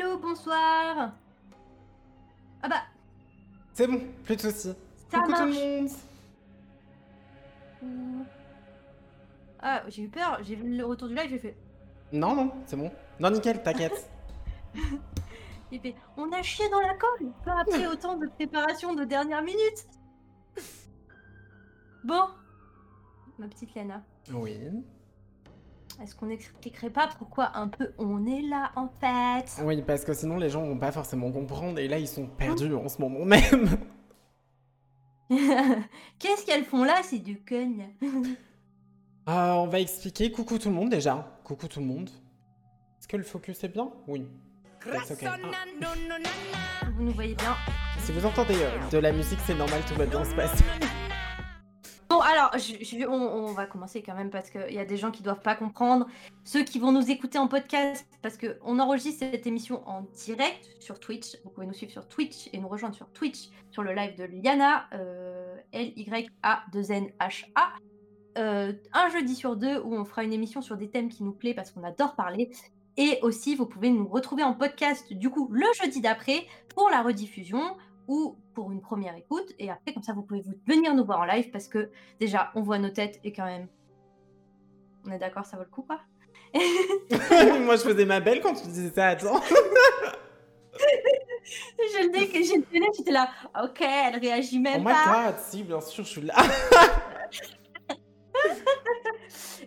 Hello, bonsoir. Ah bah, C'est bon, plus de soucis. ça Coucou tout le monde. Ouh. Ah, j'ai eu peur, j'ai vu le retour du live, j'ai fait. Non, non, c'est bon. Non, nickel, t'inquiète. Fait. On a chié dans la colle, pas après autant de préparation de dernière minute. Bon, ma petite Lana, oui. Est-ce qu'on n'expliquerait pas pourquoi un peu on est là en fait Oui, parce que sinon les gens vont pas forcément comprendre et là ils sont perdus en ce moment même. Qu'est-ce qu'elles font là, ces deux connes Euh, on va expliquer. Coucou tout le monde déjà. Coucou tout le monde. Est-ce que le focus est bien? Oui. Okay. Ah, Vous nous voyez bien. si vous entendez euh, de la musique, c'est normal, tout va bien se passer. Alors, on, va commencer quand même parce qu'il y a des gens qui doivent pas comprendre. Ceux qui vont nous écouter en podcast, parce qu'on enregistre cette émission en direct sur Twitch. Vous pouvez nous suivre sur Twitch et nous rejoindre sur Twitch sur le live de Liana, euh, L-Y-A-2-N-H-A. Euh, un jeudi sur deux où on fera une émission sur des thèmes qui nous plaît parce qu'on adore parler. Et aussi, vous pouvez nous retrouver en podcast du coup le jeudi d'après pour la rediffusion ou pour une première écoute. Et après, comme ça, vous pouvez vous venir nous voir en live parce que déjà, on voit nos têtes et quand même. On est d'accord, ça vaut le coup, quoi Moi je faisais ma belle quand tu disais ça, attends. Je le dis que j'ai le télé, j'étais là, ok, elle réagit Oh même my pas. god, si, bien sûr, je suis là.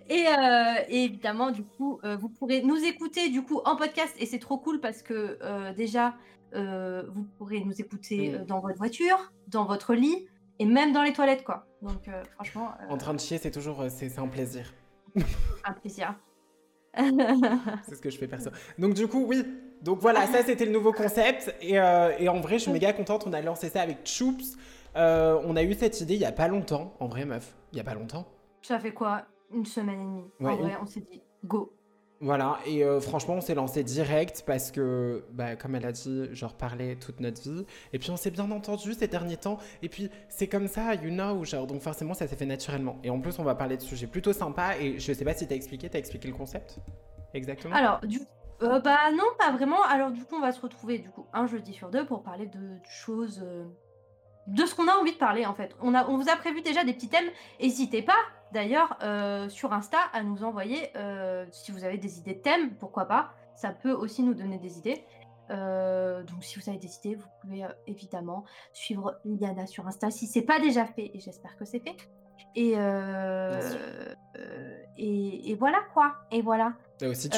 Et, euh, et évidemment, du coup, euh, vous pourrez nous écouter du coup en podcast et c'est trop cool parce que euh, déjà, euh, vous pourrez nous écouter euh, dans votre voiture, dans votre lit et même dans les toilettes, quoi. Donc, euh, franchement, En train de chier, c'est toujours c'est un plaisir. un plaisir. C'est ce que je fais perso. Donc du coup, oui. Donc voilà, ça c'était le nouveau concept. Et, et en vrai, je suis méga contente. On a lancé ça avec Choops. On a eu cette idée il y a pas longtemps. En vrai, meuf, il y a pas longtemps. Ça fait quoi? Une semaine et demie. Ouais, en vrai, on s'est dit, go. Voilà. Et euh, franchement, on s'est lancé direct parce que, bah, comme elle a dit, genre parler toute notre vie. Et puis on s'est bien entendu ces derniers temps. Et puis c'est comme ça, you know. Genre, donc forcément, ça s'est fait naturellement. Et en plus, on va parler de sujets plutôt sympas. Et je sais pas si t'as expliqué, t'as expliqué le concept Exactement? Alors, du euh, bah non, pas vraiment. Alors, du coup, on va se retrouver du coup un jeudi sur deux pour parler de, de choses. euh, de ce qu'on a envie de parler en fait. On, a, on vous a prévu déjà des petits thèmes. N'hésitez pas d'ailleurs euh, sur Insta à nous envoyer euh, si vous avez des idées de thèmes, pourquoi pas. Ça peut aussi nous donner des idées. Euh, donc si vous avez des idées, vous pouvez évidemment suivre Liana sur Insta si c'est pas déjà fait et j'espère que c'est fait. Et, et, et voilà quoi. Et voilà. Et aussi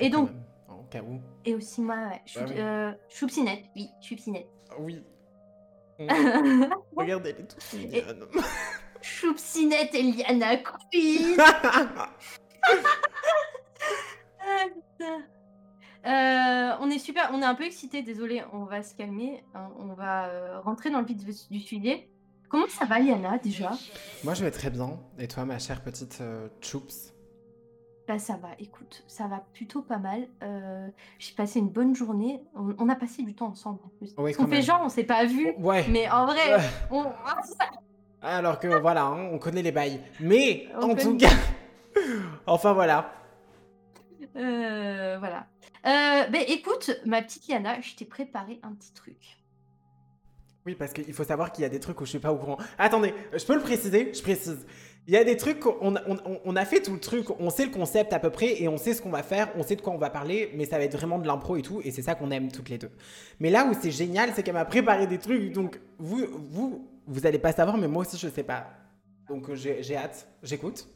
et donc- En cas où. Et aussi moi, ouais. Chou- Bah oui. oui, Choupsinette. Oui. Mm. Regardez, elle est toute mignonne. Choupsinette et Liana Queen Ah. Euh, on est super, on est un peu excités, désolé, on va se calmer, hein, on va euh, rentrer dans le vif du du sujet. Comment ça va Liana déjà? Moi, je vais très bien. Et toi, ma chère petite euh, Choops Bah ça va, écoute, ça va plutôt pas mal. J'ai passé une bonne journée, on, on a passé du temps ensemble en plus. Oui, quand fait genre, on s'est pas vu, Ouais. mais en vrai, on... Alors que voilà, hein, on connaît les bails. Mais On en tout cas, enfin voilà. Euh, voilà. Euh, ben écoute, ma petite Liana, je t'ai préparé un petit truc. Oui, parce qu'il faut savoir qu'il y a des trucs où je suis pas au courant. Attendez, je peux le préciser? Je précise. Il y a des trucs, on, on, on- on a fait tout le truc, on sait le concept à peu près et on sait ce qu'on va faire, on sait de quoi on va parler, mais ça va être vraiment de l'impro et tout, et c'est ça qu'on aime toutes les deux. Mais là où c'est génial, c'est qu'elle m'a préparé des trucs, donc vous, vous, vous allez pas savoir, mais moi aussi je sais pas. Donc euh, j'ai hâte, j'écoute.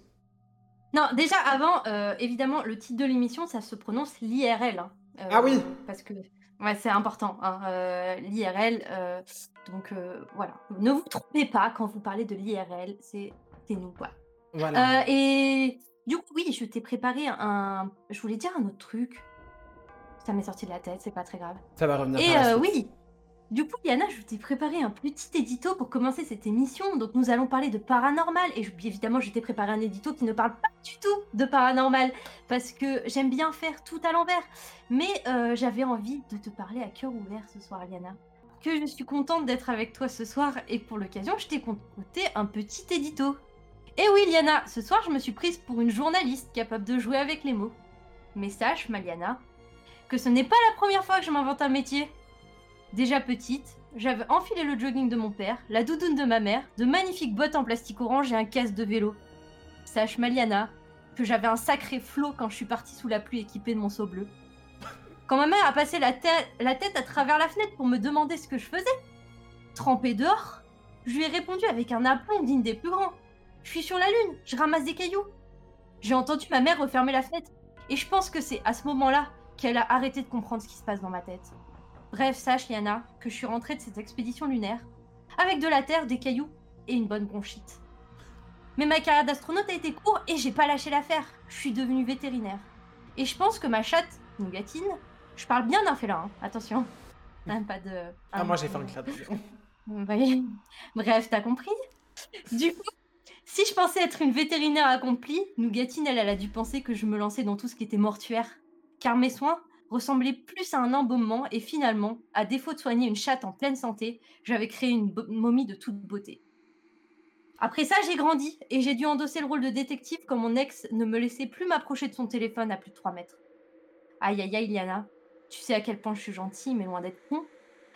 Non, déjà avant, euh, évidemment, le titre de l'émission, ça se prononce l'IRL. hein. Euh, Ah oui. Parce que ouais, c'est important, hein, euh, l'IRL. donc voilà, ne vous trompez pas quand vous parlez de l'IRL, c'est c'est nous quoi. Voilà. Et du coup, oui, je t'ai préparé un. Je voulais dire un autre truc. Ça m'est sorti de la tête, c'est pas très grave. ça va revenir. Et par la suite. oui, du coup, Yana, je t'ai préparé un petit édito pour commencer cette émission. Donc, nous allons parler de paranormal. Et je- évidemment, je t'ai préparé un édito qui ne parle pas du tout de paranormal. Parce que j'aime bien faire tout à l'envers. Mais euh, j'avais envie de te parler à cœur ouvert ce soir, Yana. Que je suis contente d'être avec toi ce soir. Et pour l'occasion, je t'ai concocté un petit édito. Et oui, Liana, ce soir, je me suis prise pour une journaliste capable de jouer avec les mots. Mais sache, Maliana, que ce n'est pas la première fois que je m'invente un métier. Déjà petite, j'avais enfilé le jogging de mon père, la doudoune de ma mère, de magnifiques bottes en plastique orange et un casque de vélo. Sache Maliana que j'avais un sacré flot quand je suis partie sous la pluie équipée de mon seau bleu. Quand ma mère a passé la, tête à travers la fenêtre pour me demander ce que je faisais, trempée dehors, je lui ai répondu avec un aplomb digne des plus grands. Je suis sur la lune, je ramasse des cailloux. J'ai entendu ma mère refermer la fenêtre, et je pense que c'est à ce moment-là qu'elle a arrêté de comprendre ce qui se passe dans ma tête. Bref, sache, Liana, que je suis rentrée de cette expédition lunaire avec de la terre, des cailloux et une bonne bronchite. Mais ma carrière d'astronaute a été courte et j'ai pas lâché l'affaire. Je suis devenue vétérinaire. Et je pense que ma chatte, Nougatine, je parle bien d'un félin, hein, attention. Hein, pas de. Ah, moi j'ai fait un clin Bref, t'as compris Du coup, si je pensais être une vétérinaire accomplie, Nougatine, elle, elle a dû penser que je me lançais dans tout ce qui était mortuaire. Car mes soins ressemblait plus à un embaumement et finalement, à défaut de soigner une chatte en pleine santé, j'avais créé une momie de toute beauté. Après ça, j'ai grandi et j'ai dû endosser le rôle de détective quand mon ex ne me laissait plus m'approcher de son téléphone à plus de 3 mètres. Aïe aïe aïe, Liana, tu sais à quel point je suis gentille, mais loin d'être con.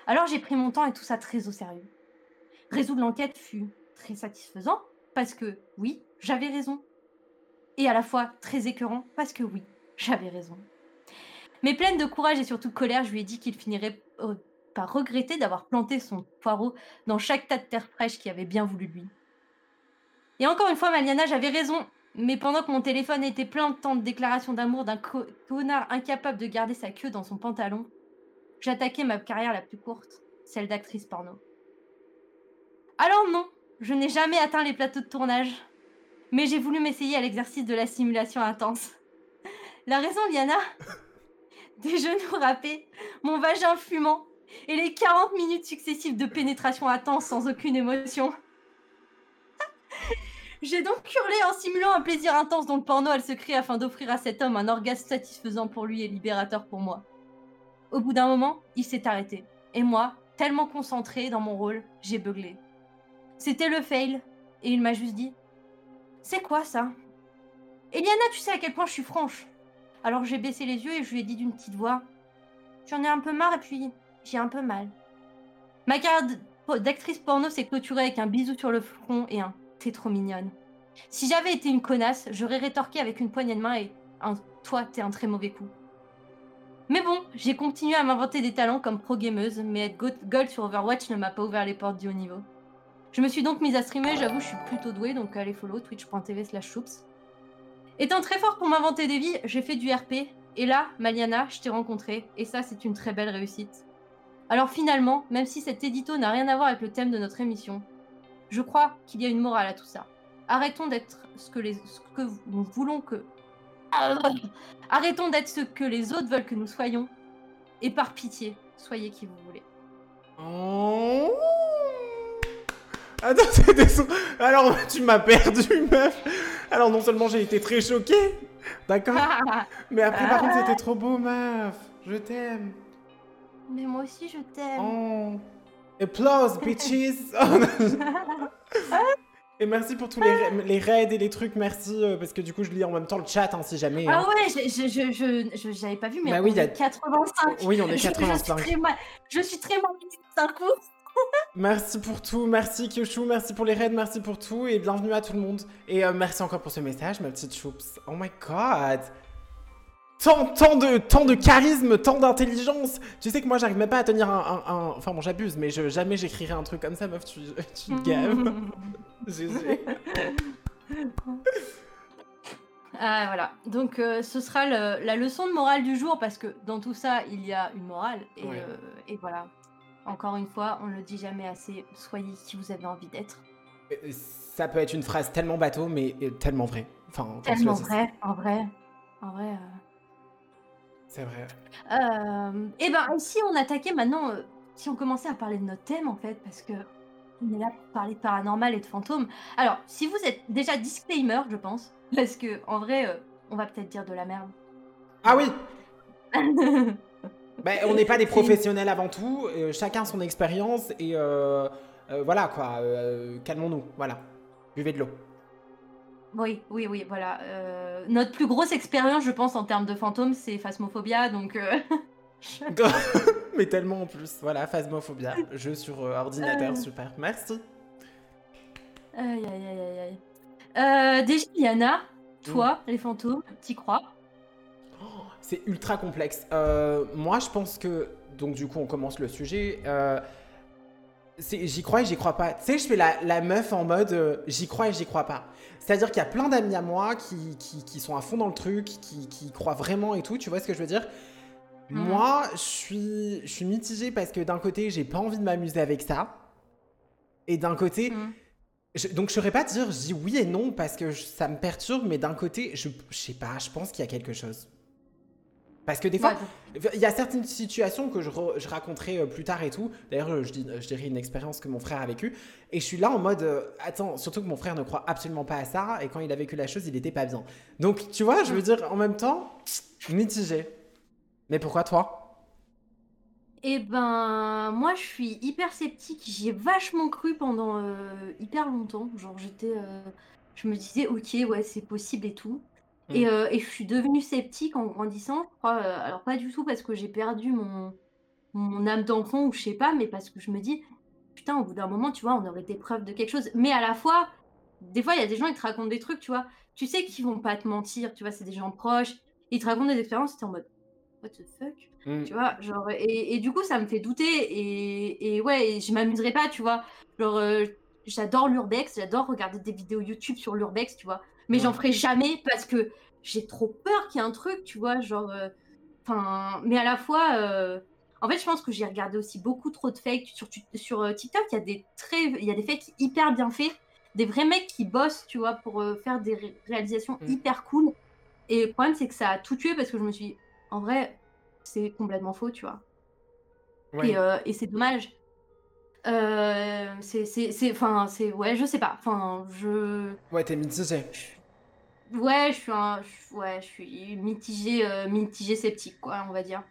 Alors j'ai pris mon temps et tout ça très au sérieux. Résoudre l'enquête fut très satisfaisant parce que oui, j'avais raison. Et à la fois très écœurant parce que oui, j'avais raison. Mais pleine de courage et surtout de colère, je lui ai dit qu'il finirait euh, par regretter d'avoir planté son poireau dans chaque tas de terre fraîche qui avait bien voulu lui. Et encore une fois, Maliana, j'avais raison. Mais pendant que mon téléphone était plein de temps de déclarations d'amour d'un connard incapable de garder sa queue dans son pantalon, j'attaquais ma carrière la plus courte, celle d'actrice porno. Alors non, je n'ai jamais atteint les plateaux de tournage. Mais j'ai voulu m'essayer à l'exercice de la simulation intense. La raison, Liana, des genoux râpés, mon vagin fumant, et les 40 minutes successives de pénétration intense sans aucune émotion. J'ai donc hurlé en simulant un plaisir intense dont le porno elle se crée afin d'offrir à cet homme un orgasme satisfaisant pour lui et libérateur pour moi. Au bout d'un moment, il s'est arrêté. Et moi, tellement concentrée dans mon rôle, j'ai beuglé. C'était le fail, et il m'a juste dit C'est quoi ça? Eliana, tu sais à quel point je suis franche. Alors j'ai baissé les yeux et je lui ai dit d'une petite voix J'en ai un peu marre et puis j'ai un peu mal. Ma carte d'actrice porno s'est clôturée avec un bisou sur le front et un T'es trop mignonne. Si j'avais été une connasse, j'aurais rétorqué avec une poignée de main et un Toi, t'es un très mauvais coup. Mais bon, j'ai continué à m'inventer des talents comme pro-gameuse, mais être gold sur Overwatch ne m'a pas ouvert les portes du haut niveau. Je me suis donc mise à streamer, j'avoue, je suis plutôt douée, donc allez follow twitch.tv slash choups. Étant très fort pour m'inventer des vies, j'ai fait du RP. Et là, Maliana, je t'ai rencontré. Et ça, c'est une très belle réussite. Alors finalement, même si cet édito n'a rien à voir avec le thème de notre émission, je crois qu'il y a une morale à tout ça. Arrêtons d'être ce que, nous voulons que... Arrêtons d'être ce que les autres veulent que nous soyons. Et par pitié, soyez qui vous voulez. Oh Attends. Alors, tu m'as perdu, meuf alors non seulement j'ai été très choquée, d'accord Mais après par contre c'était trop beau meuf. Je t'aime. Mais moi aussi je t'aime. Oh. Applause bitches. et merci pour tous les, les, raids et les trucs, merci euh, parce que du coup je lis en même temps le chat hein, si jamais. Ah hein. ouais, je, je, je, j'avais pas vu mais bah oui, on est 85. Oui, on est 85. Je, suis très mal, je suis très mal d'un coup merci pour tout, merci Kyoshu, merci pour les raids, merci pour tout et bienvenue à tout le monde. Et euh, merci encore pour ce message, ma petite choups. Oh my god! Tant, tant, de, tant de charisme, tant d'intelligence. Tu sais que moi, j'arrive même pas à tenir un. Enfin, bon, j'abuse, mais je, jamais j'écrirais un truc comme ça, meuf. Tu, tu te gaves. Ah, voilà. Donc, euh, ce sera la leçon de morale du jour parce que dans tout ça, il y a une morale. Et, euh, et voilà. Encore une fois, on ne le dit jamais assez, soyez qui vous avez envie d'être. Euh, ça peut être une phrase tellement bateau, mais euh, tellement vrai. Enfin, tellement vrai, en vrai. En vrai. Euh. C'est vrai. et ben, si on attaquait maintenant, si on commençait à parler de notre thème, en fait, parce que on est là pour parler de paranormal et de fantômes. Alors, si vous êtes déjà disclaimer, je pense, parce que en vrai, on va peut-être dire de la merde. Ah oui Ben, on n'est pas des professionnels avant tout, euh, chacun son expérience et euh, euh, voilà quoi, calmons-nous, voilà, buvez de l'eau. Oui, oui, oui, voilà. notre plus grosse expérience, je pense, en termes de fantômes, c'est Phasmophobia, donc. Mais tellement en plus. Voilà, phasmophobia. Jeu sur ordinateur, super. Merci. Aïe, aïe, aïe, aïe, aïe. Déjà, Liana, toi, les fantômes, t'y crois? C'est ultra complexe. Euh, moi, je pense que. Donc, du coup, on commence le sujet. Euh, j'y crois et j'y crois pas. Tu sais, je fais la, la meuf en mode euh, j'y crois et j'y crois pas. C'est-à-dire qu'il y a plein d'amis à moi qui, qui, qui sont à fond dans le truc, qui, qui croient vraiment et tout. Tu vois ce que je veux dire? Mhm. Moi, je suis, je suis mitigée parce que d'un côté, j'ai pas envie de m'amuser avec ça. Et d'un côté, Mhm. je- donc je saurais pas dire, je dis oui et non parce que je- ça me perturbe, mais d'un côté, je, je sais pas, je pense qu'il y a quelque chose. Parce que des fois, Ouais, il y a certaines situations que je, re- je raconterai euh, plus tard et tout. D'ailleurs, euh, je, dis- je dirais une expérience que mon frère a vécue. Et je suis là en mode, euh, attends, surtout que mon frère ne croit absolument pas à ça. Et quand il a vécu la chose, il était pas bien. Donc, tu vois, je veux dire, en même temps, mitigé. Mais pourquoi toi? Et ben, moi, je suis hyper sceptique. J'y ai vachement cru pendant euh, hyper longtemps. Genre, j'étais. euh, je me disais, ok, ouais, c'est possible et tout. Mm. Et, euh, et je suis devenue sceptique en grandissant. je crois, euh, alors, pas du tout parce que j'ai perdu mon, mon âme d'enfant ou je sais pas, mais parce que je me dis, putain, au bout d'un moment, tu vois, on aurait été preuve de quelque chose. Mais à la fois, des fois, il y a des gens qui te racontent des trucs, tu vois. Tu sais qu'ils vont pas te mentir, tu vois, c'est des gens proches. Ils te racontent des expériences, t'es en mode, what the fuck Mm. tu vois, genre, et, et du coup, ça me fait douter, et, et ouais, je m'amuserai pas, tu vois. Genre, euh, j'adore l'urbex, j'adore regarder des vidéos YouTube sur l'urbex, tu vois. Mais j'en ferai jamais parce que j'ai trop peur qu'il y ait un truc, tu vois, genre. euh, Enfin, mais à la fois, euh, en fait, je pense que j'ai regardé aussi beaucoup trop de fakes sur, euh, TikTok. Il y a des très, il y a des fakes hyper bien faits, des vrais mecs qui bossent, tu vois, pour euh, faire des ré- réalisations Mm. hyper cool. Et le problème, c'est que ça a tout tué parce que je me suis dit, en vrai, c'est complètement faux, tu vois. Ouais. Et, et c'est dommage. Euh, c'est, c'est, c'est, enfin, c'est, ouais, je sais pas. Enfin, je, Ouais, t'es mitigé. ouais, je suis un, je- ouais, je suis mitigé, euh, mitigé sceptique, quoi, on va dire.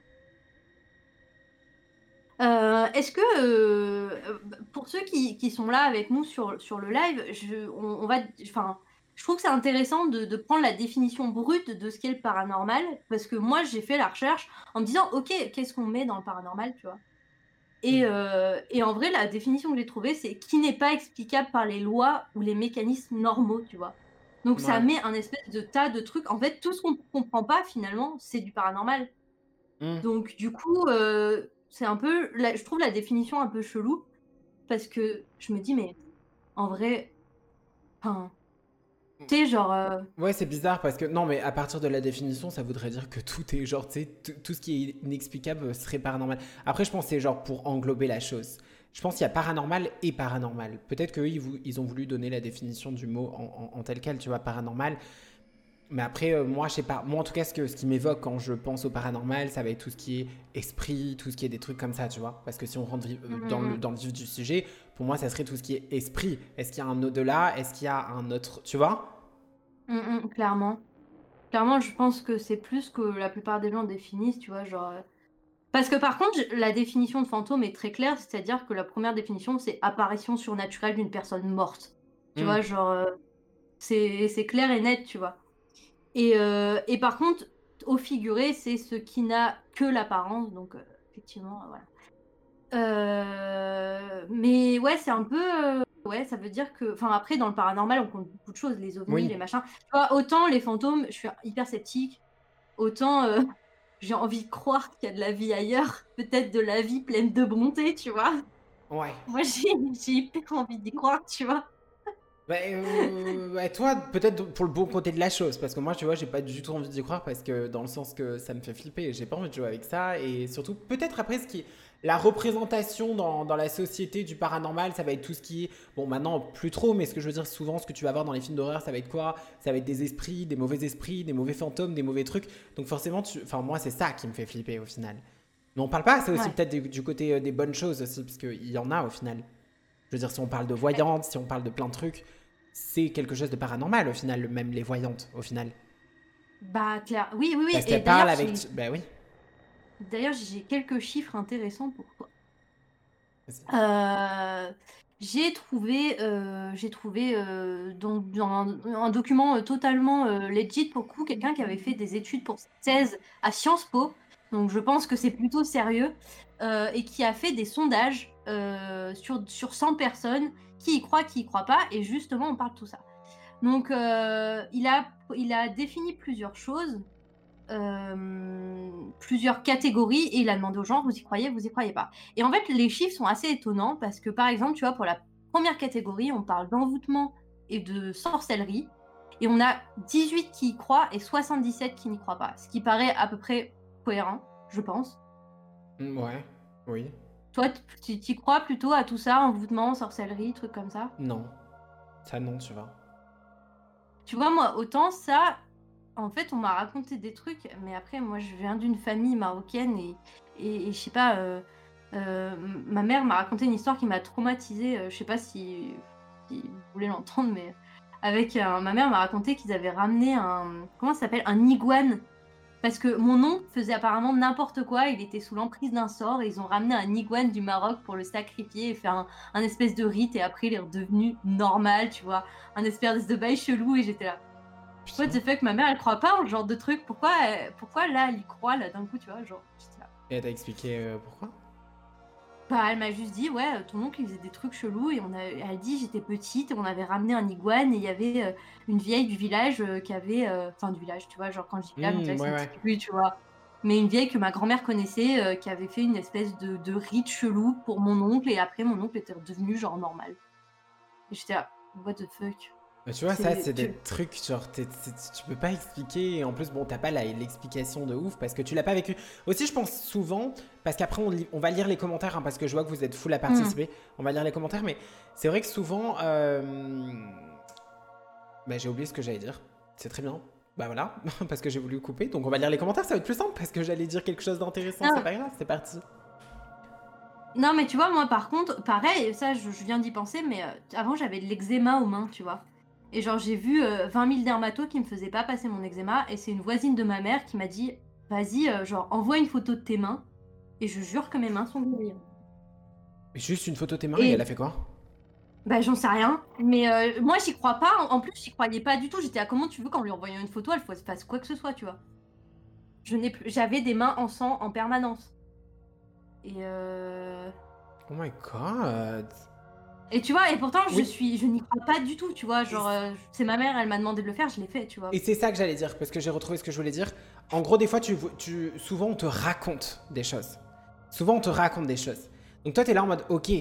Euh, est-ce que, euh, euh, pour ceux qui, qui sont là avec nous sur, sur le live, je, on, on va, enfin, je trouve que c'est intéressant de, de prendre la définition brute de ce qu'est le paranormal, parce que moi, j'ai fait la recherche en me disant, ok, qu'est-ce qu'on met dans le paranormal, tu vois? Et, euh, et en vrai, la définition que j'ai trouvée, c'est qui n'est pas explicable par les lois ou les mécanismes normaux, tu vois. Donc ça met un espèce de tas de trucs. En fait, tout ce qu'on comprend pas, finalement, c'est du paranormal. Mm. Donc du coup, euh, c'est un peu, la- je trouve la définition un peu chelou parce que je me dis mais en vrai, enfin, tu sais genre, euh, Ouais, c'est bizarre parce que non, mais à partir de la définition, ça voudrait dire que tout est genre, tu sais, tout- ce qui est inexplicable serait paranormal. Après, je pense que c'est genre pour englober la chose. Je pense qu'il y a paranormal et paranormal. Peut-être qu'eux, ils, ils ont voulu donner la définition du mot en, en- en tel quel, tu vois, paranormal. Mais après, euh, moi, je sais pas. Moi, en tout cas, ce, que, ce qui m'évoque quand je pense au paranormal, ça va être tout ce qui est esprit, tout ce qui est des trucs comme ça, tu vois. Parce que si on rentre euh, dans, le, Mhm. dans le vif du sujet, pour moi, ça serait tout ce qui est esprit. Est-ce qu'il y a un au-delà? Est-ce qu'il y a un autre, tu vois? Hum, hum, clairement, clairement, je pense que c'est plus que la plupart des gens définissent, tu vois, genre. euh, Parce que par contre, la définition de fantôme est très claire, c'est-à-dire que la première définition, c'est apparition surnaturelle d'une personne morte. Tu Mm. vois, genre, euh, c'est clair et net, tu vois. Et, euh, et par contre, au figuré, c'est ce qui n'a que l'apparence, donc euh, effectivement, euh, voilà. Euh, mais ouais, c'est un peu. euh, ouais, ça veut dire que. Enfin, après, dans le paranormal, on compte beaucoup de choses, les ovnis, Oui. les machins. Tu vois, autant les fantômes, je suis hyper sceptique, autant euh, j'ai envie de croire qu'il y a de la vie ailleurs, peut-être de la vie pleine de bonté, tu vois. Ouais. Moi, j'ai hyper envie d'y croire, tu vois. Bah, euh, ouais, toi, peut-être pour le bon côté de la chose, parce que moi, tu vois, j'ai pas du tout envie d'y croire, parce que dans le sens que ça me fait flipper, j'ai pas envie de jouer avec ça, et surtout, peut-être après, ce qui est la représentation dans, dans la société du paranormal, ça va être tout ce qui est, bon, maintenant, plus trop, mais ce que je veux dire, souvent, ce que tu vas voir dans les films d'horreur, ça va être quoi? Ça va être des esprits, des mauvais esprits, des mauvais fantômes, des mauvais trucs, donc forcément, tu... enfin, moi, c'est ça qui me fait flipper, au final. Mais on parle pas, c'est aussi Ouais. peut-être du, du côté euh, des bonnes choses aussi, parce qu'il y en a, au final. Je veux dire, si on parle de voyantes, si on parle de plein de trucs, c'est quelque chose de paranormal au final, même les voyantes au final. Bah, clair. Oui, oui, oui. Parce et qu'elles parlent avec. j'ai- Bah oui. D'ailleurs, j'ai quelques chiffres intéressants pour toi. Euh, j'ai trouvé, euh, j'ai trouvé euh, dans, dans un, un document totalement legit pour coup, quelqu'un qui avait fait des études pour 16 à Sciences Po, donc je pense que c'est plutôt sérieux, et qui a fait des sondages sur, sur 100 personnes, qui y croient, qui y croient pas, et justement on parle de tout ça. Donc euh, il, a, il a défini plusieurs choses, plusieurs catégories, et il a demandé aux gens, vous y croyez, vous y croyez pas. Et en fait les chiffres sont assez étonnants, parce que par exemple, tu vois, pour la première catégorie, on parle d'envoûtement et de sorcellerie, et on a 18 qui y croient et 77 qui n'y croient pas, ce qui paraît à peu près cohérent, je pense. Ouais, oui. Toi, tu y crois plutôt à tout ça, envoûtement, sorcellerie, trucs comme ça? Non. Ça, non, tu vois. Tu vois, moi, autant ça, en fait, on m'a raconté des trucs, mais après, moi, je viens d'une famille marocaine et, et, je sais pas, euh, euh, ma mère m'a raconté une histoire qui m'a traumatisée. Euh, je sais pas si, si vous voulez l'entendre, mais avec ma mère m'a raconté qu'ils avaient ramené un, comment ça s'appelle, un iguane parce que mon oncle faisait apparemment n'importe quoi, il était sous l'emprise d'un sort et ils ont ramené un iguane du Maroc pour le sacrifier et faire un, espèce de rite et après il est redevenu normal, tu vois, un espèce de bail chelou et j'étais là. What the fuck, ma mère elle croit pas en ce genre de truc, pourquoi, pourquoi là elle y croit là d'un coup, tu vois, genre, là. Et elle t'a expliqué euh, pourquoi? Bah, elle m'a juste dit, ouais, ton oncle il faisait des trucs chelous et on a, elle a dit j'étais petite et on avait ramené un iguane et il y avait euh, une vieille du village euh, qui avait, euh, enfin du village, tu vois, genre quand je dis village, mmh, ouais, tu vois, mais une vieille que ma grand-mère connaissait qui avait fait une espèce de, de, rite chelou pour mon oncle et après mon oncle était redevenu genre normal. Et j'étais là, what the fuck? Mais tu vois, ça, c'est des trucs, genre, tu peux pas expliquer. Et en plus, bon, t'as pas l'explication de ouf parce que tu l'as pas vécu. Aussi, je pense souvent, parce qu'après, on, on, va lire les commentaires, hein, parce que je vois que vous êtes full à mm. participer. On va lire les commentaires, mais c'est vrai que souvent. Euh... Bah, j'ai oublié ce que j'allais dire. C'est très bien. Bah voilà, parce que j'ai voulu couper. Donc, on va lire les commentaires, ça va être plus simple parce que j'allais dire quelque chose d'intéressant. C'est pas grave, c'est parti. Non, mais tu vois, moi, par contre, pareil, ça, je, viens d'y penser, mais euh, avant, j'avais de l'eczéma aux mains, tu vois. Et genre, j'ai vu 20 000 dermatos qui me faisaient pas passer mon eczéma. Et c'est une voisine de ma mère qui m'a dit Vas-y, euh, genre, envoie une photo de tes mains. Et je jure que mes mains sont guéries. Juste une photo de tes mains et, elle a fait quoi? Bah, j'en sais rien. Mais euh, moi, j'y crois pas. En plus, j'y croyais pas du tout. J'étais à comment tu veux qu'en lui envoyant une photo, elle fasse quoi que ce soit, tu vois? Je n'ai J'avais des mains en sang en permanence. Et euh. Oh my god. Et tu vois, et pourtant, je suis, je n'y crois pas du tout, tu vois. Genre, euh, c'est ma mère, elle m'a demandé de le faire, je l'ai fait, tu vois. Et c'est ça que j'allais dire, parce que j'ai retrouvé ce que je voulais dire. En gros, des fois, tu, tu, souvent, on te raconte des choses. Souvent, on te raconte des choses. Donc toi, tu es là en mode, ok.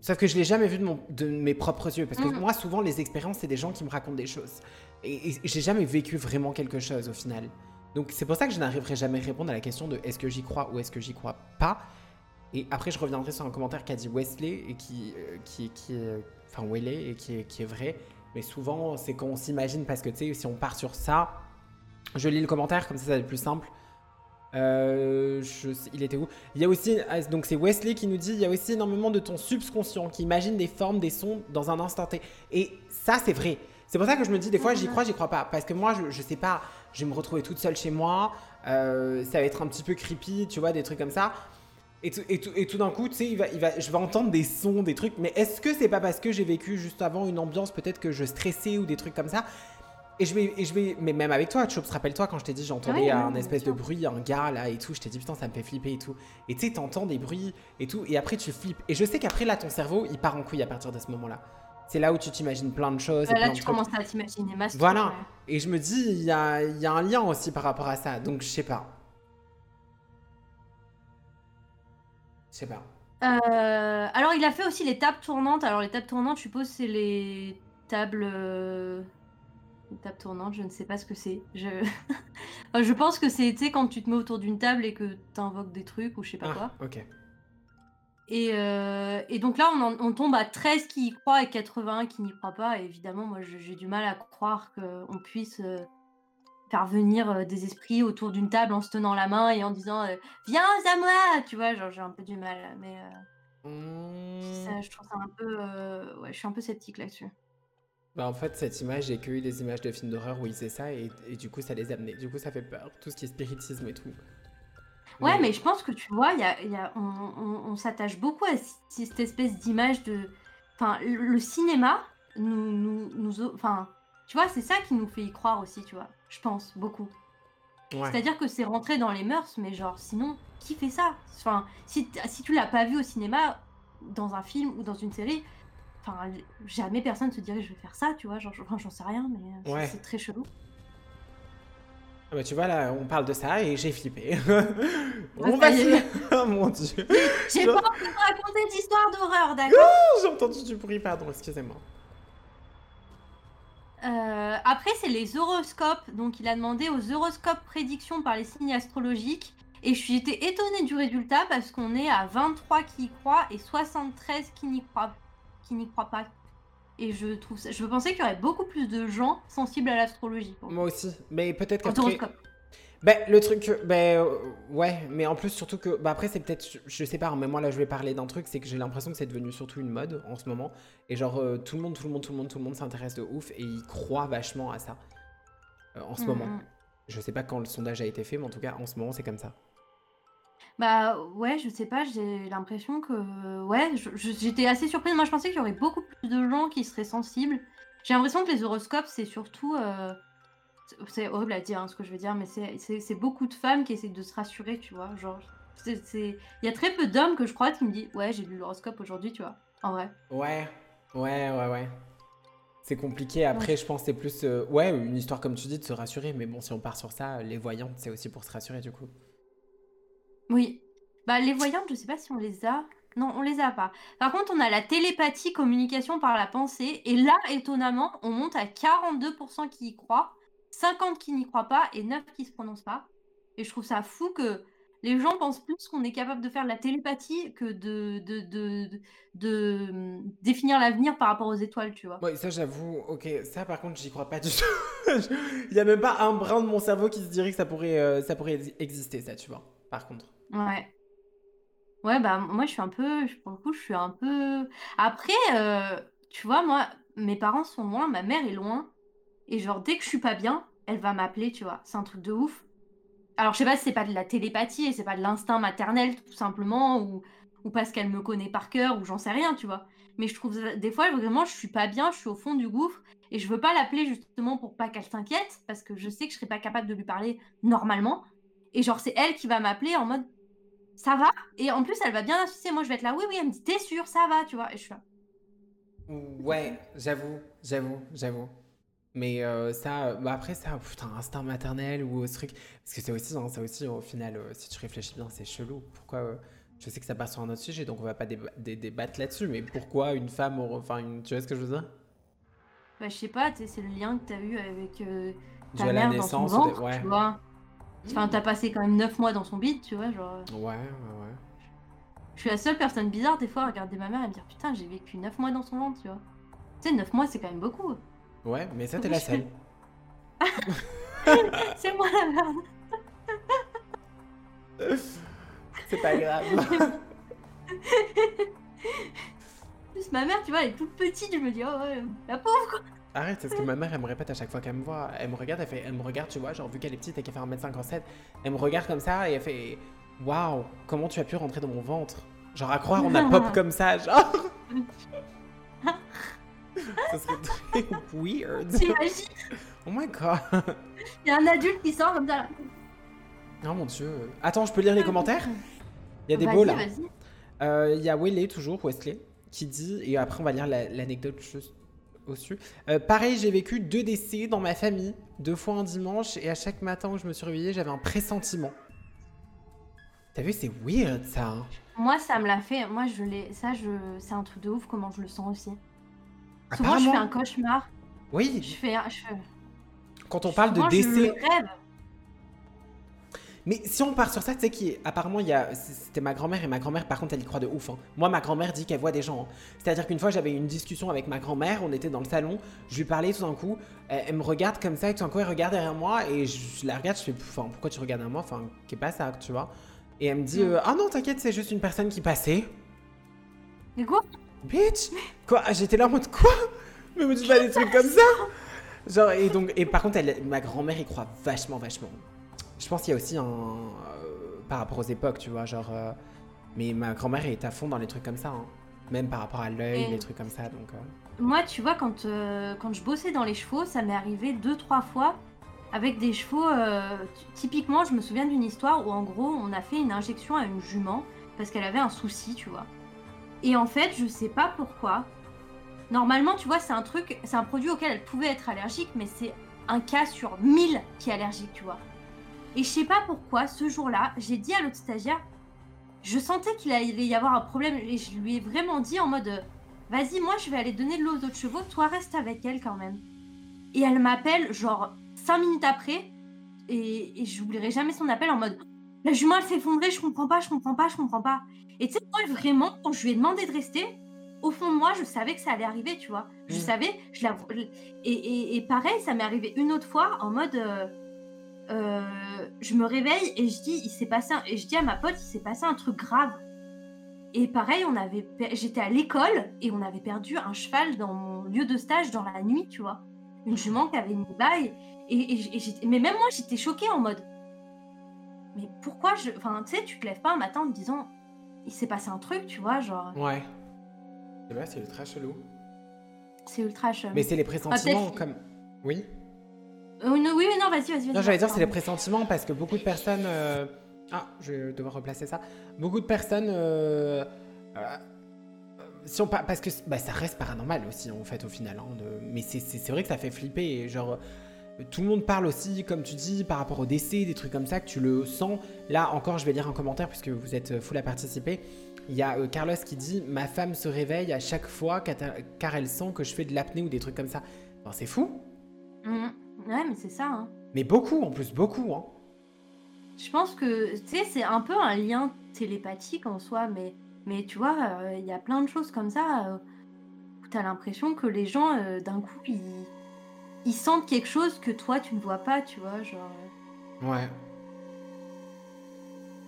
Sauf que je l'ai jamais vu de, mon, de, mes propres yeux, parce que mm. moi, souvent, les expériences, c'est des gens qui me racontent des choses. Et, et j'ai jamais vécu vraiment quelque chose au final. Donc c'est pour ça que je n'arriverai jamais à répondre à la question de est-ce que j'y crois ou est-ce que j'y crois pas? Et après, je reviendrai sur un commentaire qu'a dit Wesley, et qui, euh, qui, qui est, enfin Wesley, et qui qui est vrai. Mais souvent, c'est quand on s'imagine, parce que tu sais, si on part sur ça, je lis le commentaire, comme ça, ça va être plus simple. Euh, je, il était où? Il y a aussi, ah, donc c'est Wesley qui nous dit, il y a aussi énormément de ton subconscient qui imagine des formes, des sons dans un instant T. Et ça, c'est vrai. C'est pour ça que je me dis des fois, j'y crois, j'y crois pas. Parce que moi, je, je sais pas, je vais me retrouver toute seule chez moi. Euh, ça va être un petit peu creepy, tu vois, des trucs comme ça. Et tout, et tout, et tout d'un coup, tu sais, il va, il va, je vais entendre des sons, des trucs. Mais est-ce que c'est pas parce que j'ai vécu juste avant une ambiance, peut-être que je stressais ou des trucs comme ça? Et je vais, et je vais, mais même avec toi, Chops, rappelle-toi quand je t'ai dit j'entendais un espèce de bruit, un gars là et tout, je t'ai dit putain ça me fait flipper et tout. Et tu sais, t'entends des bruits et tout, et après tu flippes. Et je sais qu'après là, ton cerveau il part en couille à partir de ce moment-là. C'est là où tu t'imagines plein de choses. là, tu commences à t'imaginer Voilà. Et je me dis, il y a, y a un lien aussi par rapport à ça. Donc je sais pas. Sais pas. Euh, alors, il a fait aussi les tables tournantes. Alors, les tables tournantes, je suppose, c'est les tables. Euh, les tables tournantes, je ne sais pas ce que c'est. Je... je pense que c'est, quand tu te mets autour d'une table et que tu invoques des trucs ou je sais pas ah, quoi. Ok. Et, euh, et, donc là, on, on, tombe à 13 qui y croient et 81 qui n'y croient pas. Et évidemment, moi, j'ai du mal à croire qu'on puisse venir euh, des esprits autour d'une table en se tenant la main et en disant euh, viens à moi! Tu vois genre j'ai un peu du mal mais euh, ça, je trouve ça un peu ouais je suis un peu sceptique là-dessus. Bah en fait cette image j'ai eu des images de films d'horreur où ils faisaient ça et, et, du coup ça les amenait. Du coup ça fait peur tout ce qui est spiritisme et tout. Ouais mais, je pense que tu vois y a, y a, on, on, s'attache beaucoup à cette espèce d'image de enfin le cinéma nous nous, nous enfin tu vois c'est ça qui nous fait y croire aussi tu vois je pense, beaucoup. Ouais. C'est-à-dire que c'est rentré dans les mœurs, mais genre, sinon, qui fait ça? Enfin, si, si tu l'as pas vu au cinéma, dans un film ou dans une série, enfin, jamais personne se dirait je vais faire ça, tu vois. Genre, enfin, j'en sais rien, mais euh, c'est- Ouais. c'est très chelou. Ah bah, tu vois, là, on parle de ça et j'ai flippé. on ça va y se... oh mon dieu. J'ai pas envie de raconter d'histoire d'horreur, d'accord? J'ai entendu du bruit, pardon, excusez-moi. Euh, après, c'est les horoscopes. Donc, il a demandé aux horoscopes prédictions par les signes astrologiques. Et je suis été étonnée du résultat parce qu'on est à 23 qui y croient et 73 qui n'y croient, qui n'y croient pas. Et je trouve ça... Je pensais qu'il y aurait beaucoup plus de gens sensibles à l'astrologie. Moi aussi, mais peut-être qu'après... Ben, le truc, ben, euh, ouais, mais en plus, surtout que, bah après, c'est peut-être, je, je sais pas, hein, mais moi là, je vais parler d'un truc, c'est que j'ai l'impression que c'est devenu surtout une mode en ce moment. Et genre, euh, tout le monde, tout le monde, tout le monde, tout le monde s'intéresse de ouf et ils croient vachement à ça euh, en ce Mm, moment. mm. Je sais pas quand le sondage a été fait, mais en tout cas, en ce moment, c'est comme ça. Bah ouais, je sais pas, j'ai l'impression que... Ouais, j'étais assez surprise. Moi, je pensais qu'il y aurait beaucoup plus de gens qui seraient sensibles. J'ai l'impression que les horoscopes, c'est surtout... euh, c'est- horrible à dire hein, ce que je veux dire, mais c'est- beaucoup de femmes qui essaient de se rassurer, tu vois. Genre, il y a très peu d'hommes que je crois qui me disent Ouais, j'ai lu l'horoscope aujourd'hui, tu vois. En vrai. Ouais, ouais, ouais, ouais. C'est compliqué. Après, je pense que c'est plus, euh, ouais, une histoire comme tu dis, de se rassurer. Mais bon, si on part sur ça, les voyantes, c'est aussi pour se rassurer du coup. Oui. Bah, les voyantes, je sais pas si on les a. Non, on les a pas. Par contre, on a la télépathie, communication par la pensée. Et là, étonnamment, on monte à 42% qui y croient, 50 qui n'y croient pas et 9 qui se prononcent pas. Et je trouve ça fou que les gens pensent plus qu'on est capable de faire de la télépathie que de, de, de, définir l'avenir par rapport aux étoiles, tu vois. Ouais, ça j'avoue, ok, ça par contre j'y crois pas du tout. Il y a même pas un brin de mon cerveau qui se dirait que ça pourrait, euh, ça pourrait exister, ça, tu vois. Par contre. Ouais. Ouais, bah moi je suis un peu, pour le coup, je suis un peu. Après, euh, tu vois, moi, mes parents sont loin, ma mère est loin, et genre dès que je suis pas bien, elle va m'appeler, tu vois. C'est un truc de ouf. Alors je sais pas si c'est pas de la télépathie et c'est pas de l'instinct maternel tout simplement, ou, ou parce qu'elle me connaît par cœur, ou j'en sais rien, tu vois. Mais je trouve des fois vraiment je suis pas bien, je suis au fond du gouffre, et je veux pas l'appeler justement pour pas qu'elle s'inquiète, parce que je sais que je serais pas capable de lui parler normalement. Et genre c'est elle qui va m'appeler en mode ça va? Et en plus, elle va bien insister. Moi, je vais être là, oui, oui, elle me dit, t'es sûre, ça va, tu vois. Et je suis là. Ouais, j'avoue, j'avoue, j'avoue. Mais euh, ça, bah après ça, putain, instinct maternel ou ce truc. Parce que c'est aussi, hein, ça aussi, au final, euh, si tu réfléchis bien, c'est chelou. Pourquoi euh, Je sais que ça passe sur un autre sujet, donc on va pas déba- dé- débattre là-dessus, mais pourquoi une femme, enfin, une, tu vois ce que je veux dire? Bah, je sais pas, c'est le lien que t'as eu avec ta à la mère dans son naissance ventre, ouais. tu vois. Enfin, t'as passé quand même 9 mois dans son bide, tu vois. Genre, Ouais, ouais, ouais. je suis la seule personne bizarre, des fois, à regarder ma mère et me dire, putain, j'ai vécu 9 mois dans son ventre, tu vois. Tu sais, 9 mois, c'est quand même beaucoup. Ouais, mais ça, t'es la seule. c'est moi la merde. C'est pas grave. En plus, ma mère, tu vois, elle est toute petite, je me dis, oh, ouais, la pauvre, quoi. Arrête, c'est ce que ma mère, elle me répète à chaque fois qu'elle me voit. Elle me regarde, elle fait, elle me regarde, tu vois, genre vu qu'elle est petite et qu'elle fait 1m57, elle me regarde comme ça et elle fait, waouh, comment tu as pu rentrer dans mon ventre? Genre à croire on a pop comme ça, genre. ça serait très weird. T'imagines? Oh my god. Il y a un adulte qui sort comme ça. Oh mon dieu. Attends, je peux lire les commentaires? Il y a des beaux là. Euh, Il y a Wesley, toujours, Wesley, qui dit, et après on va lire la- l'anecdote juste au-dessus. Euh, pareil, j'ai vécu deux décès dans ma famille, deux fois un dimanche, et à chaque matin où je me suis réveillée, j'avais un pressentiment. T'as vu, c'est weird ça. hein. Moi, ça me l'a fait. Moi, je l'ai. Ça, je. C'est un truc de ouf comment je le sens aussi. Souvent, je fais un cauchemar. Je Oui, fais. Je fais... quand on parle de souvent, je décès. rêve. Mais si on part sur ça, tu sais qu'apparemment, il y a... c'était ma grand-mère, et ma grand-mère, par contre, elle y croit de ouf. hein. Moi, ma grand-mère dit qu'elle voit des gens. hein. C'est-à-dire qu'une fois, j'avais une discussion avec ma grand-mère, on était dans le salon, je lui parlais tout d'un coup, elle, elle me regarde comme ça, et tout d'un coup, elle regarde derrière moi, et je, je la regarde, je fais, enfin, pourquoi tu regardes à moi? Enfin, qu'est pas ça, tu vois? Et elle me dit, Mm. euh, ah non, t'inquiète, c'est juste une personne qui passait. Mais quoi? Bitch Quoi J'étais là en mode quoi? Mais me dis pas des trucs comme ça Genre, et donc, et par contre, elle, ma grand-mère y croit vachement, vachement. Je pense qu'il y a aussi un. euh, par rapport aux époques, tu vois, genre. euh, mais ma grand-mère est à fond dans les trucs comme ça, hein. Même par rapport à l'œil, les trucs comme ça, donc. euh, Moi, tu vois, quand, quand je bossais dans les chevaux, ça m'est arrivé deux, trois fois avec des chevaux. typiquement, je me souviens d'une histoire où en gros, on a fait une injection à une jument parce qu'elle avait un souci, tu vois. Et en fait, je sais pas pourquoi. Normalement, tu vois, c'est un truc, c'est un produit auquel elle pouvait être allergique, mais c'est un cas sur 1000 qui est allergique, tu vois. Et je sais pas pourquoi, ce jour-là, j'ai dit à l'autre stagiaire, je sentais qu'il allait y avoir un problème, et je lui ai vraiment dit en mode, vas-y, moi je vais aller donner de l'eau aux autres chevaux, toi reste avec elle quand même. Et elle m'appelle, genre, 5 minutes après, et, et j'oublierai jamais son appel en mode, la jument elle s'est effondrée, je comprends pas, je comprends pas, je comprends pas. Et tu sais, moi vraiment, quand je lui ai demandé de rester, au fond de moi, je savais que ça allait arriver, tu vois. Je Mm. savais, je la... et, et, et pareil, ça m'est arrivé une autre fois en mode. euh, euh, je me réveille et je dis, il s'est passé un- et je dis à ma pote, il s'est passé un truc grave. Et pareil, on avait, j'étais à l'école et on avait perdu un cheval dans mon lieu de stage dans la nuit, tu vois. Une jument qui avait une baille. Et, et- et j'étais- mais même moi, j'étais choquée en mode, mais pourquoi je, enfin, tu sais, tu te lèves pas un matin en te disant, il s'est passé un truc, tu vois, genre, Ouais. Je sais pas, c'est ultra chelou. c'est ultra chum. Mais c'est les pressentiments peut-être- comme. Oui Euh, oui, oui, non, vas-y, vas-y. vas-y, Non, j'allais dire, c'est les pressentiments parce que beaucoup de personnes. euh, Ah, je vais devoir replacer ça. Beaucoup de personnes. euh, euh, Si on parce que bah, ça reste paranormal aussi en fait au final hein, de- mais c'est- vrai que ça fait flipper genre euh, tout le monde parle aussi comme tu dis par rapport au décès des trucs comme ça que tu le sens là encore je vais lire un commentaire puisque vous êtes full à participer il y a euh, Carlos qui dit ma femme se réveille à chaque fois car elle sent que je fais de l'apnée ou des trucs comme ça Enfin, c'est fou Mhm. Ouais, mais c'est ça, hein. mais beaucoup en plus beaucoup hein. Je pense que, tu sais, c'est un peu un lien télépathique en soi, mais, mais tu vois, euh, il y a plein de choses comme ça euh, où tu as l'impression que les gens, euh, d'un coup, ils, ils sentent quelque chose que toi, tu ne vois pas, tu vois, genre... euh. Ouais.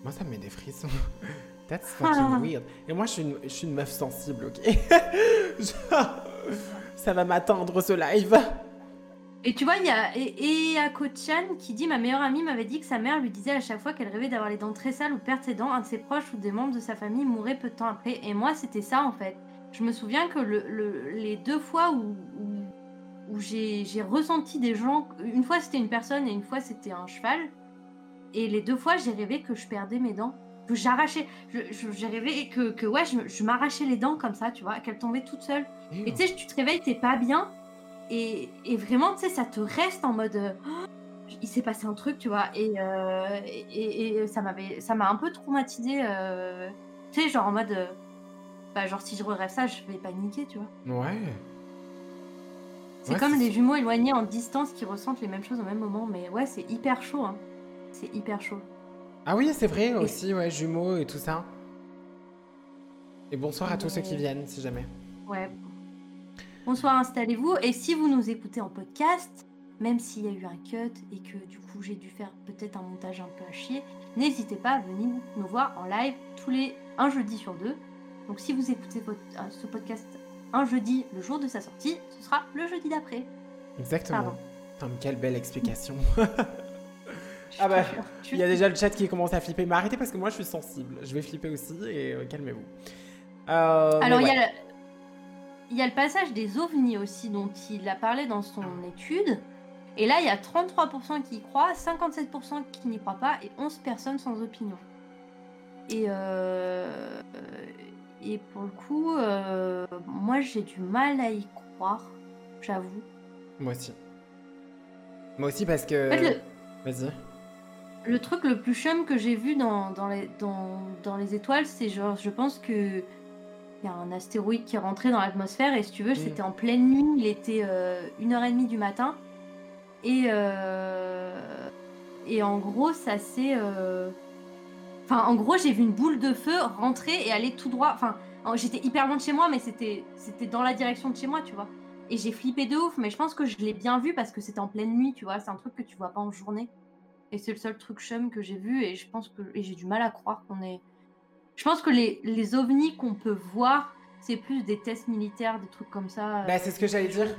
Moi, ça me met des frissons. That's fucking weird. Et moi, je suis une, je suis une meuf sensible, ok? Genre, Ça va m'attendre ce live. Et tu vois, il y a et, et à Chan qui dit Ma meilleure amie m'avait dit que sa mère lui disait à chaque fois qu'elle rêvait d'avoir les dents très sales ou perdre ses dents, un de ses proches ou des membres de sa famille mourrait peu de temps après. Et moi, c'était ça en fait. Je me souviens que le, le- les deux fois où, où, où j'ai ressenti des gens, une fois c'était une personne et une fois c'était un cheval, et les deux fois j'ai rêvé que je perdais mes dents, que j'arrachais, j'ai rêvé que, que ouais, je, je m'arrachais les dents comme ça, tu vois, qu'elles tombaient toutes seules. Et tu sais, tu te réveilles, t'es pas bien. Et, et vraiment, tu sais, ça te reste en mode. Oh, il s'est passé un truc, tu vois. Et, euh, et, et ça m'avait, ça m'a un peu traumatisé. euh, tu sais, genre en mode. euh, bah, genre, si je rêve ça, je vais paniquer, tu vois. Ouais. C'est Ouais, comme des jumeaux éloignés en distance qui ressentent les mêmes choses au même moment. Mais ouais, c'est hyper chaud. Hein. C'est hyper chaud. Ah oui, c'est vrai aussi, ouais, jumeaux et tout ça. Et bonsoir à tous ceux qui viennent, si jamais. Ouais. Bonsoir, installez-vous. Et si vous nous écoutez en podcast, même s'il y a eu un cut et que du coup j'ai dû faire peut-être un montage un peu à chier, n'hésitez pas à venir nous voir en live tous les un jeudi sur deux. Donc si vous écoutez votre- euh, ce podcast un jeudi, le jour de sa sortie, ce sera le jeudi d'après. Exactement. Putain, quelle belle explication. Ah bah, Il y a déjà le chat qui commence à flipper. Mais arrêtez parce que moi, je suis sensible. Je vais flipper aussi et euh, calmez-vous. Euh, Alors mais il y ouais. a le... il y a le passage des ovnis aussi dont il a parlé dans son étude. Et là, il y a 33% qui y croient, 57% qui n'y croient pas et 11 personnes sans opinion. Et, euh, et pour le coup, euh, moi j'ai du mal à y croire, j'avoue. Moi aussi. Moi aussi parce que. En fait, Vas-y. le, truc le plus chum que j'ai vu dans, dans, les, dans, dans les étoiles, c'est genre, je pense que il y a un astéroïde qui est rentré dans l'atmosphère et si tu veux, c'était en pleine nuit, il était euh, 1h30 du matin. Et, euh, et en gros, ça s'est. Enfin, en gros, j'ai vu une boule de feu rentrer et aller tout droit. Enfin, en- j'étais hyper loin de chez moi, mais c'était c'était dans la direction de chez moi, tu vois. Et j'ai flippé de ouf, mais je pense que je l'ai bien vu parce que c'était en pleine nuit, tu vois. C'est un truc que tu vois pas en journée. Et c'est le seul truc chum que j'ai vu et je pense que j'ai du mal à croire qu'on est. Je pense que les, les ovnis qu'on peut voir, c'est plus des tests militaires, des trucs comme ça. Bah, euh, c'est ce que j'allais dire.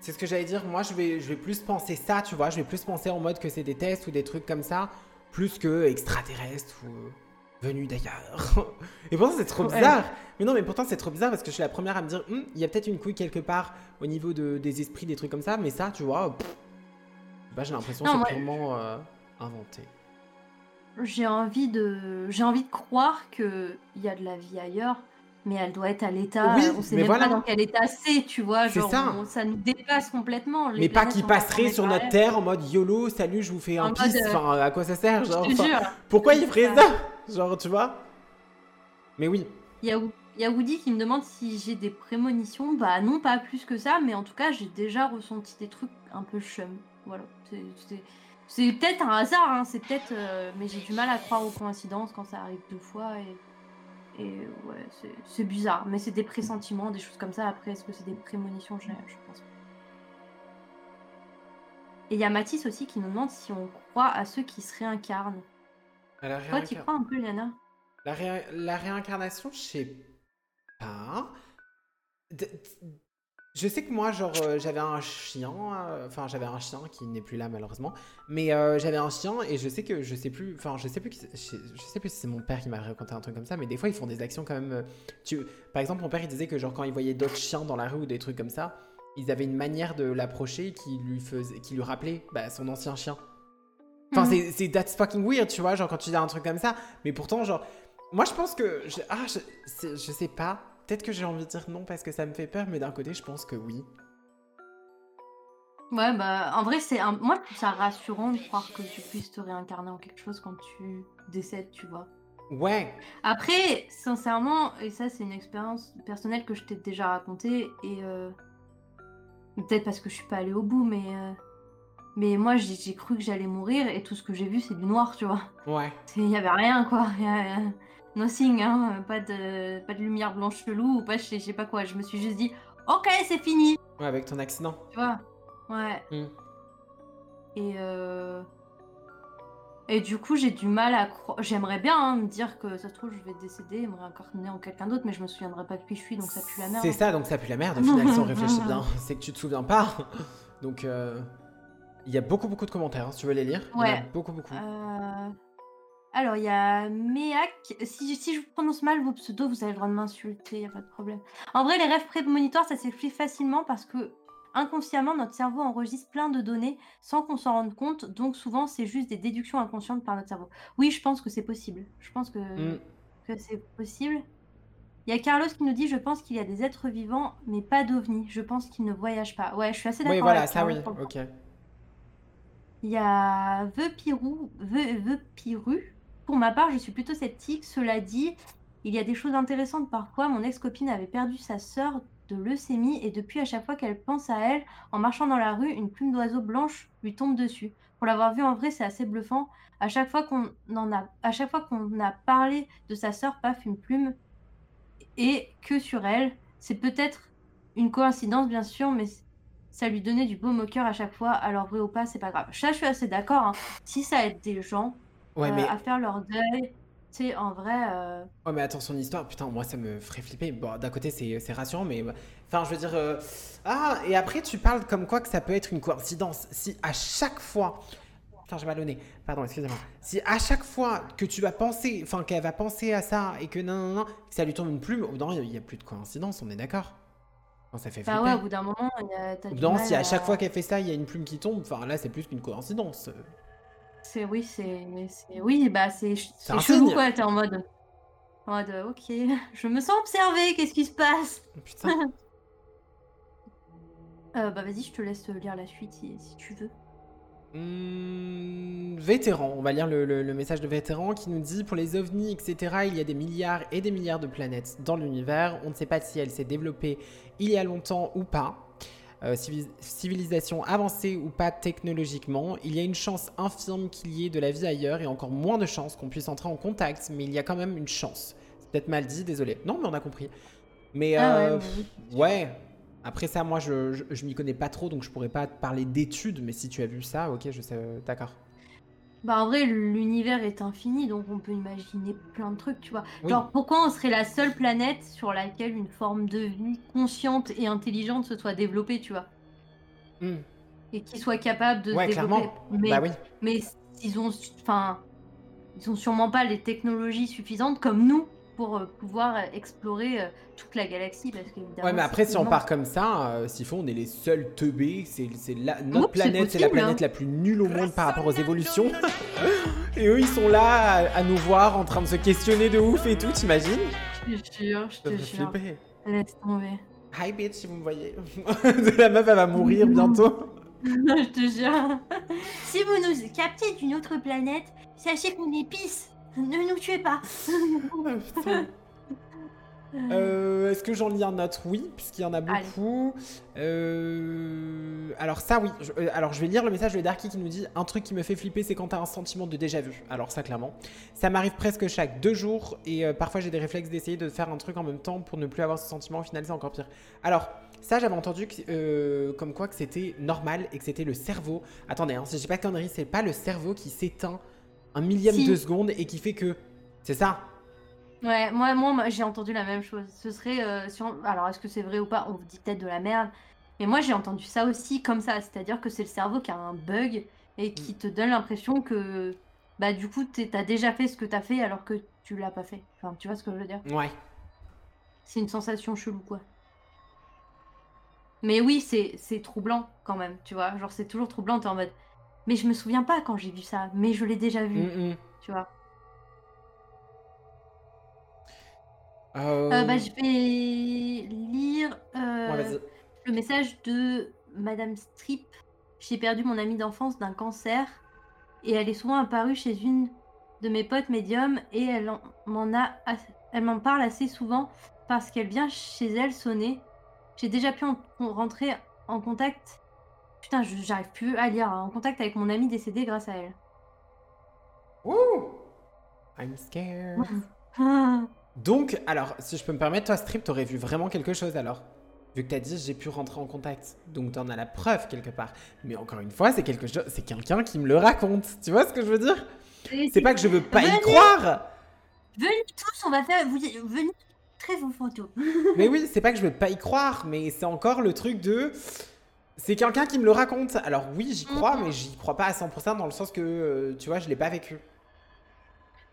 C'est ce que j'allais dire. Moi, je vais, je vais plus penser ça, tu vois. Je vais plus penser en mode que c'est des tests ou des trucs comme ça, plus que extraterrestres ou euh, venus d'ailleurs. Et pourtant, c'est trop Ouais. bizarre. Mais non, mais pourtant, c'est trop bizarre parce que je suis la première à me dire, Hum, il y a peut-être une couille quelque part au niveau de, des esprits, des trucs comme ça. Mais ça, tu vois, pff, pas, j'ai l'impression que c'est purement euh, inventé. J'ai envie de, j'ai envie de croire que il y a de la vie ailleurs, mais elle doit être à l'état. Oui, on sait mais même voilà. pas dans quel état c'est, tu vois. Genre, ça. on- ça nous dépasse complètement. les Mais pas passeraient formées sur notre terre en mode YOLO, salut, je vous fais un pisse. euh, Enfin, à quoi ça sert Je genre, te enfin, jure. Pourquoi ils feraient Ça- Genre, tu vois? Mais oui. Il y, a, Wou- il y a Woody qui me demande si j'ai des prémonitions. Bah non, pas plus que ça, mais en tout cas, j'ai déjà ressenti des trucs un peu chum. Voilà. C'est- C'est c'est peut-être un hasard, hein, c'est peut-être. euh, mais j'ai du mal à croire aux coïncidences quand ça arrive deux fois. Et, et ouais, c'est- c'est bizarre. Mais c'est des pressentiments, des choses comme ça. Après, est-ce que c'est des prémonitions? Je, je pense pas. Et il y a Mathis aussi qui nous demande si on croit à ceux qui se réincarnent. À la, Toi, tu crois un peu, Liana? La, ré- la réincarnation, je sais pas. D- d- Je sais que moi, genre, euh, j'avais un chien, euh, enfin, j'avais un chien qui n'est plus là malheureusement, mais euh, j'avais un chien et je sais que je sais plus, enfin, je sais plus, qui c'est- je, je sais plus si c'est mon père qui m'a raconté un truc comme ça, mais des fois ils font des actions quand même. Tu... Par exemple, mon père il disait que genre quand il voyait d'autres chiens dans la rue ou des trucs comme ça, ils avaient une manière de l'approcher qui lui faisait, qui lui rappelait bah, son ancien chien. Enfin, Mhm. c'est- that's fucking weird, tu vois, genre quand tu dis un truc comme ça, mais pourtant, genre, moi je pense que, je, ah, je, je sais pas. Peut-être que j'ai envie de dire non parce que ça me fait peur, mais d'un côté, je pense que oui. Ouais, bah, en vrai, c'est un... moi, je trouve ça rassurant de croire que tu puisses te réincarner en quelque chose quand tu décèdes, tu vois. Ouais, Après, sincèrement, et ça, c'est une expérience personnelle que je t'ai déjà racontée, et euh, peut-être parce que je suis pas allée au bout, mais, euh, mais moi, j'ai cru que j'allais mourir, et tout ce que j'ai vu, c'est du noir, tu vois. ouais. Il y avait rien, quoi. Y a- Nothing, hein. Pas de, pas de lumière blanche chelou, ou pas je sais, pas quoi. Je me suis juste dit, ok, c'est fini. Ouais, avec ton accident. Tu vois? Ouais. Mm. Et euh... Et du coup, j'ai du mal à croire. J'aimerais bien hein, me dire que ça se trouve, je vais décéder et me réincarner en quelqu'un d'autre, mais je me souviendrai pas de qui je suis, donc ça pue la merde. C'est ça, donc ça pue la merde au final, si on réfléchit bien. C'est que tu te souviens pas. Donc, euh, il y a beaucoup, beaucoup de commentaires, hein, si tu veux les lire. Il y en a Ouais. beaucoup, beaucoup. Euh, Alors, il y a Méac. Si, si je prononce mal vos pseudos, vous avez le droit de m'insulter, il a pas de problème. En vrai, les rêves prémonitoires, ça s'explique facilement parce que inconsciemment, notre cerveau enregistre plein de données sans qu'on s'en rende compte. Donc, souvent, c'est juste des déductions inconscientes par notre cerveau. Oui, je pense que c'est possible. Je pense que, Mm. que c'est possible. Il y a Carlos qui nous dit Je pense qu'il y a des êtres vivants, mais pas d'ovnis. Je pense qu'ils ne voyagent pas. Ouais, je suis assez d'accord. Oui, voilà, avec ça oui. Ok. il y a Vepirou, Ve- Vepiru. Pour ma part, je suis plutôt sceptique. Cela dit, il y a des choses intéressantes parfois. Mon ex-copine avait perdu sa sœur de leucémie et depuis, à chaque fois qu'elle pense à elle, en marchant dans la rue, une plume d'oiseau blanche lui tombe dessus. Pour l'avoir vu en vrai, c'est assez bluffant. À chaque fois qu'on en a, à chaque fois qu'on a parlé de sa sœur, paf, une plume et que sur elle. C'est peut-être une coïncidence, bien sûr, mais ça lui donnait du baume au cœur à chaque fois. Alors, vrai ou pas, c'est pas grave. Ça, je suis assez d'accord. hein. Si ça aide des gens Ouais, euh, mais, à faire leur deuil, tu sais, en vrai. euh, ouais, mais attends, son histoire, putain, moi ça me ferait flipper. Bon, d'un côté, c'est rassurant, mais. Enfin, je veux dire. euh, Ah, et après, tu parles comme quoi que ça peut être une coïncidence. Si à chaque fois. Putain, j'ai mal au nez. Pardon, excusez-moi. Si à chaque fois que tu vas penser, enfin, qu'elle va penser à ça et que non, non, non, que ça lui tombe une plume, moment, il n'y a plus de coïncidence, on est d'accord Non, ça fait flipper. Bah ouais, au bout d'un moment, a- Au bout d'un moment, si à chaque fois qu'elle fait ça, il y a une plume qui tombe, enfin là, c'est plus qu'une coïncidence. C'est oui, c'est oui, bah c'est chelou quoi. T'es en mode, en mode, ok, je me sens observée. Qu'est-ce qui se passe? Putain. Euh, Bah vas-y, je te laisse lire la suite si, si tu veux. Hmm, vétéran, on va lire le, le- le message de vétéran qui nous dit pour les ovnis, etc., il y a des milliards et des milliards de planètes dans l'univers. On ne sait pas si elle s'est développée il y a longtemps ou pas. Euh, civilis- civilisation avancée ou pas technologiquement, il y a une chance infime qu'il y ait de la vie ailleurs et encore moins de chances qu'on puisse entrer en contact, mais il y a quand même une chance. C'est peut-être mal dit, désolé. Non, mais on a compris. Mais Ah ouais, euh. Ouais. Après ça, moi, je, je, je m'y connais pas trop, donc je pourrais pas te parler d'études, mais si tu as vu ça, ok, je sais, euh, d'accord. Bah en vrai, l'univers est infini, donc on peut imaginer plein de trucs, tu vois. Oui. Genre pourquoi on serait la seule planète sur laquelle une forme de vie consciente et intelligente se soit développée, tu vois, Hmm. et qui soit capable de Ouais, se développer. clairement. Mais, Bah oui. mais ils ont, enfin, ils ont sûrement pas les technologies suffisantes comme nous pour euh, pouvoir euh, explorer euh, toute la galaxie. Parce que, Ouais, mais après, si on part comme ça, euh, s'il faut, on est les seuls teubés. C'est c'est la- notre Oups, c'est planète, c'est la planète hein. la plus nulle au monde par rapport aux évolutions. et eux, ils sont là à, à nous voir en train de se questionner de ouf et tout, t'imagines? Je te jure, je te jure. Laisse tomber. Hi bitch, si vous me voyez. la meuf, elle va mourir bientôt. je te jure. Si vous nous captez d'une autre planète, sachez qu'on est pisse. Ne nous tuez pas. Putain. Euh, Est-ce que j'en lis un autre Oui, puisqu'il y en a beaucoup. Euh, Alors ça, oui. Je... euh, Alors je vais lire le message de Darky qui nous dit un truc qui me fait flipper, c'est quand t'as un sentiment de déjà vu. Alors ça, clairement, ça m'arrive presque chaque deux jours et euh, parfois j'ai des réflexes d'essayer de faire un truc en même temps pour ne plus avoir ce sentiment. Au final, c'est encore pire. Alors ça, j'avais entendu que, euh, comme quoi que c'était normal et que c'était le cerveau. Attendez, hein, si je dis pas de conneries, c'est pas le cerveau qui s'éteint un millième Si. de seconde et qui fait que c'est ça. Ouais, moi, moi, j'ai entendu la même chose. Ce serait, euh, si on- alors est-ce que c'est vrai ou pas? On vous dit peut-être de la merde. Mais moi, j'ai entendu ça aussi comme ça, c'est-à-dire que c'est le cerveau qui a un bug et qui te donne l'impression que, bah, du coup, t'as déjà fait ce que t'as fait alors que tu l'as pas fait. Enfin, tu vois ce que je veux dire? Ouais. C'est une sensation chelou, quoi. Mais oui, c'est c'est troublant quand même, tu vois. Genre, c'est toujours troublant, t'es en mode. Mais je me souviens pas quand j'ai vu ça, mais je l'ai déjà vu, Mm, mm. tu vois. Euh, Euh, bah, je vais lire euh, ouais, le message de Madame Strip. J'ai perdu mon amie d'enfance d'un cancer et elle est souvent apparue chez une de mes potes médiums et elle en- m'en a, elle m'en parle assez souvent parce qu'elle vient chez elle sonner. J'ai déjà pu en- en rentrer en contact. Putain, je- j'arrive plus à lire. hein, En contact avec mon amie décédée grâce à elle. Ouh I'm scared. Donc, alors, si je peux me permettre, toi, Strip, t'aurais vu vraiment quelque chose alors? Vu que t'as dit j'ai pu rentrer en contact. Donc t'en as la preuve quelque part. Mais encore une fois, c'est quelque chose, c'est quelqu'un qui me le raconte. Tu vois ce que je veux dire? C'est pas que je veux pas y Venez. croire. Venez tous, on va faire. Vous, venez très vos photos. Mais oui, c'est pas que je veux pas y croire, mais c'est encore le truc de. C'est quelqu'un qui me le raconte. Alors oui, j'y crois, Mhm. mais j'y crois pas à 100% dans le sens que, euh, tu vois, je l'ai pas vécu.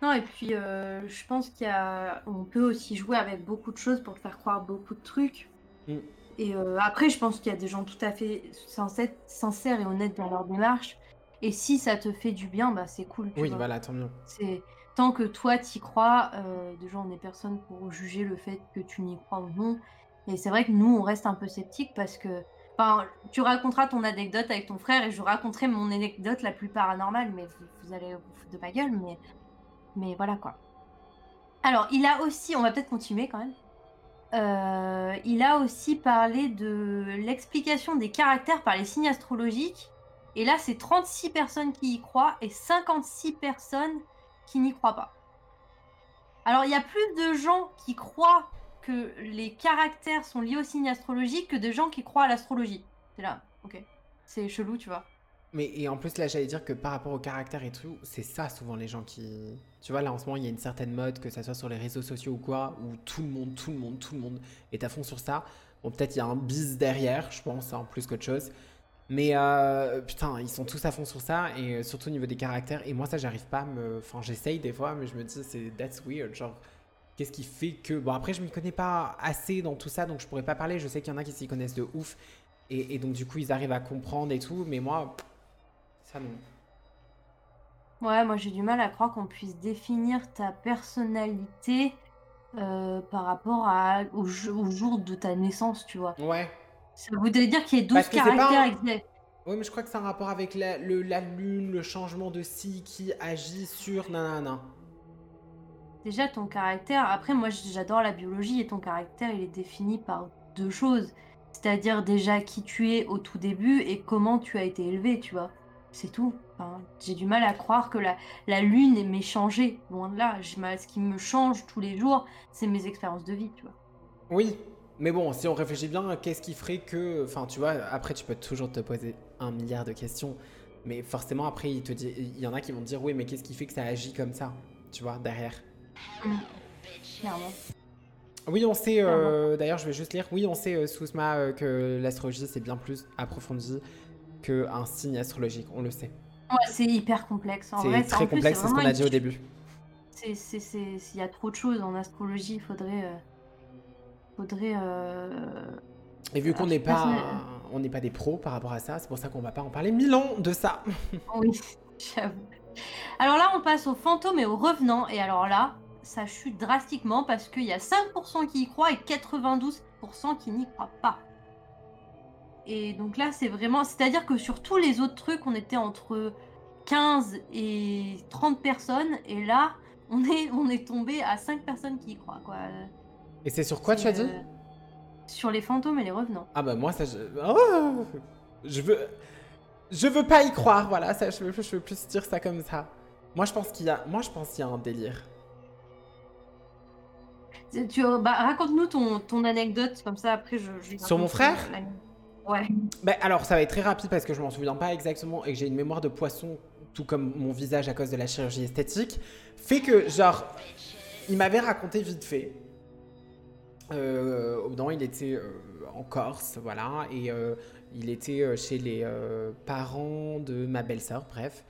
Non, et puis euh, je pense y a... peut aussi jouer avec beaucoup de choses pour te faire croire beaucoup de trucs. Mm. Et euh, après, je pense qu'il y a des gens tout à fait sincères, sincères et honnêtes dans leur démarche. Et si ça te fait du bien, bah c'est cool. tu Oui, vois. voilà, tant mieux. C'est tant que toi t'y crois, euh, déjà on est personne pour juger le fait que tu n'y crois ou non. Et c'est vrai que nous on reste un peu sceptiques parce que, enfin, tu raconteras ton anecdote avec ton frère et je raconterai mon anecdote la plus paranormale, mais vous, allez vous foutre de ma gueule, mais, mais voilà quoi. Alors il a aussi, on va peut-être continuer quand même. Euh, il a aussi parlé de l'explication des caractères par les signes astrologiques. Et là, c'est 36 personnes qui y croient et 56 personnes qui n'y croient pas. Alors, il y a plus de gens qui croient que les caractères sont liés aux signes astrologiques que de gens qui croient à l'astrologie. C'est là, ok. C'est chelou, tu vois. Mais et en plus là j'allais dire que par rapport au caractère et tout, c'est ça souvent les gens qui... Tu vois là en ce moment il y a une certaine mode, que ça soit sur les réseaux sociaux ou quoi, où tout le monde, tout le monde, tout le monde est à fond sur ça. Bon peut-être il y a un bise derrière, je pense, en plus qu'autre chose. Mais euh, putain, ils sont tous à fond sur ça, et euh, surtout au niveau des caractères. Et moi ça j'arrive pas à me... Enfin j'essaye des fois, mais je me dis c'est that's weird, genre... Qu'est-ce qui fait que... Bon après je m'y connais pas assez dans tout ça, donc je pourrais pas parler. Je sais qu'il y en a qui s'y connaissent de ouf. Et, et donc du coup ils arrivent à comprendre et tout, mais moi... Ça non. Ouais, moi j'ai du mal à croire qu'on puisse définir ta personnalité euh, par rapport à, au, jo- au jour de ta naissance, tu vois. Ouais. Ça voudrait dire qu'il y ait 12 Parce que c'est pas caractères un- exacts. Oui, mais je crois que c'est un rapport avec la, le- la lune, le changement de si qui agit sur nanana. Déjà, ton caractère, après, moi j'adore la biologie et ton caractère, il est défini par deux choses. C'est-à-dire déjà qui tu es au tout début et comment tu as été élevé, tu vois. C'est tout. J'ai du mal à croire que la, lune m'ait changé. Loin de là. Ce qui me change tous les jours, c'est mes expériences de vie, tu vois. Oui, mais bon, si on réfléchit bien, qu'est-ce qui ferait que... Enfin, tu vois, après, tu peux toujours te poser un milliard de questions. Mais forcément, après, il, il y en a qui vont te dire, oui, mais qu'est-ce qui fait que ça agit comme ça Tu vois, derrière? Clairement. Oui, on sait, euh, d'ailleurs, je vais juste lire. Oui, on sait, euh, Sousma, euh, que l'astrologie, c'est bien plus approfondi qu'un signe astrologique. On le sait. Ouais, c'est hyper complexe. En C'est très en plus, complexe, c'est ce qu'on a dit au une- début. c'est, c'est, c'est- s'il y a trop de choses en astrologie, il faudrait, euh, faudrait. Et vu qu'on n'est pas, on n'est pas des pros par rapport à ça, c'est pour ça qu'on va pas en parler mille ans de ça. Oui, j'avoue. Alors là, on passe aux fantômes et aux revenants. Et alors là, ça chute drastiquement parce qu'il y a 5% qui y croient et 92% qui n'y croient pas. Et donc là, c'est vraiment... C'est-à-dire que sur tous les autres trucs, on était entre 15 et 30 personnes. Et là, on est, on est tombé à 5 personnes qui y croient. Quoi. Et c'est sur quoi tu as dit euh, Sur les fantômes et les revenants. Ah bah moi ça je... Oh je veux je veux pas y croire voilà ça je veux, je veux plus dire ça comme ça. Moi je pense qu'il y a moi je pense qu'il y a un délire. Tu, bah, raconte-nous ton, ton anecdote, comme ça après je... je Sur mon frère. Ouais. Bah alors ça va être très rapide parce que je m'en souviens pas exactement et que j'ai une mémoire de poisson tout comme mon visage à cause de la chirurgie esthétique fait que genre il m'avait raconté vite fait. Euh, moment, il était euh, en Corse, voilà, et euh, il était euh, chez les parents de ma belle-sœur, bref.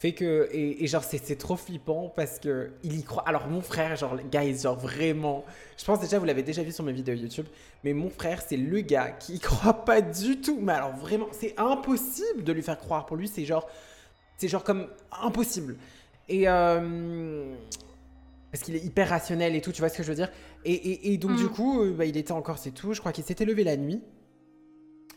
Fait que, et, et genre, c'est c'est trop flippant parce que il y croit. Alors, mon frère, genre, guys, genre vraiment, je pense déjà, vous l'avez déjà vu sur mes vidéos YouTube, mais mon frère, c'est le gars qui y croit pas du tout. Mais alors, vraiment, c'est impossible de lui faire croire. Pour lui, c'est genre, c'est genre comme impossible. Et, euh, parce qu'il est hyper rationnel et tout, tu vois ce que je veux dire? Et, et- et donc, Mm. du coup, euh, bah, il était en Corse et tout. Je crois qu'il s'était levé la nuit.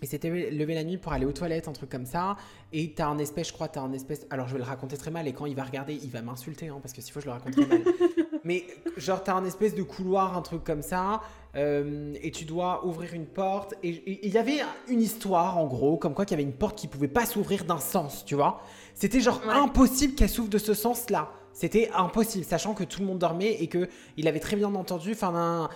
Il s'était levé la nuit pour aller aux toilettes, un truc comme ça. Et t'as un espèce, je crois, t'as un espèce. Alors, je vais le raconter très mal. Et quand il va regarder, il va m'insulter, hein, parce que s'il faut, je le raconte très mal. Mais, genre, t'as un espèce de couloir, un truc comme ça. euh, et tu dois ouvrir une porte. Et il y avait une histoire, en gros, comme quoi qu'il y avait une porte qui pouvait pas s'ouvrir d'un sens, tu vois. C'était genre Ouais. impossible qu'elle s'ouvre de ce sens-là. C'était impossible, sachant que tout le monde dormait et que il avait très bien entendu. Enfin, un-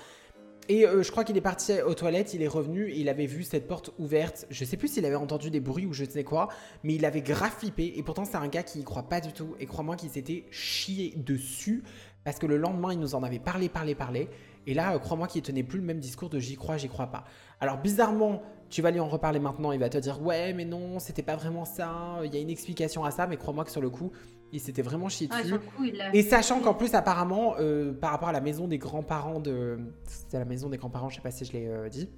et euh, je crois qu'il est parti aux toilettes, il est revenu il avait vu cette porte ouverte. Je sais plus s'il avait entendu des bruits ou je ne sais quoi, mais il avait grave flippé. Et pourtant, c'est un gars qui y croit pas du tout. Et crois-moi qu'il s'était chié dessus parce que le lendemain, il nous en avait parlé, parlé, parlé. Et là, euh, crois-moi qu'il tenait plus le même discours de j'y crois, j'y crois pas. Alors, bizarrement, tu vas lui en reparler maintenant. Il va te dire ouais, mais non, c'était pas vraiment ça. Il y a une explication à ça, mais crois-moi que sur le coup, il s'était vraiment chié dessus. coup, il. Et sachant qu'en plus, apparemment, euh, par rapport à la maison des grands-parents de. C'était la maison des grands-parents, je sais pas si je l'ai euh, dit.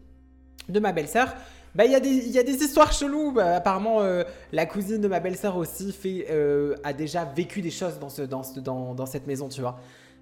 De ma belle-sœur, bah il y, a des- il y a des histoires cheloues. Bah, apparemment, euh, la cousine de ma belle-sœur aussi fait, a déjà vécu des choses dans, ce, dans, ce- dans, dans cette maison, tu vois.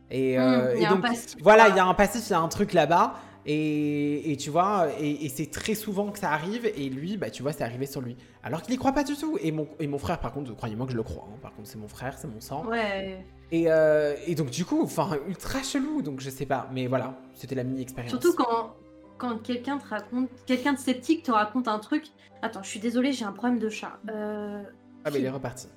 Et, Mmh, et donc, passif, voilà, il y a un passif, il y a un truc là-bas. Et, et tu vois, et, et c'est très souvent que ça arrive. Et lui, bah tu vois, c'est arrivé sur lui. Alors qu'il y croit pas du tout. Et mon, et mon frère, par contre, croyez-moi que je le crois. hein. Par contre, c'est mon frère, c'est mon sang. Ouais. Et, euh, et donc du coup, enfin, ultra chelou, donc je sais pas. Mais voilà, c'était la mini-expérience. Surtout quand, quand quelqu'un te raconte, quelqu'un de sceptique te raconte un truc. Attends, je suis désolée, j'ai un problème de chat. Euh... Ah bah il est reparti.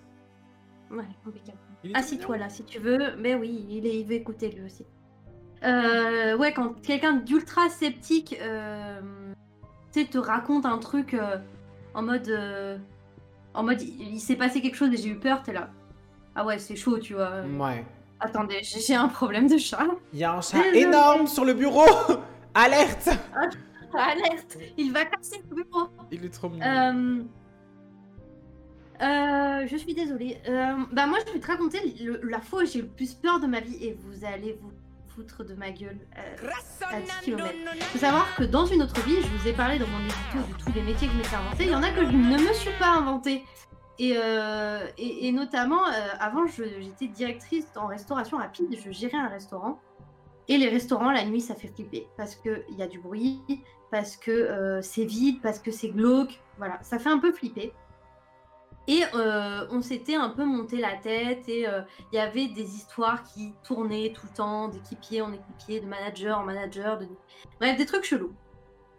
Ouais, impeccable. Assis-toi mignon. là si tu veux. Mais oui, il, est, il veut écouter lui aussi. Euh, ouais, quand quelqu'un d'ultra sceptique euh, tu sais, te raconte un truc euh, en mode. euh, en mode, il, il s'est passé quelque chose et j'ai eu peur, t'es là. Ah ouais, c'est chaud, tu vois. Ouais. Attendez, j'ai un problème de chat. Il y a un chat énorme sur le bureau Alerte Alerte Il va casser le bureau Il est trop mignon. Euh, euh, je suis désolée. Euh, bah moi, je vais te raconter le- la fois où j'ai le plus peur de ma vie et vous allez vous foutre de ma gueule euh, à 10 km. faut savoir que dans une autre vie, je vous ai parlé dans mon édito de tous les métiers que je m'étais inventé. Il y en a que je ne me suis pas inventé. Et, euh, et, et notamment, euh, avant, j'étais directrice en restauration rapide. Je gérais un restaurant. Et les restaurants, la nuit, ça fait flipper. Parce qu'il y a du bruit, parce que c'est vide, parce que c'est glauque. Voilà, ça fait un peu flipper. Et euh, on s'était un peu monté la tête et euh, il y avait des histoires qui tournaient tout le temps, d'équipier en équipier, de manager en manager, de... bref, des trucs chelous.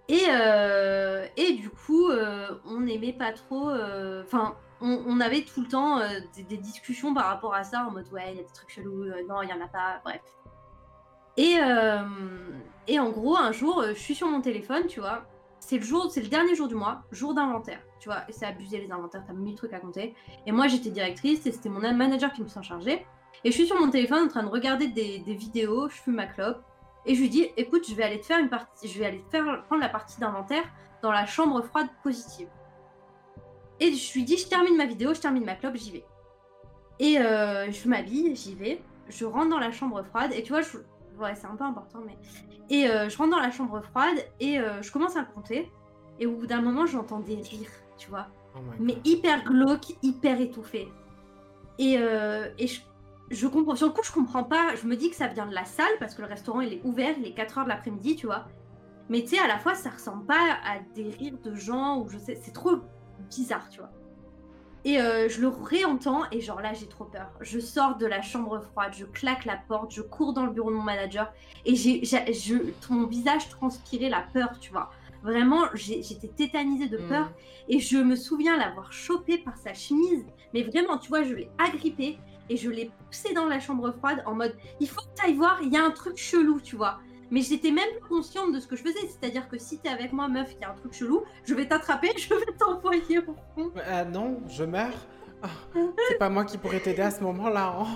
Et, euh, et du coup, euh, on n'aimait pas trop. euh, Enfin, on, avait tout le temps euh, des, discussions par rapport à ça, en mode ouais, il y a des trucs chelous, euh, non, il y en a pas, bref. Et, euh, en gros, un jour, euh, je suis sur mon téléphone, tu vois. C'est le dernier jour du mois, jour d'inventaire, tu vois. C'est abusé les inventaires, t'as mille trucs à compter. Et moi, j'étais directrice et c'était mon manager qui me s'en chargeait. Et je suis sur mon téléphone en train de regarder des, des vidéos, je fume ma clope. Et je lui dis, écoute, je vais aller te faire une partie, je vais aller te faire prendre la partie d'inventaire dans la chambre froide positive. Et je lui dis, je termine ma vidéo, je termine ma clope, j'y vais. Et euh, je m'habille, j'y vais. je rentre dans la chambre froide et tu vois, je... ouais, c'est un peu important, mais. Et euh, je rentre dans la chambre froide et euh, je commence à compter. Et au bout d'un moment, j'entends des rires, tu vois. Oh Mais hyper glauque, hyper étouffé. Et, euh, et je, je comprends. Sur le coup, je comprends pas. Je me dis que ça vient de la salle parce que le restaurant il est ouvert, il est 4h de l'après-midi, tu vois. Mais tu sais, à la fois, ça ressemble pas à des rires de gens ou je sais. C'est trop bizarre, tu vois. Et euh, je le réentends et genre là j'ai trop peur. Je sors de la chambre froide, je claque la porte, je cours dans le bureau de mon manager et j'ai, j'ai- je, mon visage transpirait la peur, tu vois. Vraiment, j'ai- j'étais tétanisée de peur Mm. et je me souviens l'avoir chopé par sa chemise. Mais vraiment, tu vois, je l'ai agrippé et je l'ai poussé dans la chambre froide en mode il faut que tu ailles voir, il y a un truc chelou, tu vois. Mais j'étais même plus consciente de ce que je faisais. C'est-à-dire que si t'es avec moi, meuf, il y a un truc chelou, je vais t'attraper, je vais t'envoyer au fond. Ah non, je meurs. Ah, c'est pas moi qui pourrais t'aider à ce moment-là. hein.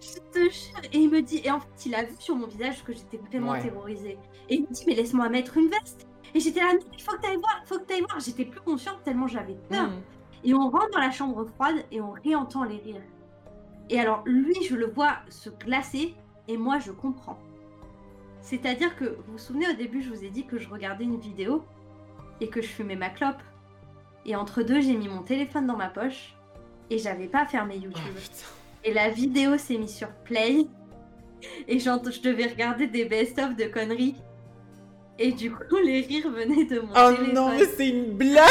Je te jure. Et il me dit, et en fait, il a vu sur mon visage que j'étais vraiment Ouais. terrorisée. Et il me dit, mais laisse-moi mettre une veste. Et j'étais là, non, il faut que t'ailles voir, il faut que t'ailles voir. J'étais plus consciente tellement j'avais peur. Mm. Et on rentre dans la chambre froide et on réentend les rires. Et alors, lui, je le vois se glacer et moi, je comprends. C'est-à-dire que, vous vous souvenez, au début, je vous ai dit que je regardais une vidéo et que je fumais ma clope. Et entre deux, j'ai mis mon téléphone dans ma poche et j'avais pas fermé Oh, YouTube. Et la vidéo s'est mise sur Play. Et je devais regarder des best-of de conneries. Et du coup, les rires venaient de mon Oh téléphone. non, mais c'est une blague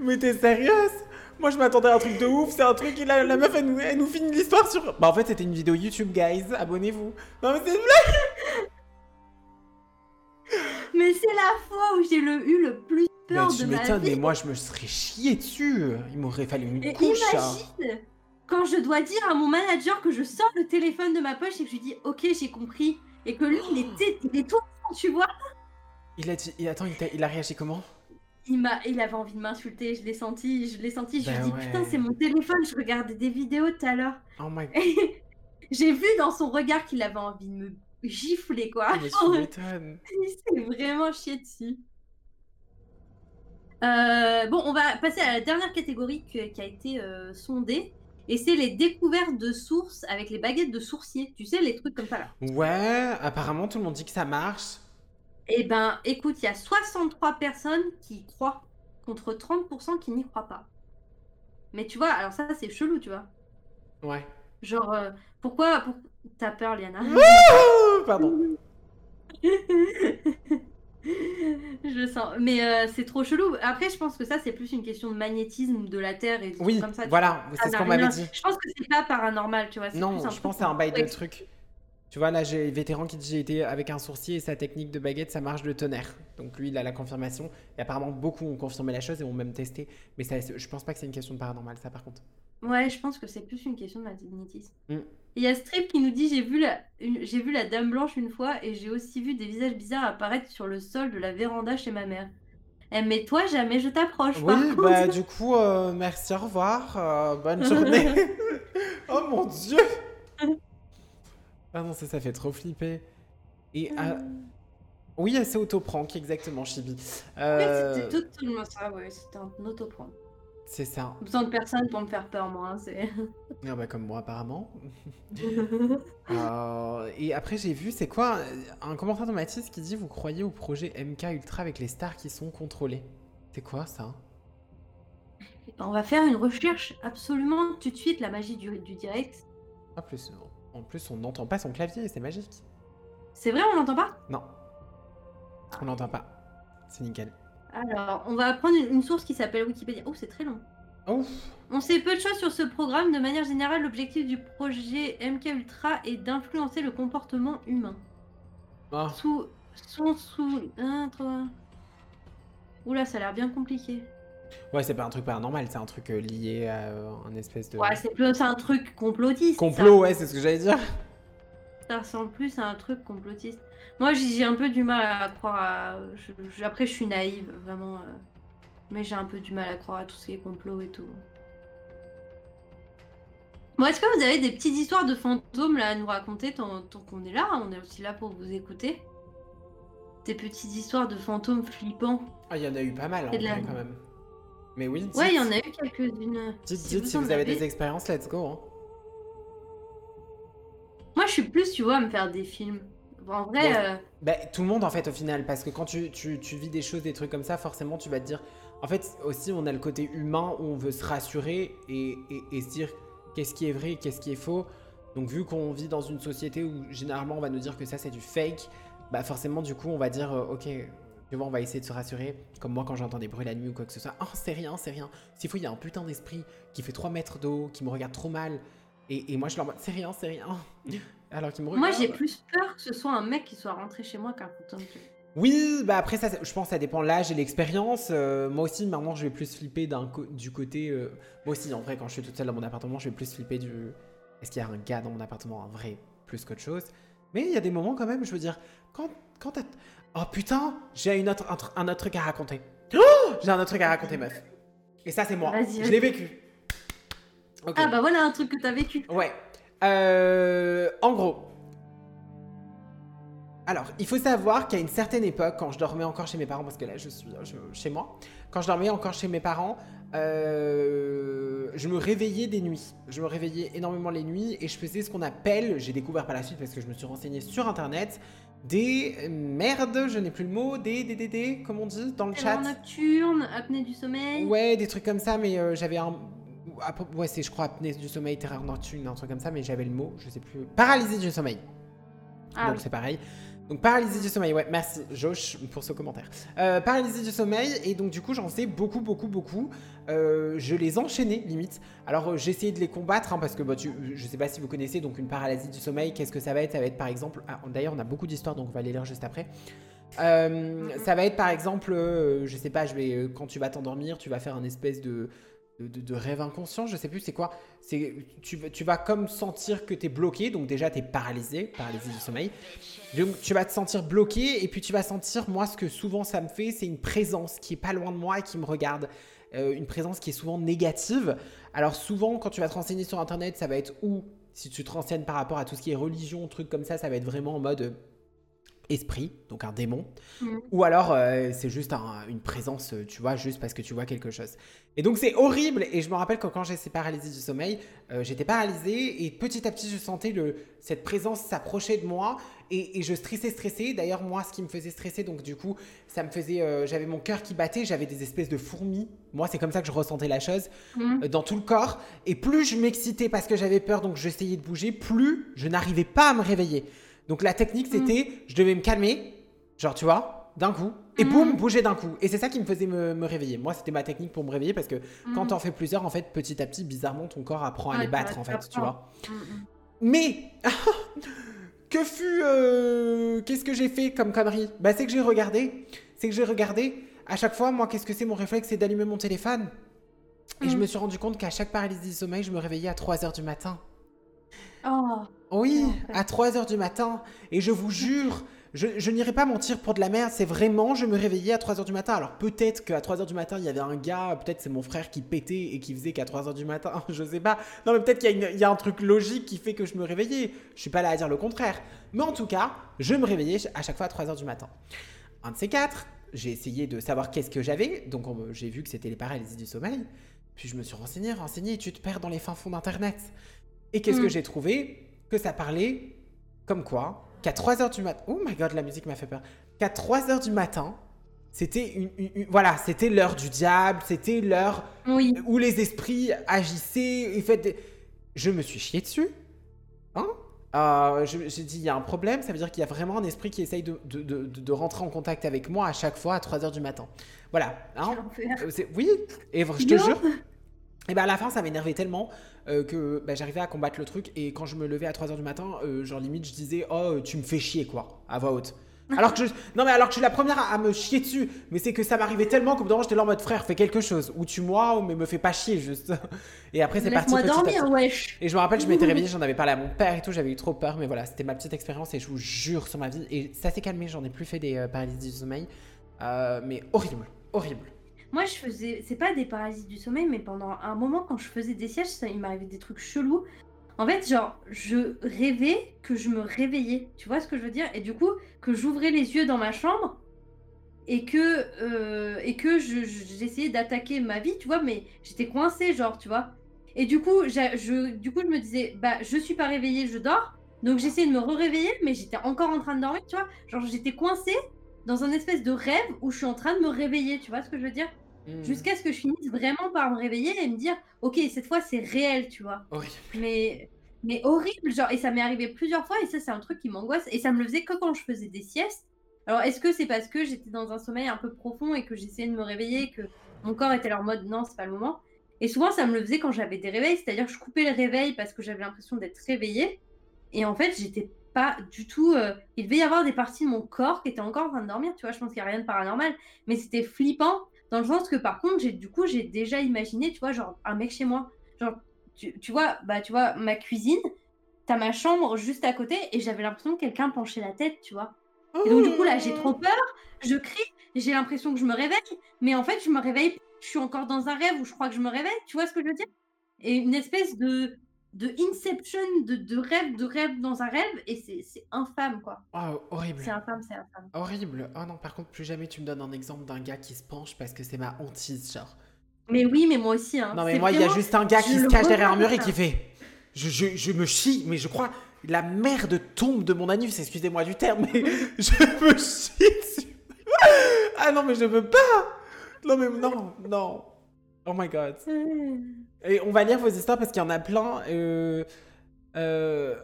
Mais t'es sérieuse? Moi je m'attendais à un truc de ouf, c'est un truc, et la, la meuf elle nous, elle nous finit l'histoire sur... Bah en fait c'était une vidéo YouTube guys, abonnez-vous. Non mais c'est une blague Mais c'est la fois où j'ai le, eu le plus peur Tu de ma vie. mais moi je me serais chié dessus Il m'aurait fallu une Et couche hein. imagine quand je dois dire à mon manager que je sors le téléphone de ma poche et que je lui dis ok j'ai compris et que lui il était il est tout tu vois Il a dit... Et attends, il, t'a- il a réagi comment? Il m'a il avait envie de m'insulter je l'ai senti je l'ai senti je lui dis ouais. putain c'est mon téléphone je regardais des vidéos tout à l'heure Oh my god, j'ai vu dans son regard qu'il avait envie de me gifler quoi il s'est vraiment chié dessus Euh, bon, on va passer à la dernière catégorie que- qui a été euh, sondée. Et c'est les découvertes de sources avec les baguettes de sourcier. Tu sais, les trucs comme ça là. Ouais, apparemment tout le monde dit que ça marche. Eh ben, écoute, il y a 63 personnes qui y croient contre 30% qui n'y croient pas. Mais tu vois, alors ça, c'est chelou, tu vois. Ouais. Genre, euh, pourquoi, pour- T'as peur, Liana? Pardon. Je le sens. Mais euh, c'est trop chelou. Après, je pense que ça, c'est plus une question de magnétisme de la Terre et trucs Oui, comme ça. voilà, c'est ce n'a qu'on m'avait rien- dit. Je pense que c'est pas paranormal, tu vois. Non, un je pense que c'est un bail de truc. Tu vois, là, j'ai vétéran qui dit j'ai été avec un sourcier et sa technique de baguette, ça marche de tonnerre. Donc lui, il a la confirmation. Et apparemment, beaucoup ont confirmé la chose et ont même testé. Mais ça, je pense pas que c'est une question de paranormal, ça, par contre. Ouais, je pense que c'est plus une question de magnétisme. Mm. Il y a Strip qui nous dit j'ai vu la j'ai vu la dame blanche une fois et j'ai aussi vu des visages bizarres apparaître sur le sol de la véranda chez ma mère. Eh, mais toi jamais je t'approche. Oui, bah, du coup, euh, merci, au revoir. euh, bonne journée. oh mon dieu! Ah non, ça, ça fait trop flipper. Et. ah, oui, c'est autoprank, exactement, Chibi. Euh, C'était totalement ça, ouais, c'était un autoprendre. C'est ça. Besoin de personne pour me faire peur, moi. hein, c'est... Ah bah, comme moi, apparemment. Euh, et après, j'ai vu, c'est quoi euh, Un commentaire de Mathis qui dit Vous croyez au projet MK Ultra avec les stars qui sont contrôlées? C'est quoi ça? On va faire une recherche absolument tout de suite, la magie du, du direct. en plus, en plus, on n'entend pas son clavier, c'est magique. C'est vrai, on l'entend pas? Non. On n'entend pas. C'est nickel. Alors, on va prendre une, une source qui s'appelle Wikipédia. Oh, c'est très long. Oh On sait peu de choses sur ce programme. De manière générale, l'objectif du projet MK Ultra est d'influencer le comportement humain. Ah, Sous. Sont sous. Un, trois. Oula, ça a l'air bien compliqué. Ouais, c'est pas un truc paranormal, c'est un truc euh, lié à euh, un espèce de. Ouais, c'est plus un truc complotiste. Complot, ouais, c'est ce que j'allais dire. Ça, ça ressemble plus à un truc complotiste. Moi, j'ai un peu du mal à croire à. je- je- Après, je suis naïve, vraiment. euh, Mais j'ai un peu du mal à croire à tout ce qui est complot et tout. Bon, est-ce que vous avez des petites histoires de fantômes là à nous raconter tant, tant qu'on est là On est aussi là pour vous écouter? Des petites histoires de fantômes flippants. Ah, il y en a eu pas mal en de la- quand même. Mais oui, dites, Ouais, il y en a eu quelques-unes. dites, Si dites vous si vous avez des expériences, let's go. hein. suis plus, tu vois, à me faire des films. En vrai. Euh, Bah, tout le monde en fait au final, parce que quand tu, tu, tu vis des choses, des trucs comme ça, forcément tu vas te dire. En fait, aussi on a le côté humain où on veut se rassurer et, et, et se dire qu'est-ce qui est vrai, qu'est-ce qui est faux. Donc vu qu'on vit dans une société où généralement on va nous dire que ça c'est du fake, bah forcément du coup on va dire euh, ok, tu vois on va essayer de se rassurer. Comme moi quand j'entends des bruits la nuit ou quoi que ce soit, oh c'est rien, c'est rien. S'il faut il y a un putain d'esprit qui fait 3 mètres d'eau, qui me regarde trop mal. Et, et moi je mode c'est rien, c'est rien. Alors qu'il me regarde. Moi, j'ai plus peur que ce soit un mec qui soit rentré chez moi qu'un fantôme. tu vois. Oui, bah après ça, je pense que ça dépend de l'âge et l'expérience. Euh, moi aussi, maintenant, je vais plus flipper d'un du côté. euh, moi aussi, en vrai, quand je suis toute seule dans mon appartement, je vais plus flipper du. Est-ce qu'il y a un gars dans mon appartement, un vrai, plus qu'autre chose. Mais il y a des moments quand même, je veux dire, quand, quand t'as. Oh putain, j'ai une autre, un, tr- un autre truc à raconter. Oh j'ai un autre truc à raconter, meuf. Et ça, c'est moi. Vas-y, Je l'ai vécu. Ah bah voilà un truc que t'as vécu. Ouais. Euh, en gros. Alors, il faut savoir qu'à une certaine époque, quand je dormais encore chez mes parents, parce que là je suis je- chez moi, quand je dormais encore chez mes parents, euh, je me réveillais des nuits. Je me réveillais énormément les nuits et je faisais ce qu'on appelle, j'ai découvert par la suite parce que je me suis renseigné sur internet, des merdes, je n'ai plus le mot, des, des, des, des, comme on dit dans le chat. Nocturne, apnée du sommeil. Ouais, des trucs comme ça, mais euh, j'avais un. Peu- Ouais, c'est, je crois, apnée du sommeil, terreur nocturne, un truc comme ça, mais j'avais le mot, je sais plus. Paralysie du sommeil. Ah Donc oui. c'est pareil. Donc paralysie du sommeil, ouais, merci Josh pour ce commentaire. Euh, paralysie du sommeil, et donc du coup j'en sais beaucoup, beaucoup, beaucoup. Euh, je les enchaînais limite. Alors euh, j'ai essayé de les combattre, hein, parce que bah, tu, je sais pas si vous connaissez, donc une paralysie du sommeil, qu'est-ce que ça va être? Ça va être par exemple, ah, d'ailleurs on a beaucoup d'histoires, donc on va les lire juste après. Euh, ça va être par exemple, euh, je sais pas, je vais, quand tu vas t'endormir, tu vas faire un espèce de, de, rêve inconscient, je sais plus c'est quoi? C'est tu, tu vas comme sentir que tu es bloqué, donc déjà tu es paralysé, paralysie du sommeil. Donc tu vas te sentir bloqué et puis tu vas sentir, moi ce que souvent ça me fait, c'est une présence qui est pas loin de moi et qui me regarde. Euh, une présence qui est souvent négative. Alors souvent quand tu vas te renseigner sur internet, ça va être ou si tu te renseignes par rapport à tout ce qui est religion, trucs comme ça, ça va être vraiment en mode esprit, donc un démon. Mhm. Ou alors euh, c'est juste un- une présence, euh, tu vois, juste parce que tu vois quelque chose. Et donc c'est horrible. Et je me rappelle que quand j'ai ces paralysies du sommeil, euh, j'étais paralysée et petit à petit je sentais le, cette présence s'approcher de moi et, et je stressais, stressais. D'ailleurs moi, ce qui me faisait stresser, donc du coup, ça me faisait, euh, j'avais mon cœur qui battait, j'avais des espèces de fourmis. Moi, c'est comme ça que je ressentais la chose euh, dans tout le corps. Et plus je m'excitais parce que j'avais peur, donc j'essayais de bouger, plus je n'arrivais pas à me réveiller. Donc la technique, c'était, je devais me calmer, genre tu vois, d'un coup, et Mhm. boum, bouger d'un coup. Et c'est ça qui me faisait me, me réveiller. Moi, c'était ma technique pour me réveiller parce que quand Mhm. t'en fais plusieurs, en fait, petit à petit, bizarrement, ton corps apprend à Ouais, les battre, en fait, tu vois. Mais que fut euh, qu'est-ce que j'ai fait comme connerie? Bah c'est que j'ai regardé, c'est que j'ai regardé. À chaque fois, moi, qu'est-ce que c'est mon réflexe, c'est d'allumer mon téléphone. Et je Mm. me suis rendu compte qu'à chaque paralysie du sommeil, je me réveillais à 3h du matin. Oh. Oui, à 3h du matin. Et je vous jure, je, je n'irai pas mentir pour de la merde, c'est vraiment, je me réveillais à 3h du matin. Alors peut-être qu'à 3h du matin, il y avait un gars, peut-être c'est mon frère qui pétait et qui faisait qu'à 3h du matin, je sais pas. Non mais peut-être qu'il y, a y un truc logique qui fait que je me réveillais. Je suis pas là à dire le contraire. Mais en tout cas, je me réveillais à chaque fois à 3h du matin. Un de ces quatre, j'ai essayé de savoir qu'est-ce que j'avais. Donc on- j'ai vu que c'était les paralysies du sommeil. Puis je me suis renseigné, renseigné, et tu te perds dans les fins fonds d'Internet. Et qu'est-ce que Mm. j'ai trouvé Que ça parlait comme quoi qu'à 3h du matin... Oh my god, la musique m'a fait peur. Qu'à 3h du matin, c'était une, une- une- Voilà, c'était l'heure du diable, c'était l'heure Oui. où les esprits agissaient et des... Je me suis chié dessus. Hein? Euh, J'ai dit, il y a un problème, ça veut dire qu'il y a vraiment un esprit qui essaye de, de- de- de- rentrer en contact avec moi à chaque fois à 3h du matin. Voilà. hein? Euh, Oui, et je te Non. jure. Et ben à la fin, ça m'énervait tellement euh, que bah, j'arrivais à combattre le truc. Et quand je me levais à 3h du matin, euh, genre limite, je disais Oh, tu me fais chier, quoi, à voix haute. Alors que je... Non, mais alors que je suis la première à, à me chier dessus. Mais c'est que ça m'arrivait tellement qu'au bout d'un moment, j'étais là en mode frère, fais quelque chose. Ou tue-moi, mais me fais pas chier, juste. Et après, c'est parti petit dormir, petit. wesh. Et je me rappelle, je m'étais réveillée, j'en avais parlé à mon père et tout, j'avais eu trop peur, mais voilà, c'était ma petite expérience et je vous jure sur ma vie. Et ça s'est calmé, j'en ai plus fait des euh, paralysies du sommeil. Euh, mais horrible, horrible. Moi, je faisais. C'est pas des paralysies du sommeil, mais pendant un moment, quand je faisais des sièges, ça, il m'arrivait des trucs chelous. En fait, genre, je rêvais que je me réveillais. Tu vois ce que je veux dire? Et du coup, que j'ouvrais les yeux dans ma chambre et que, euh, et que je- je- j'essayais d'attaquer ma vie, tu vois, mais j'étais coincée, genre, tu vois. Et du coup, je, du coup, je me disais, bah, je suis pas réveillée, je dors. Donc j'essayais de me réveiller, mais j'étais encore en train de dormir, tu vois. Genre j'étais coincée dans un espèce de rêve où je suis en train de me réveiller, tu vois ce que je veux dire? Hmm. Jusqu'à ce que je finisse vraiment par me réveiller et me dire, ok, cette fois c'est réel, tu vois. Horrible. Mais, mais horrible, genre, et ça m'est arrivé plusieurs fois, et ça c'est un truc qui m'angoisse, et ça me le faisait que quand je faisais des siestes. Alors est-ce que c'est parce que j'étais dans un sommeil un peu profond et que j'essayais de me réveiller, que mon corps était en mode non, c'est pas le moment? Et souvent ça me le faisait quand j'avais des réveils, c'est-à-dire que je coupais le réveil parce que j'avais l'impression d'être réveillée, et en fait j'étais pas du tout. euh, Il devait y avoir des parties de mon corps qui étaient encore en train de dormir, tu vois, je pense qu'il n'y a rien de paranormal, mais c'était flippant dans le sens que par contre, j'ai du coup, j'ai déjà imaginé, tu vois, genre un mec chez moi. Genre, tu, tu vois, bah tu vois, ma cuisine, t'as ma chambre juste à côté et j'avais l'impression que quelqu'un penchait la tête, tu vois. Et donc du coup là, j'ai trop peur, je crie, j'ai l'impression que je me réveille, mais en fait, je me réveille, je suis encore dans un rêve où je crois que je me réveille, tu vois ce que je veux dire? Et une espèce de de inception, de, de rêve, de rêve dans un rêve, et c'est c'est infâme, quoi. Oh, horrible. C'est infâme, c'est infâme. Horrible. Oh non, par contre, plus jamais tu me donnes un exemple d'un gars qui se penche parce que c'est ma hantise, genre. Mais oui, mais moi aussi, hein. Non, mais moi, il y a juste un gars qui se cache derrière un mur et qui fait. Je, je, je me chie, mais je crois. La merde tombe de mon anus, excusez-moi du terme, mais je me chie dessus. Ah non, mais je veux pas Non, mais non, non. Oh my god. Et on va lire vos histoires parce qu'il y en a plein. Euh, euh,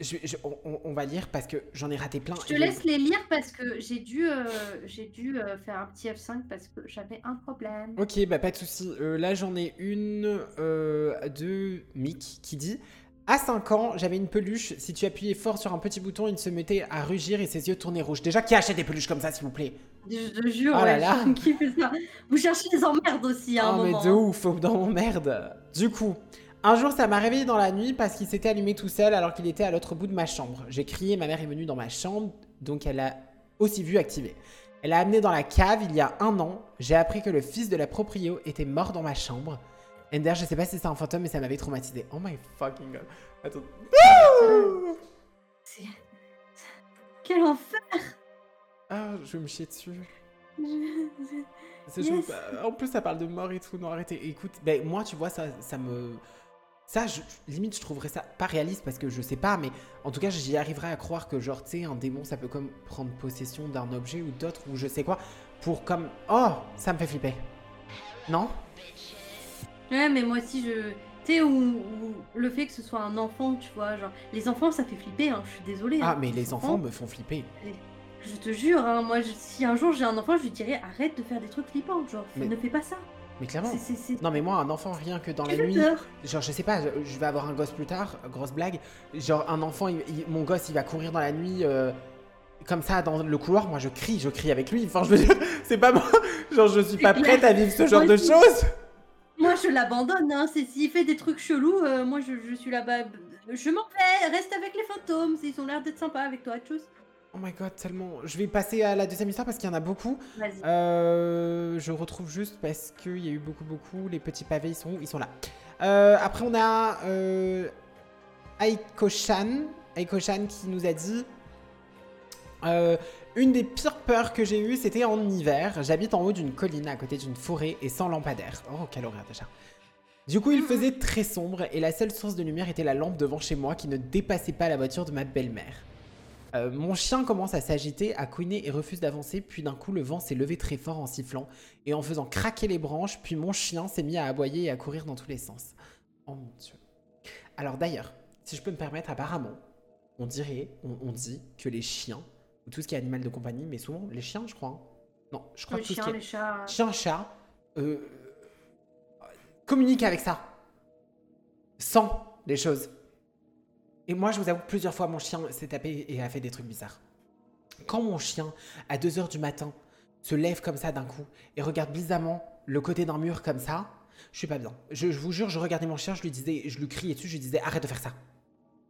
je- je- on, va lire parce que j'en ai raté plein. Je te laisse les lire parce que j'ai dû, euh, j'ai dû faire un petit F5 parce que j'avais un problème. Ok, bah pas de souci. Là, j'en ai une de Mick qui dit À 5 ans, j'avais une peluche. Si tu appuyais fort sur un petit bouton, il se mettait à rugir et ses yeux tournaient rouges. Déjà, qui achète des peluches comme ça, s'il vous plaît? Je te jure, Oh là ouais, là. qui fait ça Vous cherchez les emmerdes aussi à un Ah, mais de hein. ouf, dans mon merde. Du coup, un jour, ça m'a réveillé dans la nuit parce qu'il s'était allumé tout seul alors qu'il était à l'autre bout de ma chambre. J'ai crié, ma mère est venue dans ma chambre, donc elle a aussi vu activer. Elle l'a amené dans la cave il y a un an. J'ai appris que le fils de la proprio était mort dans ma chambre. Ender, je sais pas si c'est un fantôme, mais ça m'avait traumatisé. Oh my fucking god. Attends. Quel enfer Ah, je vais me chier dessus. Je- C'est Yes. chaud. En plus, ça parle de mort et tout. Non, arrêtez. Écoute, ben, moi, tu vois, ça, ça me. Ça, je- limite, je trouverais ça pas réaliste parce que je sais pas, mais en tout cas, j'y arriverais à croire que, genre, tu sais, un démon, ça peut comme prendre possession d'un objet ou d'autre ou je sais quoi, pour comme. Oh, ça me fait flipper. Non? Ouais, mais moi aussi, je. Tu sais, ou, ou le fait que ce soit un enfant, tu vois, genre. Les enfants, ça fait flipper, hein, je suis désolée. Ah, hein. mais les enfants me font flipper. Je te jure, hein, moi, je- si un jour j'ai un enfant, je lui dirais arrête de faire des trucs flippants, genre, Mais- ne fais pas ça. Mais clairement. Non, mais moi, un enfant, rien que dans la nuit. peur. Genre, je sais pas, je, vais avoir un gosse plus tard, grosse blague. Genre, un enfant, il- il- mon gosse, il va courir dans la nuit, euh, comme ça, dans le couloir. Moi, je crie, je crie avec lui. Enfin, je veux dire, c'est pas moi. Genre, je suis pas prête à vivre ce genre de choses. Moi, je l'abandonne, hein. c'est s'il fait des trucs chelous, euh, moi, je, je suis là-bas. Je m'en vais, reste avec les fantômes, ils ont l'air d'être sympas avec toi, chose. Oh my god, tellement. Je vais passer à la deuxième histoire parce qu'il y en a beaucoup. Euh, je retrouve juste parce qu'il y a eu beaucoup, beaucoup. Les petits pavés, ils sont où Ils sont là. Euh, après, on a euh, Aiko-chan. Aiko-chan qui nous a dit euh, Une des pires peurs que j'ai eues, c'était en hiver. J'habite en haut d'une colline à côté d'une forêt et sans lampadaire. Oh, quelle horreur déjà. Du coup, il faisait très sombre et la seule source de lumière était la lampe devant chez moi qui ne dépassait pas la voiture de ma belle-mère. Euh, mon chien commence à s'agiter, à couiner et refuse d'avancer, puis d'un coup le vent s'est levé très fort en sifflant et en faisant craquer les branches, puis mon chien s'est mis à aboyer et à courir dans tous les sens. Oh mon dieu. Alors d'ailleurs, si je peux me permettre, apparemment, on dirait, on, on dit que les chiens, ou tout ce qui est animal de compagnie, mais souvent les chiens je crois. hein. Non, je crois Les que tout chiens, ce qui les est chats. chien, chat, euh, communique avec ça. Sent les choses. Et moi, je vous avoue, plusieurs fois, mon chien s'est tapé et a fait des trucs bizarres. Quand mon chien, à 2h du matin, se lève comme ça d'un coup et regarde bizarrement le côté d'un mur comme ça, je suis pas bien. Je, je vous jure, je regardais mon chien, je lui disais, je lui criais dessus, je lui disais arrête de faire ça.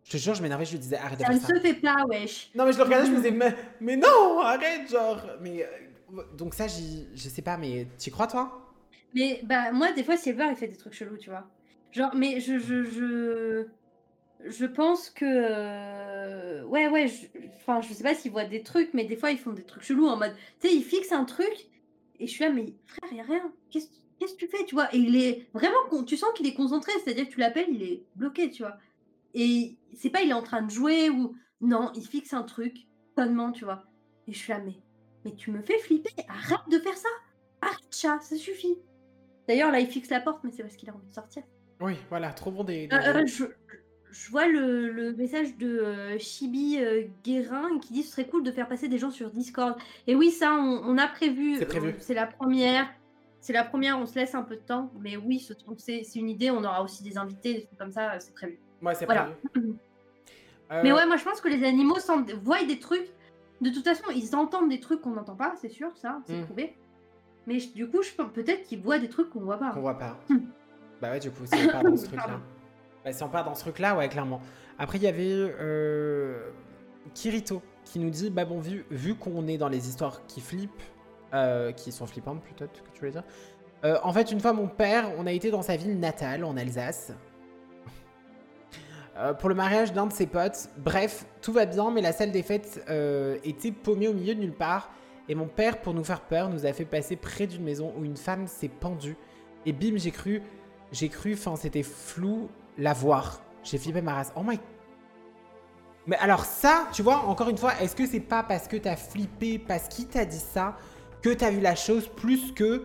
Je te jure, je m'énervais, je lui disais arrête de Ça ne se fait pas, wesh. Non, mais je le regardais, je me disais mais, mais non, arrête, genre. Mais euh, donc ça, je sais pas, mais tu crois toi? Mais bah moi des fois Silver il fait des trucs chelous tu vois. Genre mais je je je je pense que euh, ouais ouais je... enfin je sais pas s'ils voient des trucs mais des fois ils font des trucs chelous en mode tu sais ils fixent un truc et je suis là mais frère y a rien qu'est-ce que tu fais tu vois? Et il est vraiment tu sens qu'il est concentré c'est-à-dire que tu l'appelles il est bloqué tu vois Et c'est pas il est en train de jouer ou non, il fixe un truc, connement, tu vois. Et je suis là, mais, mais tu me fais flipper, arrête de faire ça. Arrête, chat, ça suffit. D'ailleurs, là, il fixe la porte, mais c'est parce qu'il a envie de sortir. Oui, voilà, trop bon des. des- Euh, euh, je, je vois le, le message de euh, Chibi Guérin qui dit ce serait cool de faire passer des gens sur Discord. Et oui, ça, on, on a prévu. C'est prévu. C'est la première. C'est la première, on se laisse un peu de temps. Mais oui, c'est une idée. On aura aussi des invités, des trucs comme ça, c'est prévu. Ouais, c'est Voilà. prévu. Mais Euh, ouais, moi je pense que les animaux voient des trucs. De toute façon, ils entendent des trucs qu'on n'entend pas, c'est sûr, ça, c'est Mm. prouvé. Mais je- du coup, je pense peut-être qu'ils voient des trucs qu'on voit pas. Qu'on voit pas. Hmm. bah ouais, du coup, si on part dans ce truc-là. Bah, si on part dans ce truc-là, ouais, clairement. Après, il y avait euh, Kirito qui nous dit Bah bon, vu, vu qu'on est dans les histoires qui flippent, euh, qui sont flippantes, peut-être que tu voulais dire. euh, en fait, une fois, mon père, on a été dans sa ville natale, en Alsace. Euh, pour le mariage d'un de ses potes. Bref, tout va bien, mais la salle des fêtes euh, était paumée au milieu de nulle part. Et mon père, pour nous faire peur, nous a fait passer près d'une maison où une femme s'est pendue. Et bim, j'ai cru, j'ai cru, enfin, c'était flou, la voir. J'ai flippé ma race. Oh my. Mais alors, ça, tu vois, encore une fois, est-ce que c'est pas parce que t'as flippé, parce qu'il t'a dit ça, que t'as vu la chose plus que.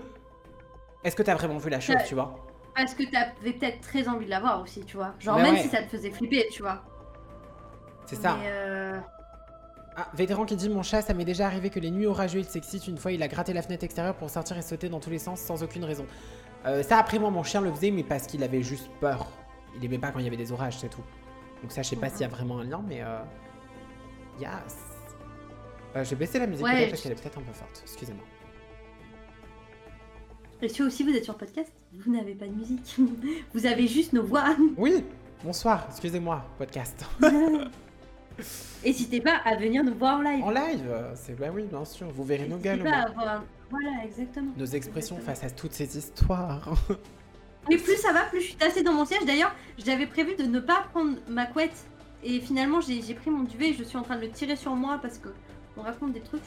Est-ce que t'as vraiment vu la chose, Ouais. tu vois? Parce que t'avais peut-être très envie de la voir aussi, tu vois. Genre, Bah même ouais. si ça te faisait flipper, tu vois. C'est ça. Mais, euh, Ah, vétéran qui dit Mon chat, ça m'est déjà arrivé que les nuits orageuses, il s'excite. Une fois, il a gratté la fenêtre extérieure pour sortir et sauter dans tous les sens sans aucune raison. Euh, ça, après, moi, mon chien le faisait, mais parce qu'il avait juste peur. Il aimait pas quand il y avait des orages, c'est tout. Donc, ça, je sais pas s'il y a vraiment un lien, mais. Euh... Yes. Euh, je vais baisser la musique Ouais, parce qu'elle est peut-être un peu forte. Excusez-moi. Et si aussi vous êtes sur podcast, vous n'avez pas de musique. vous avez juste nos voix. Oui Bonsoir, excusez-moi, podcast. N'hésitez pas à venir nous voir en live. en live C'est bah oui, bien sûr. Vous verrez nos moins. avoir- Voilà, exactement. nos expressions Exactement. face à toutes ces histoires. Et plus ça va, plus je suis tassée dans mon siège. D'ailleurs, j'avais prévu de ne pas prendre ma couette. Et finalement, j'ai j'ai pris mon duvet et je suis en train de le tirer sur moi parce que on raconte des trucs.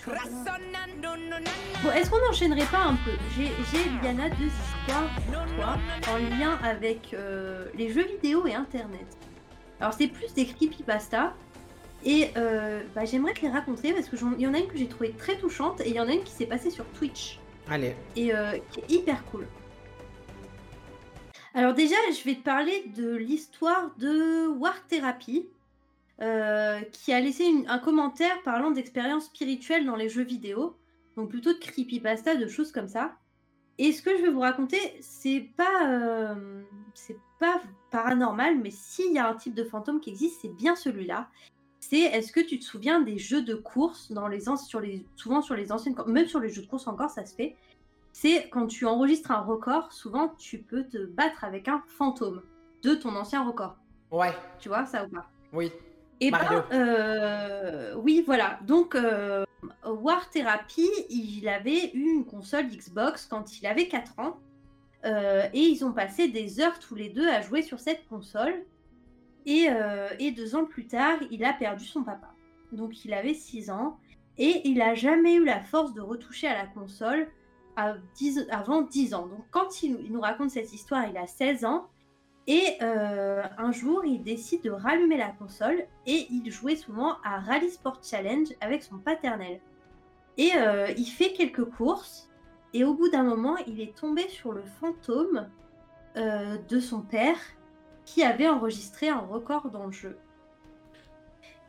Bon, est-ce qu'on n'enchaînerait pas un peu J'ai, j'ai, Liana, deux histoires pour toi en lien avec euh, les jeux vidéo et Internet. Alors, c'est plus des creepypasta. Et euh, bah, j'aimerais te les raconter parce qu'il y en a une que j'ai trouvée très touchante et il y en a une qui s'est passée sur Twitch Allez, et euh, qui est hyper cool. Alors déjà, je vais te parler de l'histoire de War Therapy, euh, qui a laissé une- un commentaire parlant d'expériences spirituelles dans les jeux vidéo, donc plutôt de creepypasta, de choses comme ça. Et ce que je vais vous raconter, c'est pas, euh, c'est pas paranormal, mais s'il y a un type de fantôme qui existe, c'est bien celui-là. C'est est-ce que tu te souviens des jeux de course dans les, sur les souvent sur les anciennes, même sur les jeux de course encore, ça se fait c'est quand tu enregistres un record, souvent tu peux te battre avec un fantôme de ton ancien record. ouais, Tu vois ça ou pas? Oui. Et Mario. ben, euh, oui, voilà. Donc, euh, War Therapy, il avait eu une console Xbox quand il avait 4 ans. Euh, et ils ont passé des heures tous les deux à jouer sur cette console. Et, et deux ans plus tard, il a perdu son papa. Donc, il avait 6 ans. Et il n'a jamais eu la force de retoucher à la console à 10 avant 10 ans. Donc, quand il, il nous raconte cette histoire, il a 16 ans. Et euh, un jour, il décide de rallumer la console et il jouait souvent à Rally Sport Challenge avec son paternel. Et euh, il fait quelques courses et au bout d'un moment, il est tombé sur le fantôme euh, de son père qui avait enregistré un record dans le jeu.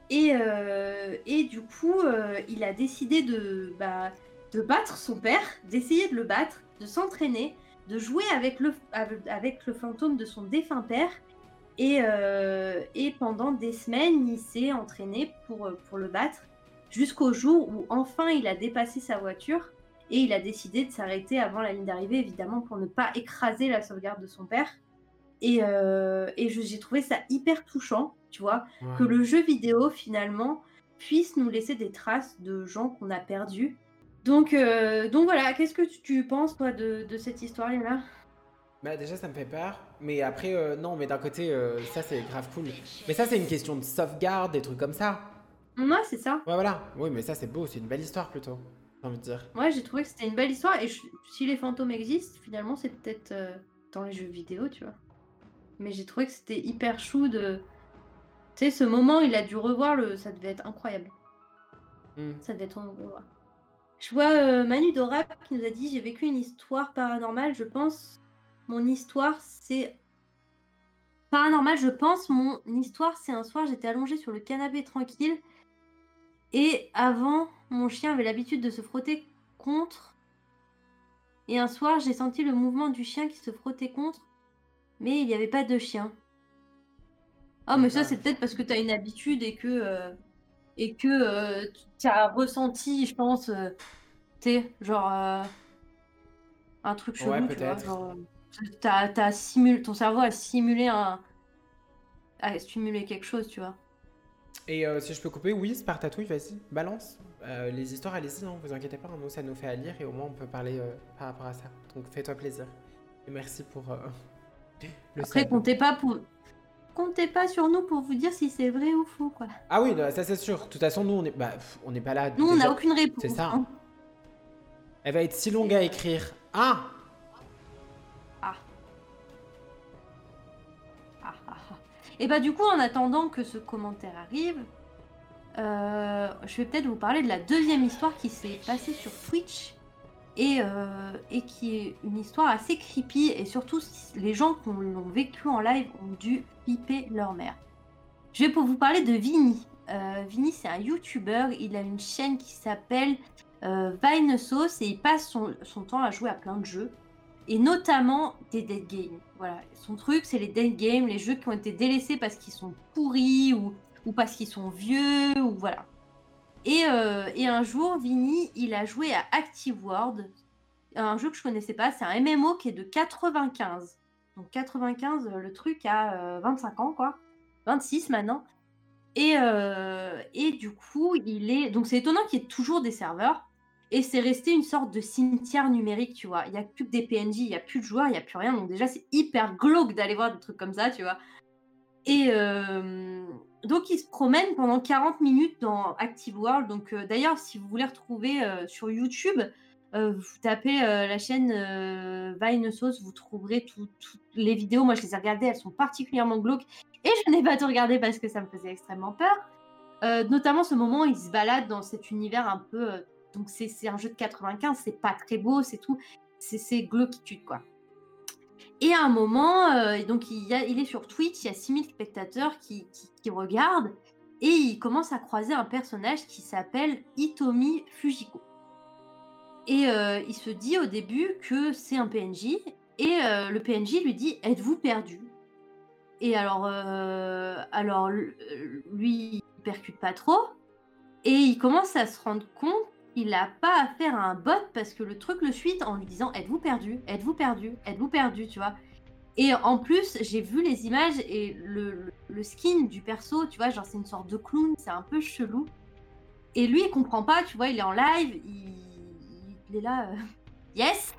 Et, du coup, il a décidé bah, de battre son père, d'essayer de le battre, de s'entraîner, de jouer avec le, avec, le fantôme de son défunt père. Et, euh, et pendant des semaines, il s'est entraîné pour, euh, pour le battre, jusqu'au jour où enfin il a dépassé sa voiture et il a décidé de s'arrêter avant la ligne d'arrivée, évidemment, pour ne pas écraser la sauvegarde de son père. Et, euh, et j'ai trouvé ça hyper touchant, tu vois, que le jeu vidéo, finalement, puisse nous laisser des traces de gens qu'on a perdus. Donc, euh, donc voilà, qu'est-ce que tu, tu penses, toi, de, de cette histoire-là? Bah déjà ça me fait peur, mais après euh, non, mais d'un côté euh, ça c'est grave cool. Mais ça c'est une question de sauvegarde, des trucs comme ça. Moi, c'est ça. Ouais voilà, oui mais ça c'est beau, c'est une belle histoire plutôt, j'ai envie de dire. Moi, j'ai trouvé que c'était une belle histoire. Et je- si les fantômes existent, finalement, c'est peut-être euh, dans les jeux vidéo, tu vois. Mais j'ai trouvé que c'était hyper chou de, Tu sais, ce moment, il a dû revoir le. Ça devait être incroyable. Hmm. Ça devait être. Je vois euh, Manu Dorap qui nous a dit J'ai vécu une histoire paranormale. Je pense. Mon histoire, c'est. Paranormal, je pense. Mon histoire, c'est un soir, j'étais allongée sur le canapé tranquille. Et avant, mon chien avait l'habitude de se frotter contre. Et un soir, j'ai senti le mouvement du chien qui se frottait contre. Mais il n'y avait pas de chien. Oh, mais ça, c'est peut-être parce que tu as une habitude et que. euh, et que euh, tu as ressenti, je pense. euh, tu sais, genre. euh, un truc chelou, Ouais, tu vois. Genre, euh, t'as, t'as simulé, ton cerveau a simulé un. a simulé quelque chose, tu vois. Et euh, si je peux couper, oui, Spartatouille, vas-y, balance. Les histoires, allez-y, non, vous inquiétez pas, nous, ça nous fait à lire et au moins on peut parler par rapport à ça. Donc fais-toi plaisir. Et merci pour le Après, comptez pas pour. Comptez pas sur nous pour vous dire si c'est vrai ou faux, quoi. Ah oui, non, ça c'est sûr. De toute façon, nous, on est, bah, on n'est pas là. Nous, on n'a aucune réponse. c'est ça. hein. Elle va être si longue à écrire. Ah Ah, ah, ah. Et bah, du coup, en attendant que ce commentaire arrive, euh, je vais peut-être vous parler de la deuxième histoire qui s'est passée sur Twitch. Et, euh, et qui est une histoire assez creepy. Et surtout, les gens qui l'ont vécu en live ont dû flipper leur mère. Je vais pour vous parler de Vinny. Euh, Vinny, c'est un YouTuber. Il a une chaîne qui s'appelle euh, Vine Sauce et il passe son, son temps à jouer à plein de jeux. Et notamment des dead games. Voilà. Son truc, c'est les dead games, les jeux qui ont été délaissés parce qu'ils sont pourris ou, ou parce qu'ils sont vieux ou voilà. Et, euh, et un jour, Vinny, il a joué à Active World, un jeu que je connaissais pas. C'est un MMO qui est de 95. Donc 95, euh, le truc a euh, 25 ans, quoi. 26 maintenant. Et, euh, et du coup, il est. Donc c'est étonnant qu'il y ait toujours des serveurs. Et c'est resté une sorte de cimetière numérique, tu vois. Il n'y a plus que des PNJ, il n'y a plus de joueurs, il n'y a plus rien. Donc déjà, c'est hyper glauque d'aller voir des trucs comme ça, tu vois. Et euh, donc, il se promène pendant 40 minutes dans Active World. Donc euh, d'ailleurs, si vous voulez retrouver euh, sur YouTube, euh, vous tapez la chaîne Vine Sauce, vous trouverez tout- toutes les vidéos. Moi, je les ai regardées, elles sont particulièrement glauques. Et je n'ai pas tout regardé parce que ça me faisait extrêmement peur. Notamment ce moment où il se balade dans cet univers un peu... donc c'est un jeu de 95, c'est pas très beau, c'est tout. C'est glauquitude, quoi. Et à un moment, euh, donc il, est sur Twitch, il y a 6000 spectateurs qui, regardent, et il commence à croiser un personnage qui s'appelle Itomi Fujiko. Et euh, il se dit au début que c'est un PNJ, et euh, le PNJ lui dit Êtes-vous perdu? Et alors, alors lui, il percute pas trop, et il commence à se rendre compte qu'il n'a pas à un bot parce que le truc le suit en lui disant Êtes-vous perdu? Êtes-vous perdu? Êtes-vous perdu Tu vois? Et en plus, j'ai vu les images et le, skin du perso, tu vois, genre c'est une sorte de clown, c'est un peu chelou. Et lui, il comprend pas, tu vois, il est en live, il, il est là, euh, yes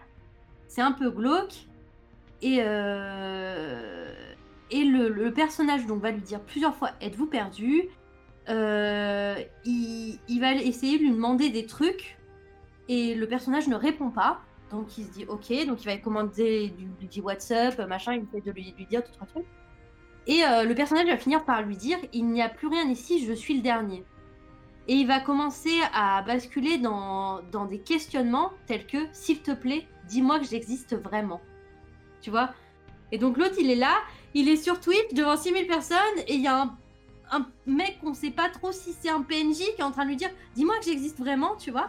C'est un peu glauque. Et, euh, et le, le personnage donc va lui dire plusieurs fois Êtes-vous perdu? Euh, il, va essayer de lui demander des trucs et le personnage ne répond pas. Donc il se dit ok, donc il va commander, du- WhatsApp, machin, il essaie de lui, dire tout trois trucs. Et euh, le personnage va finir par lui dire il n'y a plus rien ici, je suis le dernier. Et il va commencer à basculer dans, dans des questionnements tels que s'il te plaît, dis-moi que j'existe vraiment. Tu vois? Et donc l'autre il est là, il est sur Twitch devant 6000 personnes et il y a un, un mec qu'on sait pas trop si c'est un PNJ qui est en train de lui dire dis-moi que j'existe vraiment, tu vois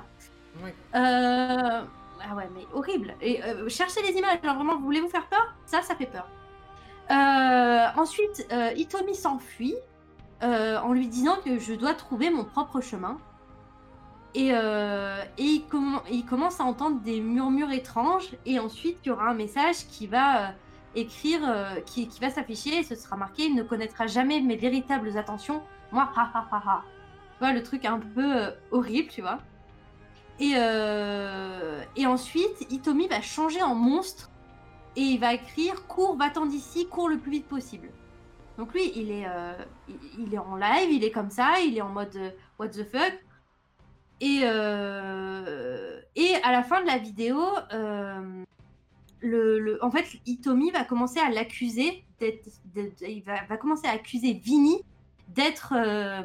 Ouais. euh... Ah ouais, mais horrible. Et euh, cherchez les images, genre vraiment, vous voulez vous faire peur? Ça, ça fait peur. Euh, ensuite, euh, Itomi s'enfuit en lui disant que je dois trouver mon propre chemin. Et, et il, commen- il commence à entendre des murmures étranges. Et ensuite, il y aura un message qui va écrire, euh, qui, qui va s'afficher. Ce sera marqué Il ne connaîtra jamais mes véritables attentions. Moi, ha ha ha ha. Tu vois, le truc un peu euh, horrible, tu vois. Et, euh, et ensuite, Itomi va changer en monstre et il va écrire Cours, va-t'en d'ici, cours le plus vite possible. Donc lui, il est, il, est en live, il est comme ça, il est en mode What the fuck. Et, et à la fin de la vidéo, le, en fait, Itomi va commencer à l'accuser Il va, commencer à accuser Vinny d'être euh,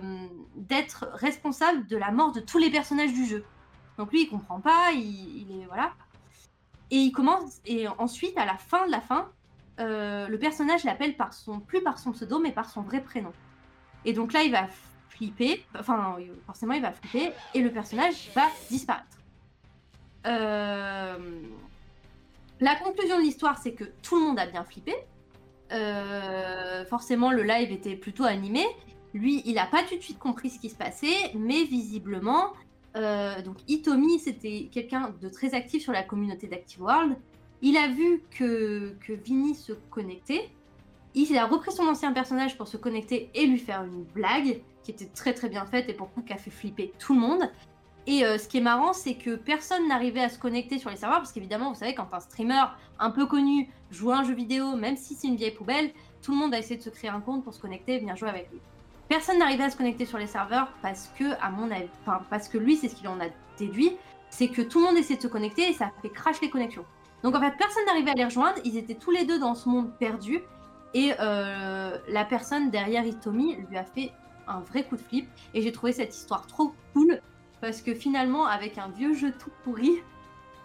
d'être responsable de la mort de tous les personnages du jeu. Donc lui, il comprend pas, il, il est voilà. Et il commence et ensuite à la fin de la fin, euh, le personnage l'appelle par son plus par son pseudo mais par son vrai prénom. Et donc là, il va flipper, enfin forcément il va flipper et le personnage va disparaître. Euh, La conclusion de l'histoire, c'est que tout le monde a bien flippé. Euh, forcément, le live était plutôt animé. Lui, il n'a pas tout de suite compris ce qui se passait, mais visiblement, euh, donc Itomi, c'était quelqu'un de très actif sur la communauté d'Active World. Il a vu que, que Vinny se connectait. Il a repris son ancien personnage pour se connecter et lui faire une blague qui était très très bien faite et pour coup qui a fait flipper tout le monde. Et euh, ce qui est marrant, c'est que personne n'arrivait à se connecter sur les serveurs parce qu'évidemment, vous savez, quand un streamer un peu connu joue à un jeu vidéo, même si c'est une vieille poubelle, tout le monde a essayé de se créer un compte pour se connecter et venir jouer avec lui. Personne n'arrivait à se connecter sur les serveurs parce que, à mon avis, parce que lui, c'est ce qu'il en a déduit, c'est que tout le monde essayait de se connecter et ça fait crash les connexions. Donc en fait, personne n'arrivait à les rejoindre, ils étaient tous les deux dans ce monde perdu et euh, la personne derrière Itomi lui a fait un vrai coup de flip et j'ai trouvé cette histoire trop cool parce que finalement, avec un vieux jeu tout pourri,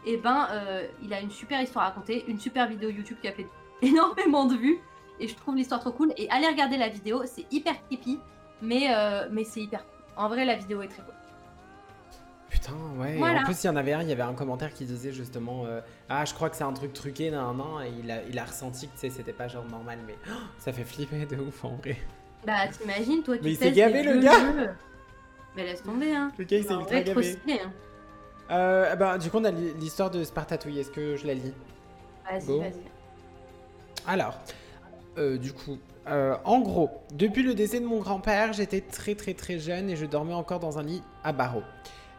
et ben, euh, il a une super histoire à raconter, une super vidéo YouTube qui a fait énormément de vues. Et je trouve l'histoire trop cool. Et allez regarder la vidéo, c'est hyper creepy, mais, euh, mais c'est hyper cool. En vrai, la vidéo est très cool. Putain, ouais. Voilà. En plus, il y en avait un, il y avait un commentaire qui disait justement euh, Ah, je crois que c'est un truc truqué, nan, nan, et il a, il a ressenti que tu sais, c'était pas genre normal, mais oh, ça fait flipper de ouf en vrai. Bah, t'imagines, toi, tu Mais il s'est gavé, le gars. jeux. Mais laisse tomber, hein. Le gars, il s'est ultra gavé. hein. Euh, eh ben, du coup, on a l'histoire de Spartatouille. Est-ce que je la lis? Vas-y, vas-y. Alors, euh, du coup, euh, en gros, depuis le décès de mon grand-père, j'étais très très très jeune et je dormais encore dans un lit à barreaux.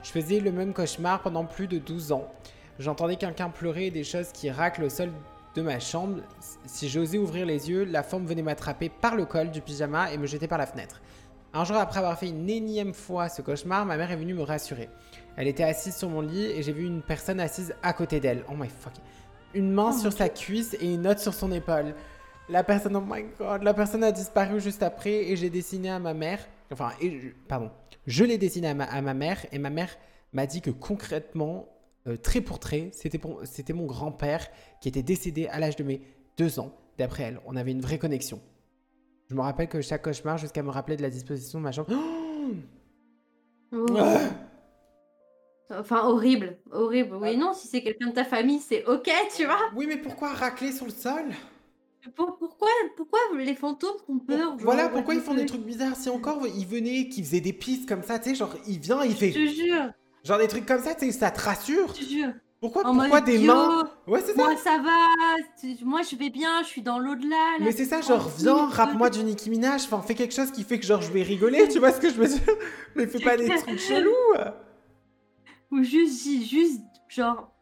Je faisais le même cauchemar pendant plus de 12 ans. J'entendais quelqu'un pleurer et des choses qui raclent au sol de ma chambre. Si j'osais ouvrir les yeux, la forme venait m'attraper par le col du pyjama et me jeter par la fenêtre. Un jour après avoir fait une énième fois ce cauchemar, ma mère est venue me rassurer. Elle était assise sur mon lit et j'ai vu une personne assise à côté d'elle. Oh my fuck. Une main Oh sur sa cuisse et une autre sur son épaule. La personne, oh my god, la personne a disparu juste après et j'ai dessiné à ma mère. Enfin, et je- pardon. Je l'ai dessiné à ma, à ma mère et ma mère m'a dit que concrètement, euh, trait pour trait, c'était pour- c'était mon grand-père qui était décédé à l'âge de mes deux ans. D'après elle, on avait une vraie connexion. Je me rappelle que chaque cauchemar, jusqu'à me rappeler de la disposition de ma chambre. Oh. Ah Enfin, horrible, horrible. Oui, non, si c'est quelqu'un de ta famille, c'est ok, tu vois. oui, mais pourquoi racler sur le sol? Pour- pourquoi, pourquoi les fantômes font peur genre, Voilà, pourquoi ils font des trucs bizarres. Si encore il venait, qu'il faisait des pistes comme ça, tu sais, genre il vient, il Je fait te jure, genre des trucs comme ça, tu sais, ça te rassure. je te jure. Pourquoi, des mains Ouais, c'est ça. Moi, ça va. Moi, je vais bien. Je suis dans l'au-delà. là, Mais c'est ça, genre viens, rappe-moi du Nicki Minaj, enfin fais quelque chose qui fait que genre je vais rigoler, tu vois ce que je veux dire? Mais fais pas des trucs chelous. Ou juste, dis- juste, genre,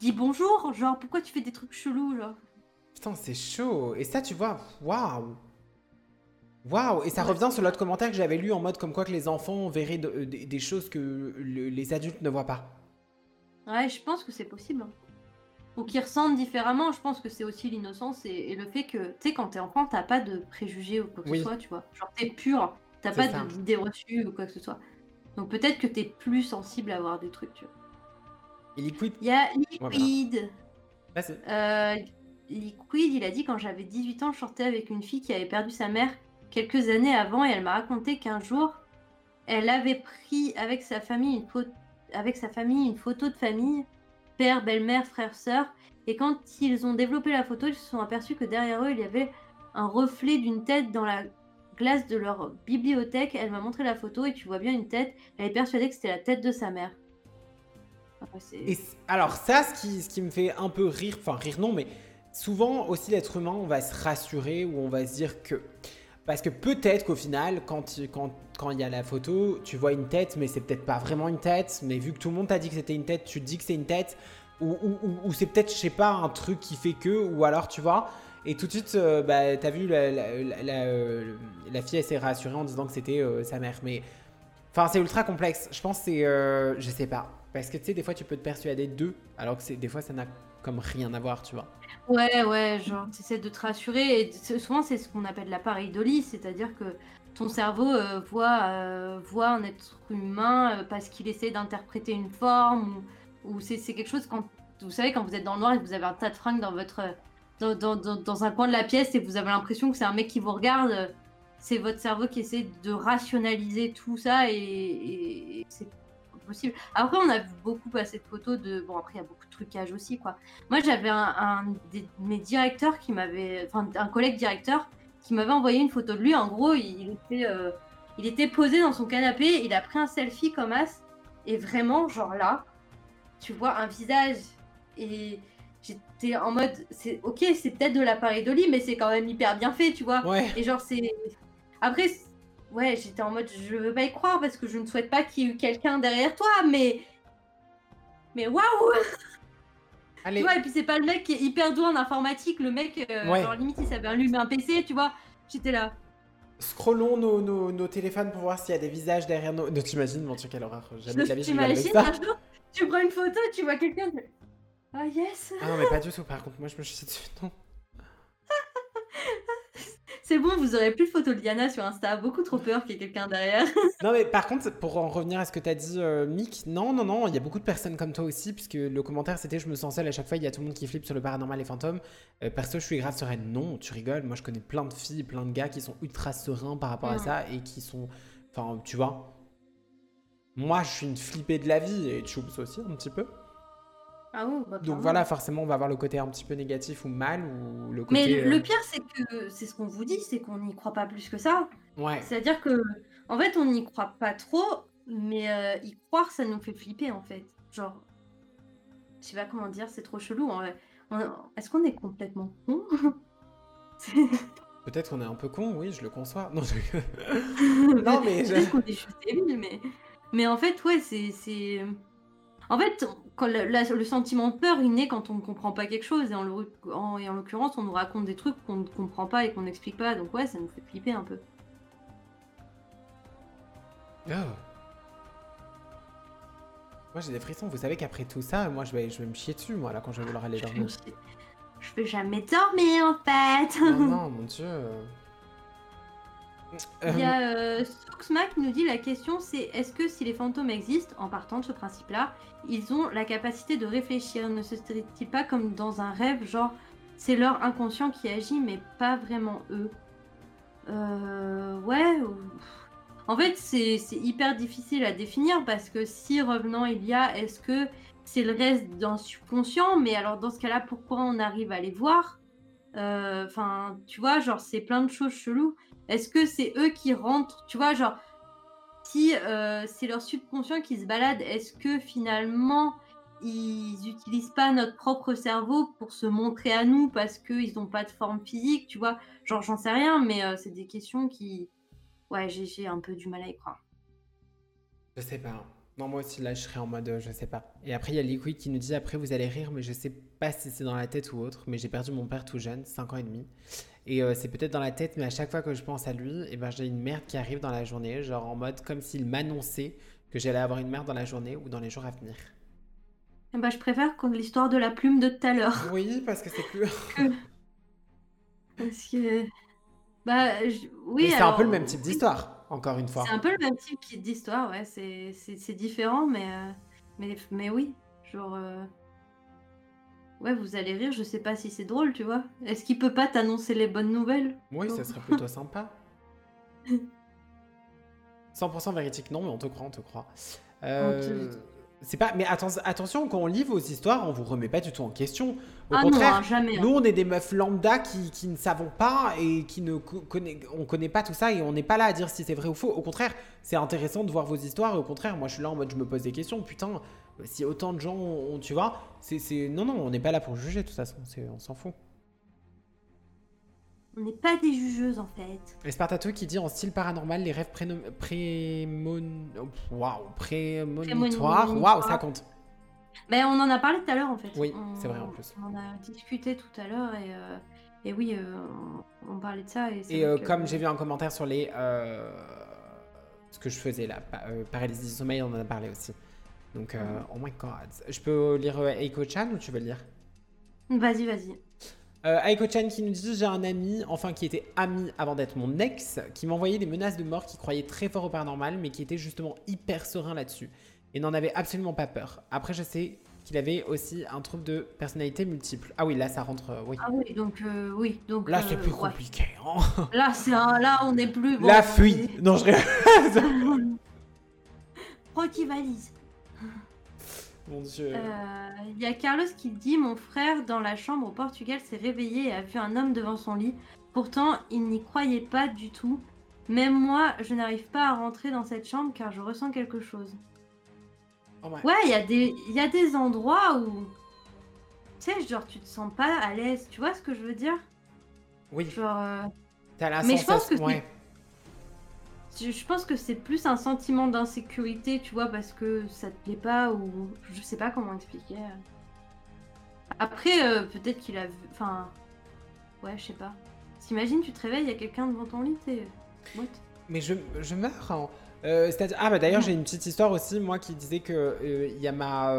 dis bonjour. Genre, pourquoi tu fais des trucs chelous, genre? Putain, c'est chaud. Et ça, tu vois, waouh. Waouh. Et ça revient sur l'autre commentaire que j'avais lu en mode comme quoi que les enfants verraient de- euh, des, des choses que le- les adultes ne voient pas. Ouais, je pense que c'est possible. hein. Ou qu'ils ressentent différemment. Je pense que c'est aussi l'innocence et, et le fait que, tu sais, quand t'es enfant, t'as pas de préjugés ou quoi que Oui. ce soit, tu vois. Genre, t'es pur. T'as pas d'idées reçues ou quoi que ce soit. Donc peut-être que t'es plus sensible à voir des trucs, tu vois. Et Liquid, Il y a voilà. Liquid. vas-y. Euh, Liquid, il a dit quand j'avais 18 ans, je sortais avec une fille qui avait perdu sa mère quelques années avant et elle m'a raconté qu'un jour, elle avait pris avec sa famille une, photo, avec sa famille une photo de famille, père, belle-mère, frère, sœur. Et quand ils ont développé la photo, ils se sont aperçus que derrière eux, il y avait un reflet d'une tête dans la glace de leur bibliothèque. Elle m'a montré la photo et tu vois bien une tête. Elle est persuadée que c'était la tête de sa mère. Et c- alors ça, ce qui me fait un peu rire, enfin rire non, mais souvent aussi l'être humain, on va se rassurer ou on va se dire que... Parce que peut-être qu'au final, quand tu- quand il y a la photo, tu vois une tête, mais c'est peut-être pas vraiment une tête, mais vu que tout le monde t'a dit que c'était une tête, tu te dis que c'est une tête, ou, c'est peut-être, je sais pas, un truc qui fait que, ou alors tu vois, et tout de suite, euh, bah, t'as vu, la, la, euh, la fille, elle s'est rassurée en disant que c'était euh, sa mère, mais... Enfin, c'est ultra complexe. Je pense que c'est. euh, je sais pas. Parce que tu sais, des fois, tu peux te persuader d'eux, alors que des fois, ça n'a comme rien à voir, tu vois. Ouais, ouais, genre, t'essaies de te rassurer. Et souvent, c'est ce qu'on appelle la pareidolie, c'est-à-dire que ton cerveau euh, voit, euh, voit un être humain euh, parce qu'il essaie d'interpréter une forme, ou, c'est quelque chose quand, vous savez, quand vous êtes dans le noir et que vous avez un tas de fringues dans votre, dans, dans- dans- un coin de la pièce et vous avez l'impression que c'est un mec qui vous regarde, c'est votre cerveau qui essaie de rationaliser tout ça et- et c'est possible. Après, on a vu beaucoup passer de photos de. Bon, après, il y a beaucoup de trucage aussi, quoi. Moi, j'avais un, un des- de mes directeurs qui m'avait. Enfin, un collègue directeur qui m'avait envoyé une photo de lui. En gros, il, était, euh, il était posé dans son canapé, il a pris un selfie comme as, et vraiment, genre là, tu vois un visage. Et j'étais en mode, c'est ok, c'est peut-être de l'appareil d'Oli, mais c'est quand même hyper bien fait, tu vois. Ouais. Et genre, c'est. Après, ouais, j'étais en mode, je veux pas y croire parce que je ne souhaite pas qu'il y ait eu quelqu'un derrière toi, mais. Mais waouh! Allez. Tu vois, et puis c'est pas le mec qui est hyper doué en informatique, le mec, euh, Ouais. genre limite, il savait allumer un PC, tu vois. J'étais là. Scrollons nos, nos, nos téléphones pour voir s'il y a des visages derrière nos. Non, T'imagines, mon Dieu, quelle horreur. Jamais de la vie, T'imagines un jour, tu prends une photo, tu vois quelqu'un. Ah yes! Ah non, mais pas du tout, par contre, moi je me chie dessus. Non. C'est bon, vous aurez plus de photos de Diana sur Insta, beaucoup trop peur qu'il y ait quelqu'un derrière. Non, mais par contre, pour en revenir à ce que t'as dit, euh, Mick, non, non, non, il y a beaucoup de personnes comme toi aussi, puisque le commentaire c'était je me sens seule à chaque fois, il y a tout le monde qui flippe sur le paranormal et fantômes. Euh, perso, je suis grave sereine. Non, tu rigoles, moi je connais plein de filles, plein de gars qui sont ultra sereins par rapport à ça et qui sont. Enfin, tu vois. Moi, je suis une flippée de la vie et Chubs aussi, un petit peu. Ah oui, bah, Donc voilà, forcément, on va avoir le côté un petit peu négatif ou mal, ou le côté. Mais le- euh, le pire, c'est que c'est ce qu'on vous dit, c'est qu'on n'y croit pas plus que ça. Ouais. C'est-à-dire que, en fait, on n'y croit pas trop, mais euh, y croire, ça nous fait flipper, en fait. Genre, je sais pas comment dire, c'est trop chelou. en vrai. On- Est-ce qu'on est complètement con? Peut-être qu'on est un peu con, oui, je le conçois. Non, je... non mais. Peut-être qu'on est juste débile, mais... mais en fait, ouais, c'est... En fait, quand le, la- le sentiment de peur, il naît quand on ne comprend pas quelque chose, et en, l'occurrence, on nous raconte des trucs qu'on ne comprend pas et qu'on n'explique pas, donc ouais, ça nous fait flipper un peu. Oh. Moi j'ai des frissons, vous savez qu'après tout ça, moi je vais, je vais me chier dessus, moi, là, quand je vais vouloir aller Je dormir. Je peux jamais dormir, en fait non, non, mon dieu. Il y a euh, qui nous dit la question c'est est-ce que si les fantômes existent, en partant de ce principe-là, ils ont la capacité de réfléchir? Ne se serait-il pas comme dans un rêve, genre c'est leur inconscient qui agit mais pas vraiment eux? Euh. Ouais. ou- En fait, c'est c'est hyper difficile à définir parce que si revenant il y a, est-ce que c'est le reste d'un subconscient? Mais alors dans ce cas-là, pourquoi on arrive à les voir? Euh, Enfin, tu vois, genre c'est plein de choses cheloues. Est-ce que c'est eux qui rentrent Tu vois, genre, si euh, c'est leur subconscient qui se balade, est-ce que finalement ils n'utilisent pas notre propre cerveau pour se montrer à nous parce qu'ils n'ont pas de forme physique Tu vois, genre, j'en sais rien, mais euh, c'est des questions qui. Ouais, j'ai un peu du mal à y croire. Je sais pas. Non, moi aussi, là, je serais en mode, euh, je sais pas. Et après, il y a Liquid qui nous dit, après, vous allez rire, mais je sais pas si c'est dans la tête ou autre. Mais j'ai perdu mon père tout jeune, 5 ans et demi. Et euh, c'est peut-être dans la tête, mais à chaque fois que je pense à lui, et ben, j'ai une merde qui arrive dans la journée, genre en mode comme s'il m'annonçait que j'allais avoir une merde dans la journée ou dans les jours à venir. Eh ben, je préfère qu'on l'histoire de la plume de tout à l'heure. Oui, parce que c'est plus. Parce que. Bah, je- oui. C'est un peu le même type d'histoire, encore une fois. C'est un peu le même type d'histoire, ouais. C'est différent, mais, euh, mais, mais oui. Genre. euh, Ouais, vous allez rire, je sais pas si c'est drôle, tu vois. Est-ce qu'il peut pas t'annoncer les bonnes nouvelles? Oui, ça serait plutôt sympa. 100% véridique, non, mais on te croit, on te croit. Euh, C'est pas, mais atten- attention, quand on lit vos histoires, on vous remet pas du tout en question. Au Ah contraire, non, hein, jamais. hein. nous, on est des meufs lambda qui, qui ne savons pas et qui ne co- connaît, on connaît pas tout ça et on n'est pas là à dire si c'est vrai ou faux. Au contraire, c'est intéressant de voir vos histoires et au contraire, moi, je suis là en mode, je me pose des questions. Putain, si autant de gens, ont, tu vois, c'est, non, non, on n'est pas là pour juger de toute façon. On s'en fout. On n'est pas des jugeuses, en fait. Espartato qui dit en style paranormal les rêves oh, prémonitoires. Prémonitoires. Waouh, ça compte. Mais on en a parlé tout à l'heure, en fait. Oui, c'est vrai, en plus. On en a discuté tout à l'heure et, euh, et oui, euh, on, parlait de ça. Et, Et euh, que- comme j'ai vu un commentaire sur les. ce que je faisais là, pa- paralysie du sommeil, on en a parlé aussi. Donc, Mhm. oh my god. Je peux lire euh, Eiko Chan ou tu veux le lire? Vas-y, vas-y. Euh, Aiko-chan qui nous dit J'ai un ami, enfin qui était ami avant d'être mon ex, qui m'envoyait des menaces de mort, qui croyait très fort au paranormal, mais qui était justement hyper serein là-dessus. Et n'en avait absolument pas peur. Après, je sais qu'il avait aussi un trouble de personnalité multiple. Ah oui, là, ça rentre. euh, oui. Ah oui, donc euh, oui, donc. Là, c'est plus ouais. compliqué. hein. Là, c'est un... là, on est plus. bon, La fuite Non, je qu'il valise. Mon dieu. Euh, Il y a Carlos qui dit Mon frère, dans la chambre au Portugal, s'est réveillé et a vu un homme devant son lit. Pourtant, il n'y croyait pas du tout. Même moi, je n'arrive pas à rentrer dans cette chambre car je ressens quelque chose. Oh Ouais, il y, a des- il y a des endroits où. Tu sais, genre, tu te sens pas à l'aise. Tu vois ce que je veux dire? Oui, Genre. euh, t'as la mais je pense que ouais. Je pense que c'est plus un sentiment d'insécurité, tu vois, parce que ça te plaît pas ou je sais pas comment expliquer. Après, euh, peut-être qu'il a vu. Enfin. Ouais, je sais pas. T'imagines, tu te réveilles, il y a quelqu'un devant ton lit, t'es. What Mais je, je meurs. hein. Euh, c'est-à-dire- ah bah d'ailleurs j'ai une petite histoire aussi moi qui disait que euh, il y a ma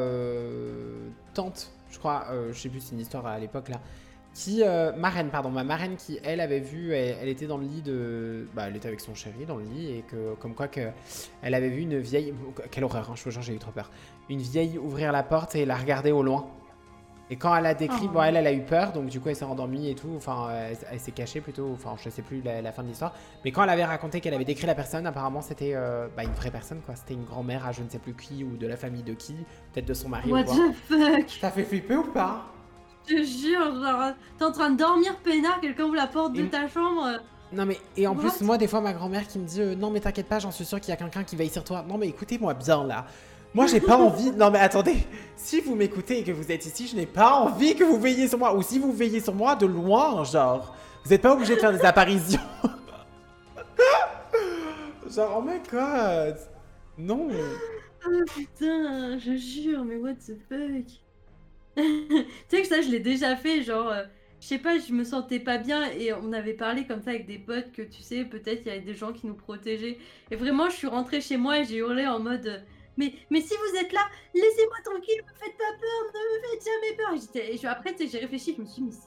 tante, je crois, je sais plus c'est une histoire à l'époque là, qui euh, marraine pardon ma marraine qui elle avait vu, elle, elle était dans le lit de, bah elle était avec son chéri dans le lit et que comme quoi que elle avait vu une vieille, quelle horreur, hein, je j'ai eu trop peur, une vieille ouvrir la porte et la regarder au loin. Et quand elle a décrit, Oh. bon elle elle a eu peur donc du coup elle s'est endormie et tout, enfin elle, elle s'est cachée plutôt, enfin je sais plus la- la fin de l'histoire. Mais quand elle avait raconté qu'elle avait décrit la personne, apparemment c'était euh, bah, une vraie personne quoi. C'était une grand-mère à je ne sais plus qui ou de la famille de qui, peut-être de son mari What ou quoi. the fuck? Ça fait flipper ou pas? Je te jure, genre, t'es en train de dormir peinard, quelqu'un ouvre la porte de Et- ta chambre. euh, Non mais et en What? plus moi des fois ma grand-mère qui me dit euh, non mais t'inquiète pas, j'en suis sûr qu'il y a quelqu'un qui veille sur toi. Non mais écoutez-moi bien là. Moi j'ai pas envie. Non mais attendez, si vous m'écoutez et que vous êtes ici, je n'ai pas envie que vous veilliez sur moi. Ou si vous veillez sur moi de loin, genre. Vous n'êtes pas obligé de faire des apparitions. genre oh my god. Non. Oh putain, je jure, mais what the fuck? Tu sais que ça, je l'ai déjà fait, genre, euh, je sais pas, je me sentais pas bien et on avait parlé comme ça avec des potes que tu sais, peut-être il y avait des gens qui nous protégeaient. Et vraiment, je suis rentrée chez moi et j'ai hurlé en mode euh, mais, mais si vous êtes là, laissez-moi tranquille, me faites pas peur, ne me faites jamais peur. Et j'étais- et je- après, tu sais, j'ai réfléchi, je me suis dit,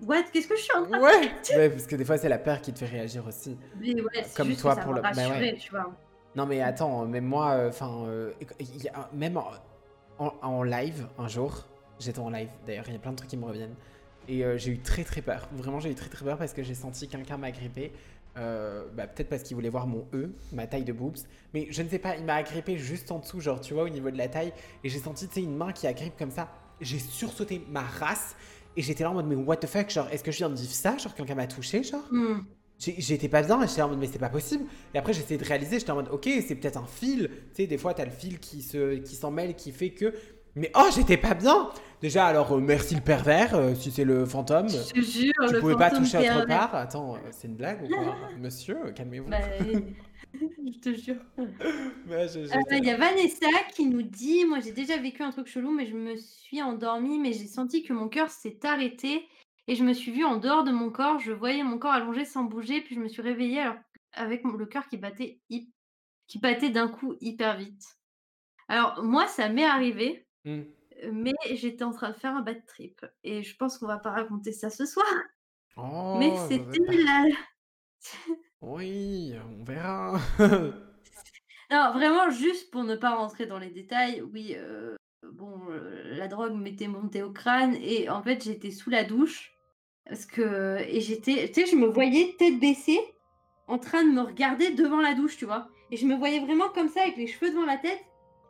mais what Qu'est-ce que je suis en train de Ouais. ouais, parce que des fois c'est la peur qui te fait réagir aussi. Mais ouais, c'est Comme juste toi que ça pour le- bah ouais. rassurée, tu vois. Non mais attends, même moi, enfin, même en, live un jour, j'étais en live d'ailleurs, il y a plein de trucs qui me reviennent, et euh, j'ai eu très très peur. Vraiment, j'ai eu très très peur parce que j'ai senti quelqu'un m'agripper. Euh, bah, peut-être parce qu'il voulait voir mon E, ma taille de boobs, mais je ne sais pas, il m'a agrippé juste en dessous, genre tu vois, au niveau de la taille, et j'ai senti, tu sais, une main qui agrippe comme ça. J'ai sursauté ma race, et j'étais là en mode, mais what the fuck, genre, est-ce que je viens de vivre ça Genre, quelqu'un m'a touché, genre? Hmm. J'étais pas bien, et j'étais en mode mais c'est pas possible. Et après j'ai essayé de réaliser, j'étais en mode ok c'est peut-être un fil. Tu sais des fois t'as le fil qui se qui s'en mêle, qui fait que. Mais oh j'étais pas bien. Déjà alors euh, merci le pervers euh, si c'est le fantôme. Je te jure, Tu le pouvais pas toucher autre part. Attends euh, c'est une blague ou quoi? Monsieur calmez-vous. Bah, je te jure. J'étais Il y a Vanessa qui nous dit Moi j'ai déjà vécu un truc chelou, mais je me suis endormie, mais j'ai senti que mon cœur s'est arrêté et je me suis vue en dehors de mon corps. Je voyais mon corps allongé sans bouger, puis je me suis réveillée alors, avec le cœur qui battait, qui battait d'un coup hyper vite. Alors, moi, ça m'est arrivé, euh, mais j'étais en train de faire un bad trip et je pense qu'on va pas raconter ça ce soir. Oh, mais c'était bah, la. Oui on verra. Non, vraiment, juste pour ne pas rentrer dans les détails, oui, euh, bon, euh, la drogue m'était montée au crâne et en fait, j'étais sous la douche parce que et j'étais, tu sais, je me voyais tête baissée en train de me regarder devant la douche, tu vois, et je me voyais vraiment comme ça avec les cheveux devant la tête.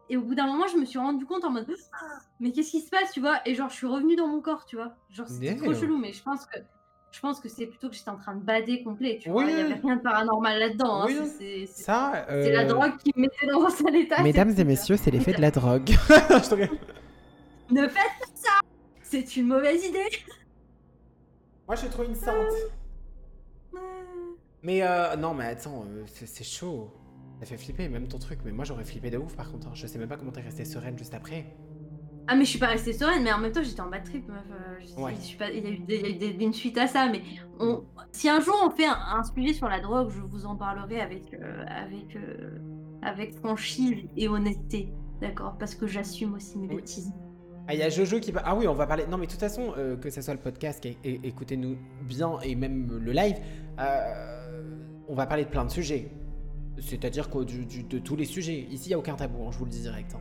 Et au bout d'un moment, je me suis rendu compte en mode, mais qu'est-ce qui se passe, tu vois Et genre, je suis revenue dans mon corps, tu vois. Genre, c'était trop chelou, mais je pense que je pense que c'est plutôt que j'étais en train de bader complet, tu Oui. vois. Il y avait rien de paranormal là-dedans. hein, Oui. c'est- c'est- Ça. c'est la euh, drogue qui me mettait dans un sale état. Mesdames et messieurs, c'est l'effet de la drogue. Ne faites pas ça C'est une mauvaise idée Moi suis trop une sainte. Mais euh, non, mais attends, euh, c'est c'est chaud. Ça fait flipper, même ton truc. Mais moi, j'aurais flippé de ouf, par contre. hein. Je sais même pas comment t'es restée sereine juste après. Ah mais je suis pas restée sereine, mais en même temps j'étais en bad trip, meuf. euh, je- Ouais. je suis pas- Il y a eu, des- il y a eu des- une suite à ça, mais on... si un jour on fait un, un suivi sur la drogue, je vous en parlerai avec, euh, avec, euh, avec franchise et honnêteté, d'accord? Parce que j'assume aussi mes Oui. bêtises. Ah, il y a Jojo qui va. Ah oui, on va parler. Non, mais de toute façon, euh, que ce soit le podcast, écoutez-nous bien, et même le live, euh, on va parler de plein de sujets. C'est-à-dire que de tous les sujets. Ici, il n'y a aucun tabou, hein, je vous le dis direct. hein.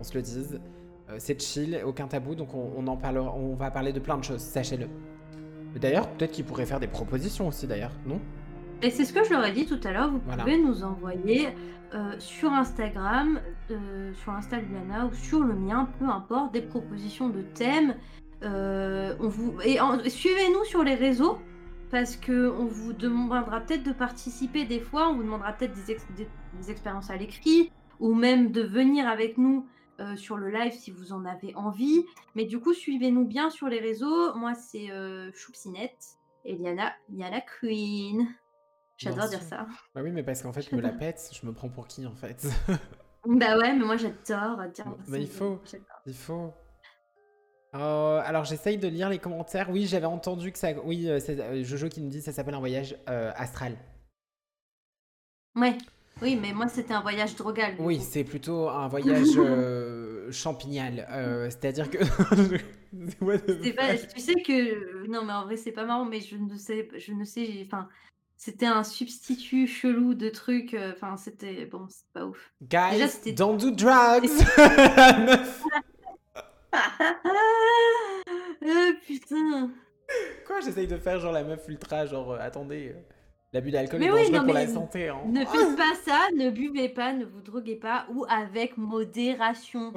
On se le dise. Euh, c'est chill, aucun tabou, donc on, on en parlera, on va parler de plein de choses, sachez-le. D'ailleurs, peut-être qu'ils pourraient faire des propositions aussi, d'ailleurs, non? Et c'est ce que je leur ai dit tout à l'heure, vous Voilà. pouvez nous envoyer euh, sur Instagram, euh, sur Insta de Liana ou sur le mien, peu importe, des propositions de thèmes. Euh, on vous... Et suivez-nous sur les réseaux parce que on vous demandera peut-être de participer des fois, on vous demandera peut-être des, ex- des- des expériences à l'écrit ou même de venir avec nous euh, sur le live si vous en avez envie. Mais du coup, suivez-nous bien sur les réseaux. Moi, c'est euh, Choupsinette et Liana, Liana Queen. J'adore dire ça. Bah oui, mais parce qu'en fait, je me la pète, je me prends pour qui, en fait? Bah ouais, mais moi j'adore dire Bon, bah, il faut. Il faut. Euh, alors j'essaye de lire les commentaires. Oui, j'avais entendu que ça. Oui, euh, c'est euh, Jojo qui nous dit que ça s'appelle un voyage euh, astral. Ouais. Oui, mais moi c'était un voyage drogal. Oui, c'est plutôt un voyage euh, champignal. euh, C'est-à-dire que. Pas- tu sais que non mais en vrai c'est pas marrant mais je ne sais je ne sais enfin c'était un substitut chelou de trucs euh, enfin c'était bon c'est pas ouf. Déjà, Guys, c'était- don't do drugs. Euh, putain. Quoi, j'essaye de faire genre la meuf ultra, genre euh, attendez, euh, l'abus d'alcool est Mais oui, dangereux non, pour mais la santé. Hein. Ne faites pas ça, ne buvez pas, ne vous droguez pas ou avec modération.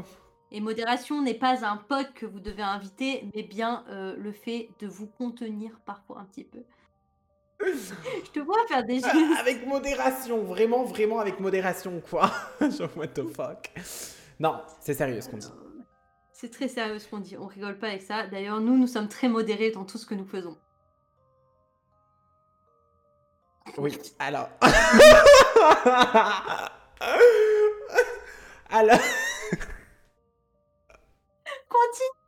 Et modération n'est pas un pote que vous devez inviter, mais bien euh, le fait de vous contenir parfois un petit peu. Je te vois faire des Ah, gestes. avec modération, vraiment, vraiment avec modération, quoi. genre, what the fuck. Non, c'est sérieux ce qu'on dit. C'est très sérieux ce qu'on dit, on rigole pas avec ça. D'ailleurs, nous, nous sommes très modérés dans tout ce que nous faisons. Oui, alors. alors. Continue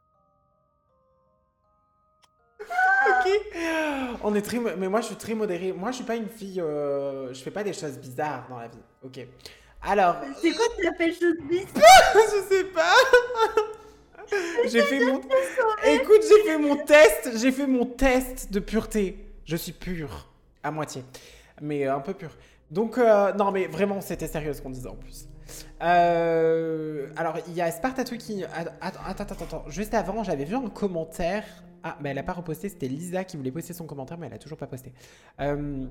Ok. On est très. Mais moi, je suis très modérée. Moi, je suis pas une fille. euh, Je fais pas des choses bizarres dans la vie. Ok. Alors. C'est quoi que tu appelles chose bis je sais pas. j'ai fait mon. Écoute, j'ai fait mon test. J'ai fait mon test de pureté. Je suis pure. À moitié. Mais euh, un peu pure. Donc, euh, non, mais vraiment, c'était sérieux ce qu'on disait en plus. Euh, alors, il y a Spartatou qui. Attends, attends, attends, attends. Juste avant, j'avais vu un commentaire. Ah, mais elle a pas reposté. C'était Lisa qui voulait poster son commentaire, mais elle a toujours pas posté. Euh,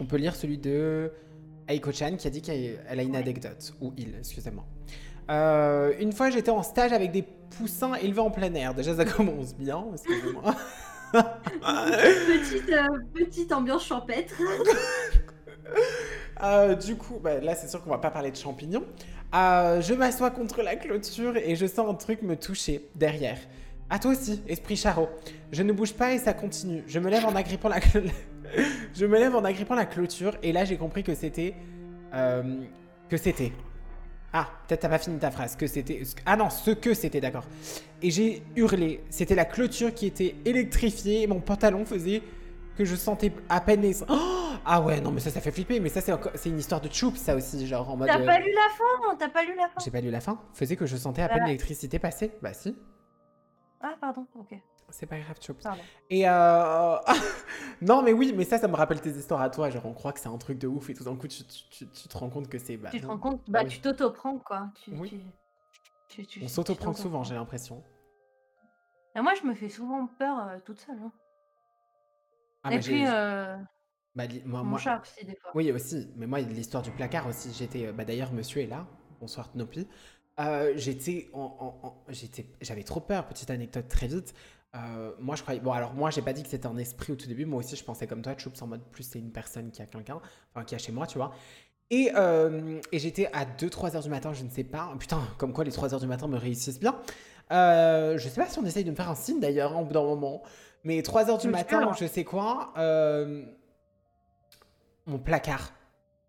on peut lire celui de Aiko-chan qui a dit qu'elle elle a une anecdote. Ou il, excusez-moi. Euh, une fois, j'étais en stage avec des poussins élevés en plein air. Déjà, ça commence bien, excusez-moi. petite, euh, petite ambiance champêtre. Euh, du coup, bah, là, c'est sûr qu'on va pas parler de champignons. Euh, je m'assois contre la clôture et je sens un truc me toucher derrière. À toi aussi, esprit charot. Je ne bouge pas et ça continue. Je me lève en agrippant la, je me lève en agrippant la clôture et là, j'ai compris que c'était, euh, que c'était. Ah, peut-être t'as pas fini ta phrase. Que c'était. Ah non, ce que c'était, d'accord. Et j'ai hurlé. C'était la clôture qui était électrifiée et mon pantalon faisait que je sentais à peine les. Oh ah ouais, non, mais ça, ça fait flipper. Mais ça, c'est encore- c'est une histoire de choup, ça aussi, genre en mode. T'as euh, pas lu la fin T'as pas lu la fin J'ai pas lu la fin. Faisait que je sentais à peine l'électricité passer. Bah si, Ah, pardon, ok. c'est pas grave. Pardon. Et euh... non, mais oui, mais ça, ça me rappelle tes histoires à toi. Genre, on croit que c'est un truc de ouf et tout d'un coup, tu, tu- tu- tu te rends compte que c'est. Bah, tu te rends compte Bah Bah, oui. tu t'auto-prends, quoi. Tu, Oui. On t'auto-prends. souvent, j'ai l'impression. Moi, je me fais souvent peur euh, toute seule. hein. Ah, Et mais j'ai- puis, euh, bah, li- moi, mon moi- chat aussi, des fois. Oui, aussi. Mais moi, l'histoire du placard aussi. J'étais. euh, Bah, d'ailleurs, monsieur est là. Bonsoir, Tnopi. Euh, j'étais j'avais trop peur petite anecdote très vite. Euh, moi je croyais bon alors moi j'ai pas dit que c'était un esprit au tout début. Moi aussi je pensais comme toi Choups en mode plus c'est une personne qui a quelqu'un enfin qui a chez moi tu vois. Et, euh, et j'étais à 2-3 heures du matin je ne sais pas putain comme quoi les 3 heures du matin me réussissent bien. Euh, je sais pas si on essaye de me faire un signe d'ailleurs au bout d'un moment. Mais 3 heures du matin je sais quoi euh, mon placard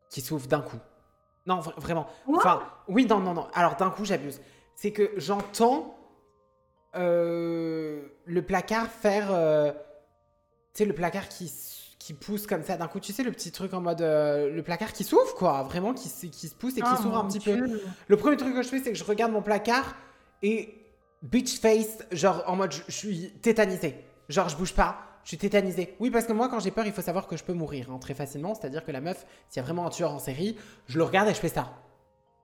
qui s'ouvre d'un coup non vra- vraiment Enfin, oui, non, non, non. Alors, d'un coup, j'abuse. C'est que j'entends euh, le placard faire. euh, tu sais, le placard qui, qui pousse comme ça. D'un coup, tu sais, le petit truc en mode. euh, le placard qui s'ouvre, quoi. Vraiment, qui, qui se pousse et qui Ah, s'ouvre un petit Dieu. peu. Le premier truc que je fais, c'est que je regarde mon placard et bitch face, genre en mode je, je suis tétanisée. Genre je bouge pas, je suis tétanisée. Oui, parce que moi, quand j'ai peur, il faut savoir que je peux mourir hein, très facilement. C'est-à-dire que la meuf, s'il y a vraiment un tueur en série, je le regarde et je fais ça.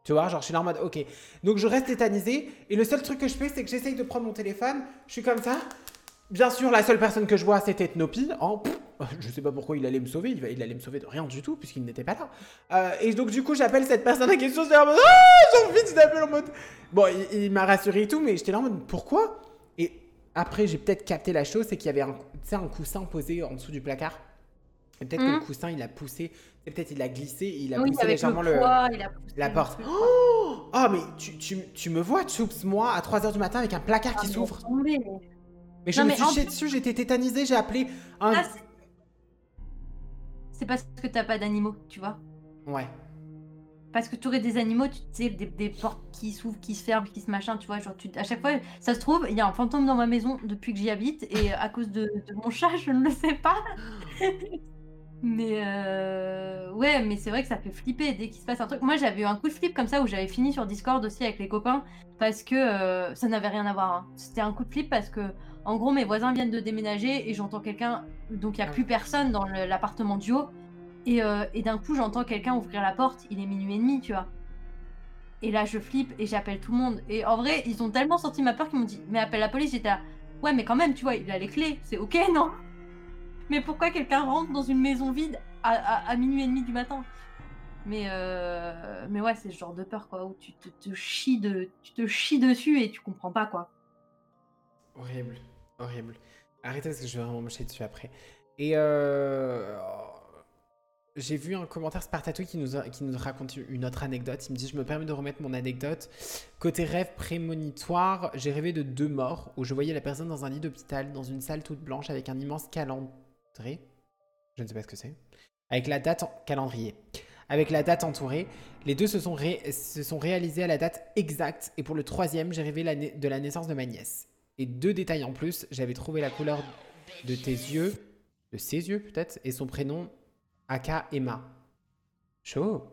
Tu vois, genre je suis là en mode ok. Donc je reste tétanisée et le seul truc que je fais, c'est que j'essaye de prendre mon téléphone. Je suis comme ça. Bien sûr, la seule personne que je vois, c'était Tnopi. Oh, pff, je sais pas pourquoi il allait me sauver. Il, allait me sauver de rien du tout, puisqu'il n'était pas là. Euh, et donc, du coup, j'appelle cette personne en question. Je suis en mode Ah, j'ai envie de en mode. Bon, il, il m'a rassuré et tout, mais j'étais là en mode Pourquoi? Après, j'ai peut-être capté la chose c'est qu'il y avait un, un coussin posé en dessous du placard. Et peut-être que le coussin, il a poussé. Peut-être il a glissé il a Oui, poussé légèrement le poids, il a poussé la porte. Oh, Oh, mais tu, tu, tu me vois, Choups, moi, à 3h du matin avec un placard Ah, qui s'ouvre. Mais je Non, me mais suis plus- dessus, j'étais tétanisée, j'ai appelé un. Ah, c'est parce que t'as pas d'animaux, tu vois. ouais. Parce que tu aurais des animaux, tu sais, des, des portes qui s'ouvrent, qui se ferment, qui se machin, tu vois. Genre, tu, à chaque fois, ça se trouve, il y a un fantôme dans ma maison depuis que j'y habite, et à cause de, de mon chat, je ne le sais pas. mais euh, ouais, mais c'est vrai que ça fait flipper dès qu'il se passe un truc. Moi, j'avais eu un coup de flip comme ça où j'avais fini sur Discord aussi avec les copains parce que euh, ça n'avait rien à voir. hein. C'était un coup de flip parce que, en gros, mes voisins viennent de déménager et j'entends quelqu'un, donc il n'y a Ah plus personne dans l'appartement du haut. Et, euh, et d'un coup, j'entends quelqu'un ouvrir la porte, il est minuit et demi, tu vois. Et là, je flippe et j'appelle tout le monde. Et en vrai, ils ont tellement senti ma peur qu'ils m'ont dit Mais appelle la police. J'étais là Ouais, mais quand même, tu vois, il a les clés, c'est ok, non? Mais pourquoi quelqu'un rentre dans une maison vide à, minuit et demi du matin? Mais, euh, mais ouais, c'est ce genre de peur, quoi, où tu te, te chies dessus et tu comprends pas, quoi. Horrible, horrible. Arrêtez parce que je vais vraiment me chier dessus après. Et euh... j'ai vu un commentaire Spartato qui nous, qui nous raconte une autre anecdote. Il me dit Je me permets de remettre mon anecdote. Côté rêve prémonitoire, j'ai rêvé de deux morts où je voyais la personne dans un lit d'hôpital, dans une salle toute blanche avec un immense calendrier. Je ne sais pas ce que c'est. Avec la date en... calendrier. Avec la date entourée. Les deux se sont, réalisés à la date exacte. Et pour le troisième, j'ai rêvé de la naissance de ma nièce. Et deux détails en plus, j'avais trouvé la couleur de tes yeux, de ses yeux peut-être, et son prénom, Aka Emma. Chaud.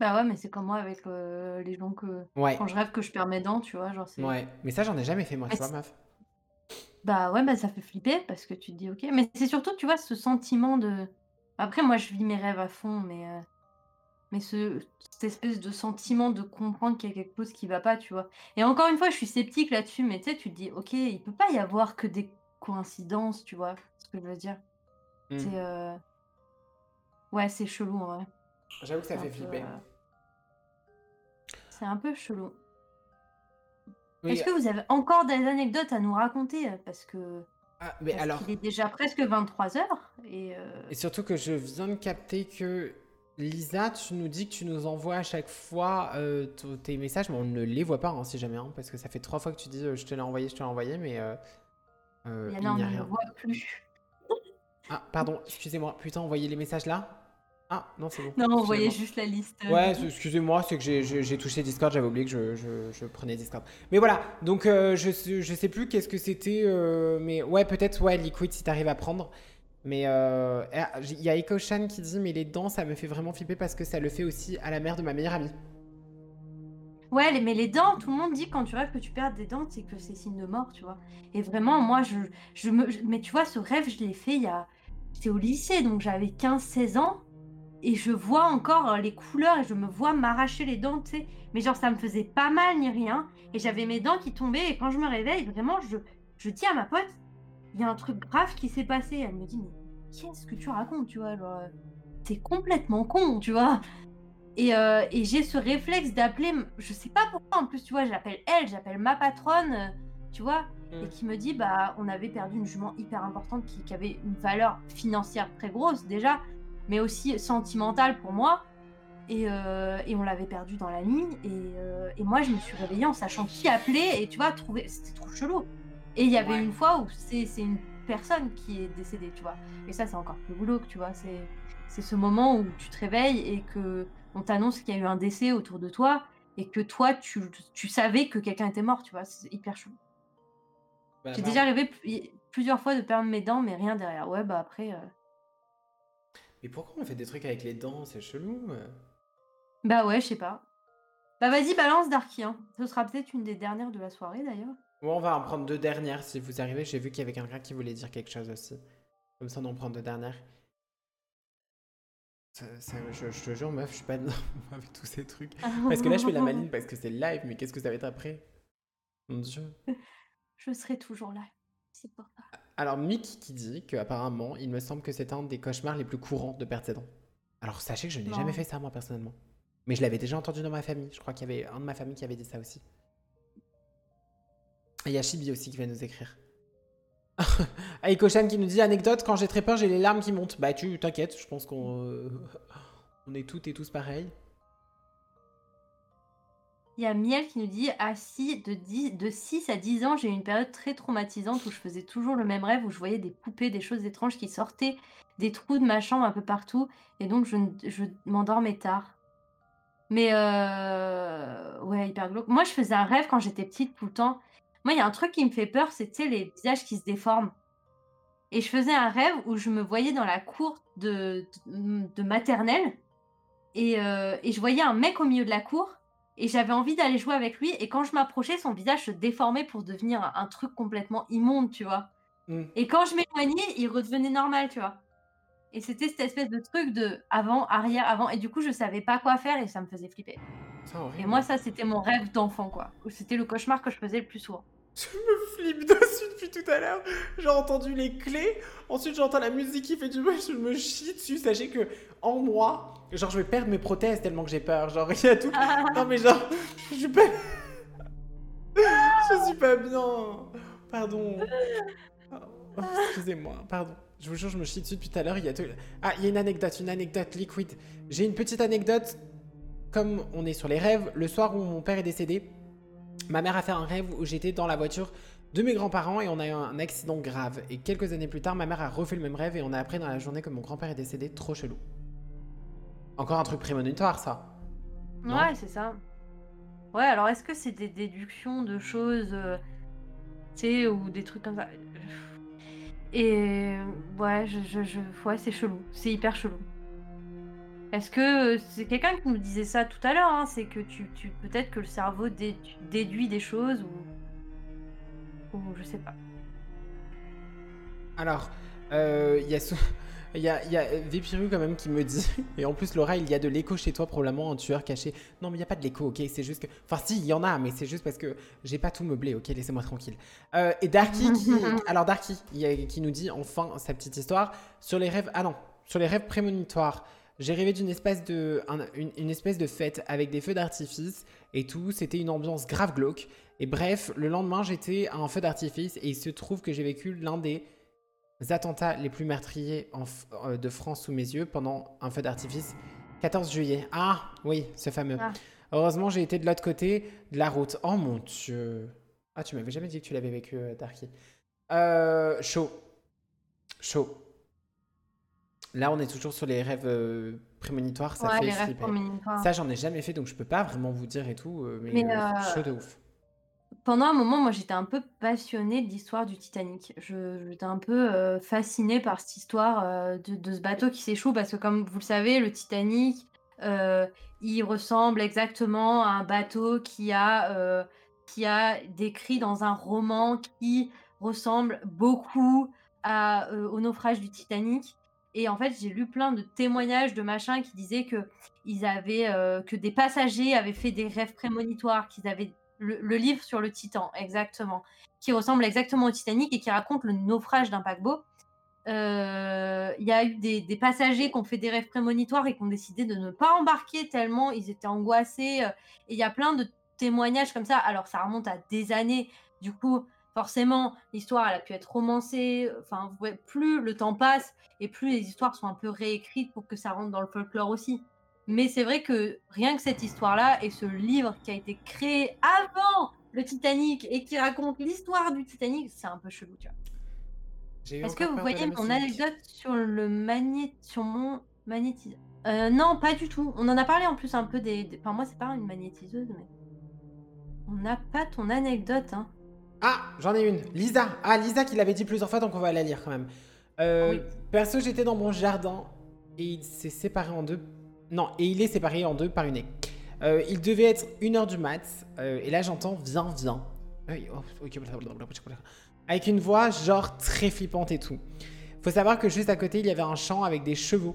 Bah ouais, mais c'est comme moi avec euh, les gens que. Ouais, Quand je rêve que je perds mes dents, tu vois, genre c'est. ouais. Mais ça, j'en ai jamais fait moi, tu Mais vois, meuf. Bah ouais, bah ça fait flipper parce que tu te dis ok. Mais c'est surtout, tu vois, ce sentiment de. Après, moi, je vis mes rêves à fond, mais. euh, Mais ce... cette espèce de sentiment de comprendre qu'il y a quelque chose qui va pas, tu vois. Et encore une fois, je suis sceptique là-dessus, mais tu sais, tu te dis, ok, il peut pas y avoir que des coïncidences, tu vois, ce que je veux dire. Hmm. C'est. euh, Ouais, c'est chelou en vrai. J'avoue que ça fait peu, flipper. euh, C'est un peu chelou. Oui, Est-ce que vous avez encore des anecdotes à nous raconter? Euh, Parce que. ah, mais parce alors, qu'il est déjà presque 23h et. euh, et surtout que je viens de capter que Lisa, tu nous dis que tu nous envoies à chaque fois euh, tes messages, mais on ne les voit pas, hein, si jamais, hein, parce que ça fait trois fois que tu dis euh, je te l'ai envoyé, je te l'ai envoyé, mais euh, euh, il on n'y a ne le rien. voit plus. Ah, pardon, excusez-moi, putain, envoyez les messages là? Ah, non, c'est bon. Non, on voyait juste la liste. euh, Ouais, excusez-moi, c'est que j'ai- touché Discord, j'avais oublié que je, je- je prenais Discord. Mais voilà, donc euh, je, sais- je sais plus qu'est-ce que c'était, euh, mais ouais, peut-être, ouais, Liquid si t'arrives à prendre. Mais euh, ah, il y a Ecoshan qui dit, mais les dents, ça me fait vraiment flipper parce que ça le fait aussi à la mère de ma meilleure amie. Ouais, mais les dents, tout le monde dit quand tu rêves que tu perds des dents, c'est que c'est signe de mort, tu vois. Et vraiment, moi, je, je me. je- mais tu vois, ce rêve, je l'ai fait il y a. J'étais au lycée, donc j'avais 15-16 ans. Et je vois encore euh, les couleurs et je me vois m'arracher les dents, tu sais. Mais genre, ça me faisait pas mal ni rien. Et j'avais mes dents qui tombaient. Et quand je me réveille, vraiment, je, je dis à ma pote, il y a un truc grave qui s'est passé. Elle me dit, mais qu'est-ce que tu racontes, tu vois genre, euh, T'es complètement con, tu vois. Et, euh, et j'ai ce réflexe d'appeler, je sais pas pourquoi en plus, tu vois, j'appelle elle, j'appelle ma patronne, tu vois, Mm. et qui me dit, bah, on avait perdu une jument hyper importante qui, qui avait une valeur financière très grosse déjà, mais aussi sentimentale pour moi. Et, euh, et on l'avait perdue dans la nuit. Et, euh, et moi, je me suis réveillée en sachant qui appeler. Et tu vois, trouver... c'était trop chelou. Et il y avait Ouais. une fois où c'est une personne qui est décédée, tu vois. Et ça, c'est encore plus glauque, tu vois. C'est ce moment où tu te réveilles et que on t'annonce qu'il y a eu un décès autour de toi et que toi, tu, tu savais que quelqu'un était mort, tu vois. C'est hyper chelou. Bah, J'ai bah, déjà rêvé pl- plusieurs fois de perdre mes dents, mais rien derrière. Ouais, bah après. euh, Mais pourquoi on fait des trucs avec les dents? C'est chelou. euh. Bah ouais, je sais pas. Bah vas-y, balance Darky. Hein. Ce sera peut-être une des dernières de la soirée d'ailleurs. Bon, on va en prendre deux dernières si vous arrivez. J'ai vu qu'il y avait quelqu'un qui voulait dire quelque chose aussi. Comme ça, on en prend deux dernières. Ça- ça- je, je te jure, meuf, je suis pas dedans avec tous ces trucs. Parce que là, je fais la maline parce que c'est live, mais qu'est-ce que ça va être après? Mon dieu. Je serai toujours là. C'est pour ça. Alors, Mick qui dit que apparemment, il me semble que c'est un des cauchemars les plus courants de perdre ses dents. Alors, sachez que je n'ai jamais fait ça, moi, personnellement. Mais je l'avais déjà entendu dans ma famille. Je crois qu'il y avait un de ma famille qui avait dit ça aussi. Et il y a Chibi aussi qui va nous écrire. Ah, Ecoshan qui nous dit anecdote quand j'ai très peur, j'ai les larmes qui montent. Bah, tu t'inquiètes, je pense qu'on euh, on est toutes et tous pareils. Il y a Miel qui nous dit ah, de, 10 de 6 à 10 ans, j'ai eu une période très traumatisante où je faisais toujours le même rêve, où je voyais des poupées, des choses étranges qui sortaient des trous de ma chambre un peu partout. Et donc, je, m'endormais tard. Mais euh, ouais, hyper glauque. Moi, je faisais un rêve quand j'étais petite tout le temps. Moi, il y a un truc qui me fait peur, c'est les visages qui se déforment. Et je faisais un rêve où je me voyais dans la cour de, de, maternelle. Euh, et je voyais un mec au milieu de la cour. Et j'avais envie d'aller jouer avec lui. Et quand je m'approchais, son visage se déformait pour devenir un, truc complètement immonde, tu vois. Mm. Et quand je m'éloignais, il redevenait normal, tu vois. Et c'était cette espèce de truc de avant, arrière, avant. Et du coup, je savais pas quoi faire et ça me faisait flipper. Et moi, ça, c'était mon rêve d'enfant, quoi. C'était le cauchemar que je faisais le plus souvent. Je me flippe dessus depuis tout à l'heure. J'ai entendu les clés. Ensuite, j'entends la musique qui fait du bruit. Je me chie dessus. Sachez que en moi, genre, je vais perdre mes prothèses tellement que j'ai peur. Genre, il y a tout. Non, mais genre, je suis pas. je suis pas bien. Pardon. Oh, Excusez-moi, pardon. Je vous jure, je me chie dessus depuis tout à l'heure. Il y a tout. Ah, il y a une anecdote, une anecdote liquide. J'ai une petite anecdote. Comme on est sur les rêves, le soir où mon père est décédé, ma mère a fait un rêve où j'étais dans la voiture de mes grands-parents et on a eu un accident grave. Et quelques années plus tard, ma mère a refait le même rêve et on a appris dans la journée que mon grand-père est décédé. Trop chelou. Encore un truc prémonitoire, ça. Ouais, c'est ça. Ouais, alors est-ce que c'est des déductions de choses, euh, tu sais, ou des trucs comme ça? Et ouais, je, je- ouais, c'est chelou. C'est hyper chelou. Est-ce que euh, c'est quelqu'un qui nous disait ça tout à l'heure hein, C'est que tu, tu peut-être que le cerveau dé- déduit des choses ou, ou je sais pas. Alors, euh, il y a. Il y a, y a Vépiru quand même qui me dit, et en plus Laura, il y a de l'écho chez toi, probablement un tueur caché. Non, mais il n'y a pas de l'écho, ok? C'est juste que. Enfin, si, il y en a, mais c'est juste parce que j'ai pas tout meublé, ok? Laissez-moi tranquille. Euh, et Darky, qui... alors Darky, qui nous dit enfin sa petite histoire sur les rêves. Ah non, sur les rêves prémonitoires. J'ai rêvé d'une espèce de, un- une, une espèce de fête avec des feux d'artifice et tout. C'était une ambiance grave glauque. Et bref, le lendemain, j'étais à un feu d'artifice et il se trouve que j'ai vécu l'un des attentats les plus meurtriers en euh, de France sous mes yeux pendant un feu d'artifice 14 juillet. Ah oui, ce fameux. Ah. Heureusement, j'ai été de l'autre côté de la route. Oh mon dieu. Ah, tu m'avais jamais dit que tu l'avais vécu, euh, Darky. Euh, chaud. Chaud. Là, on est toujours sur les rêves euh, prémonitoires. Ça ouais, fait les rêves prémonitoires. Ça, j'en ai jamais fait, donc je peux pas vraiment vous dire et tout. euh, mais Mais, euh, chaud de ouf. Pendant un moment, moi, j'étais un peu passionnée de l'histoire du Titanic. Je, j'étais un peu euh, fascinée par cette histoire de, de ce bateau qui s'échoue parce que, comme vous le savez, le Titanic, il ressemble exactement à un bateau qui a, qui a décrit dans un roman qui ressemble beaucoup à, au naufrage du Titanic. Et en fait, j'ai lu plein de témoignages de machins qui disaient que ils avaient, euh, que des passagers avaient fait des rêves prémonitoires, qu'ils avaient le, livre sur le Titan, exactement, qui ressemble exactement au Titanic et qui raconte le naufrage d'un paquebot. Euh, Il y a eu des, des passagers qui ont fait des rêves prémonitoires et qui ont décidé de ne pas embarquer tellement ils étaient angoissés. euh, Et il y a plein de témoignages comme ça. Alors, ça remonte à des années. Du coup, forcément, l'histoire, elle a pu être romancée. Enfin, ouais, plus le temps passe et plus les histoires sont un peu réécrites pour que ça rentre dans le folklore aussi. Mais c'est vrai que rien que cette histoire-là et ce livre qui a été créé avant le Titanic et qui raconte l'histoire du Titanic, c'est un peu chelou, tu vois. Est-ce que vous voyez mon anecdote sur le sur mon magnétiseur? Euh, Non, pas du tout. On en a parlé en plus un peu des. des- Enfin, moi, c'est pas une magnétiseuse, mais. On n'a pas ton anecdote, hein. Ah, j'en ai une. Lisa. Ah, Lisa qui l'avait dit plusieurs fois, donc on va la lire quand même. Euh, Oui. Perso, j'étais dans mon jardin et il s'est séparé en deux. Non, et il est séparé en deux par une haie. Euh, il devait être 1h du mat. euh, et là, j'entends viens, viens. Oh, Avec une voix genre très flippante et tout. Faut savoir que juste à côté, il y avait un champ avec des chevaux.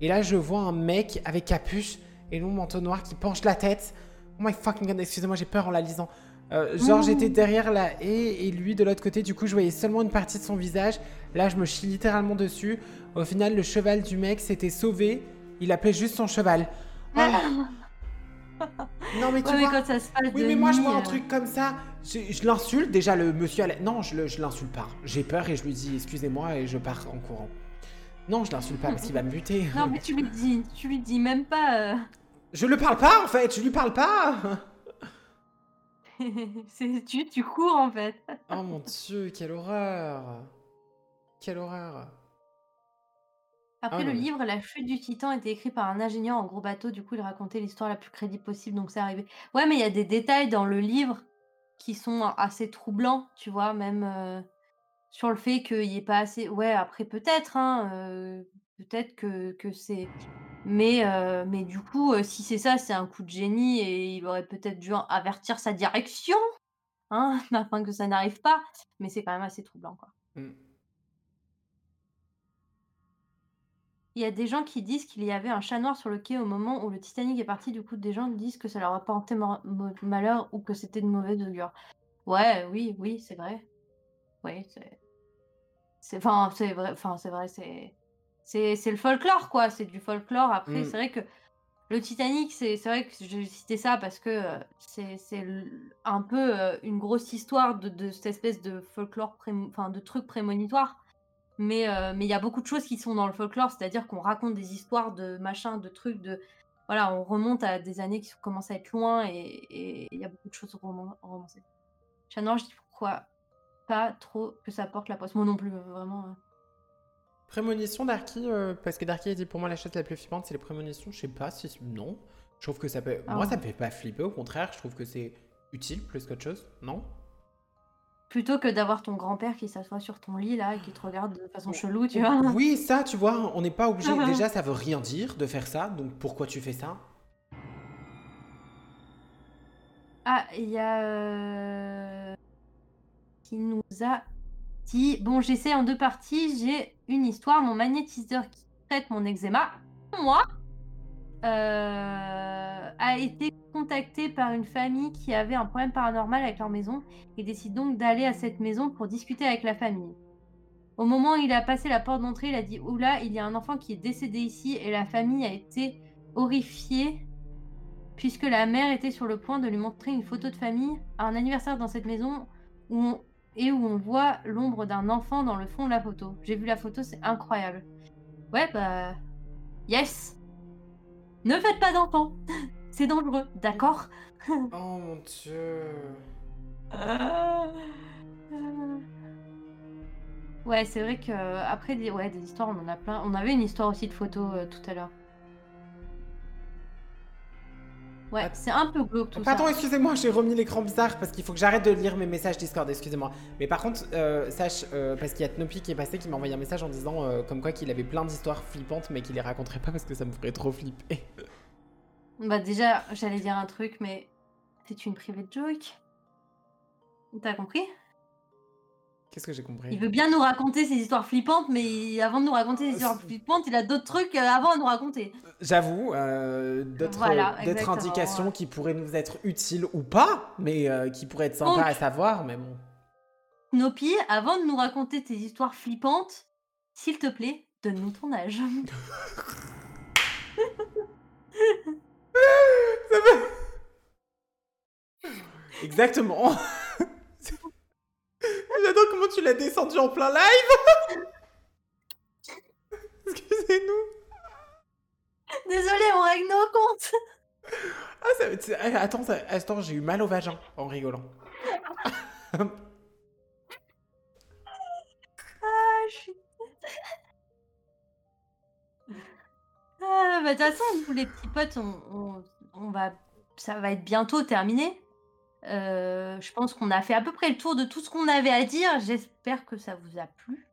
Et là, je vois un mec avec capuche et long manteau noir qui penche la tête. Oh my fucking god, excusez-moi, j'ai peur en la lisant. Euh, genre, j'étais derrière la haie et lui de l'autre côté. Du coup, je voyais seulement une partie de son visage. Là, je me chie littéralement dessus. Au final, le cheval du mec s'était sauvé. Il appelait juste son cheval. Oh. Non, mais tu Ouais, mais vois. quand ça se passe Oui, mais moi, je vois un truc comme ça. Je, je l'insulte. Déjà, le monsieur. Non, je l'insulte pas. J'ai peur et je lui dis excusez-moi et je pars en courant. Non, je l'insulte pas parce qu'il va me buter. Non, mais tu lui dis, tu lui dis même pas. euh, Je le parle pas en fait. Je lui parle pas. c'est tu, tu cours en fait. Oh mon dieu, quelle horreur. Quelle horreur. Après Ah, le non, livre, La chute du titan était écrit par un ingénieur en gros bateau, du coup il racontait l'histoire la plus crédible possible, donc c'est arrivé. Ouais, mais il y a des détails dans le livre qui sont assez troublants, tu vois, même euh, sur le fait qu'il n'y ait pas assez... Ouais, après peut-être, hein, euh, peut-être que, que c'est... Mais, euh, mais du coup, euh, si c'est ça, c'est un coup de génie et il aurait peut-être dû avertir sa direction, hein, afin que ça n'arrive pas. Mais c'est quand même assez troublant, quoi. Hmm. Il y a des gens qui disent qu'il y avait un chat noir sur le quai au moment où le Titanic est parti. Du coup, des gens disent que ça leur a porté malheur ou que c'était de mauvaise augure. Ouais, oui, oui, c'est vrai. Oui, c'est. C'est enfin, c'est vrai, enfin, c'est vrai, c'est. C'est c'est le folklore, quoi. C'est du folklore. Après, Mm. c'est vrai que le Titanic, c'est c'est vrai que j'ai cité ça parce que euh, c'est un peu euh, une grosse histoire de, de cette espèce de folklore, enfin, de trucs prémonitoires. Mais euh, mais il y a beaucoup de choses qui sont dans le folklore, c'est-à-dire qu'on raconte des histoires de machin, de trucs, de voilà, on remonte à des années qui commencent à être loin et il y a beaucoup de choses roman- romancées. Chat noir, je dis pourquoi pas trop que ça porte la poisse? Moi non plus, vraiment. Prémonition Darky, euh, parce que Darky a dit pour moi la chatte la plus flippante, c'est les prémonitions. Je sais pas si. Non. Je trouve que ça peut. Ah Moi, ça me fait pas flipper, au contraire, je trouve que c'est utile plus qu'autre chose. Non? Plutôt que d'avoir ton grand-père qui s'assoit sur ton lit là et qui te regarde de façon chelou, tu vois. Oui, ça, tu vois, on n'est pas obligé. Déjà, ça veut rien dire de faire ça, donc pourquoi tu fais ça? Ah, il y a. euh, qui nous a Bon, j'essaie en deux parties. J'ai une histoire. Mon magnétiseur qui traite mon eczéma, moi, euh, a été contacté par une famille qui avait un problème paranormal avec leur maison et décide donc d'aller à cette maison pour discuter avec la famille. Au moment où il a passé la porte d'entrée, il a dit Oula, il y a un enfant qui est décédé ici et la famille a été horrifiée puisque la mère était sur le point de lui montrer une photo de famille à un anniversaire dans cette maison où et où on voit l'ombre d'un enfant dans le fond de la photo. J'ai vu la photo, c'est incroyable. Ouais, bah. Yes Ne faites pas d'enfants C'est dangereux, d'accord? Oh mon dieu. Ouais, c'est vrai que après des, ouais, des histoires, on en a plein. On avait une histoire aussi de photos euh, tout à l'heure. Ouais, c'est un peu glauque tout Pardon, ça. excusez-moi, j'ai remis l'écran bizarre parce qu'il faut que j'arrête de lire mes messages Discord, excusez-moi. Mais par contre, euh, sache, euh, parce qu'il y a Tnopi qui est passé qui m'a envoyé un message en disant euh, comme quoi qu'il avait plein d'histoires flippantes mais qu'il les raconterait pas parce que ça me ferait trop flipper. Bah déjà, j'allais dire un truc, mais c'est une private joke. T'as compris? Qu'est-ce que j'ai compris Il veut bien nous raconter ses histoires flippantes, mais avant de nous raconter ses histoires flippantes, il a d'autres trucs euh, avant à nous raconter. J'avoue, euh, d'autres Voilà, indications qui pourraient nous être utiles ou pas, mais euh, qui pourraient être sympas Donc- à savoir, mais bon. Snoopy, avant de nous raconter tes histoires flippantes, s'il te plaît, donne-nous ton âge. Exactement. J'adore comment tu l'as descendu en plein live. Excusez-nous. Désolé, on règle nos comptes. Ah, ça, ah, attends, ça- attends, j'ai eu mal au vagin en rigolant. Ah, je suis... Ah, bah, de toute façon, les petits potes, on, on- on va... ça va être bientôt terminé. Euh, je pense qu'on a fait à peu près le tour de tout ce qu'on avait à dire. J'espère que ça vous a plu.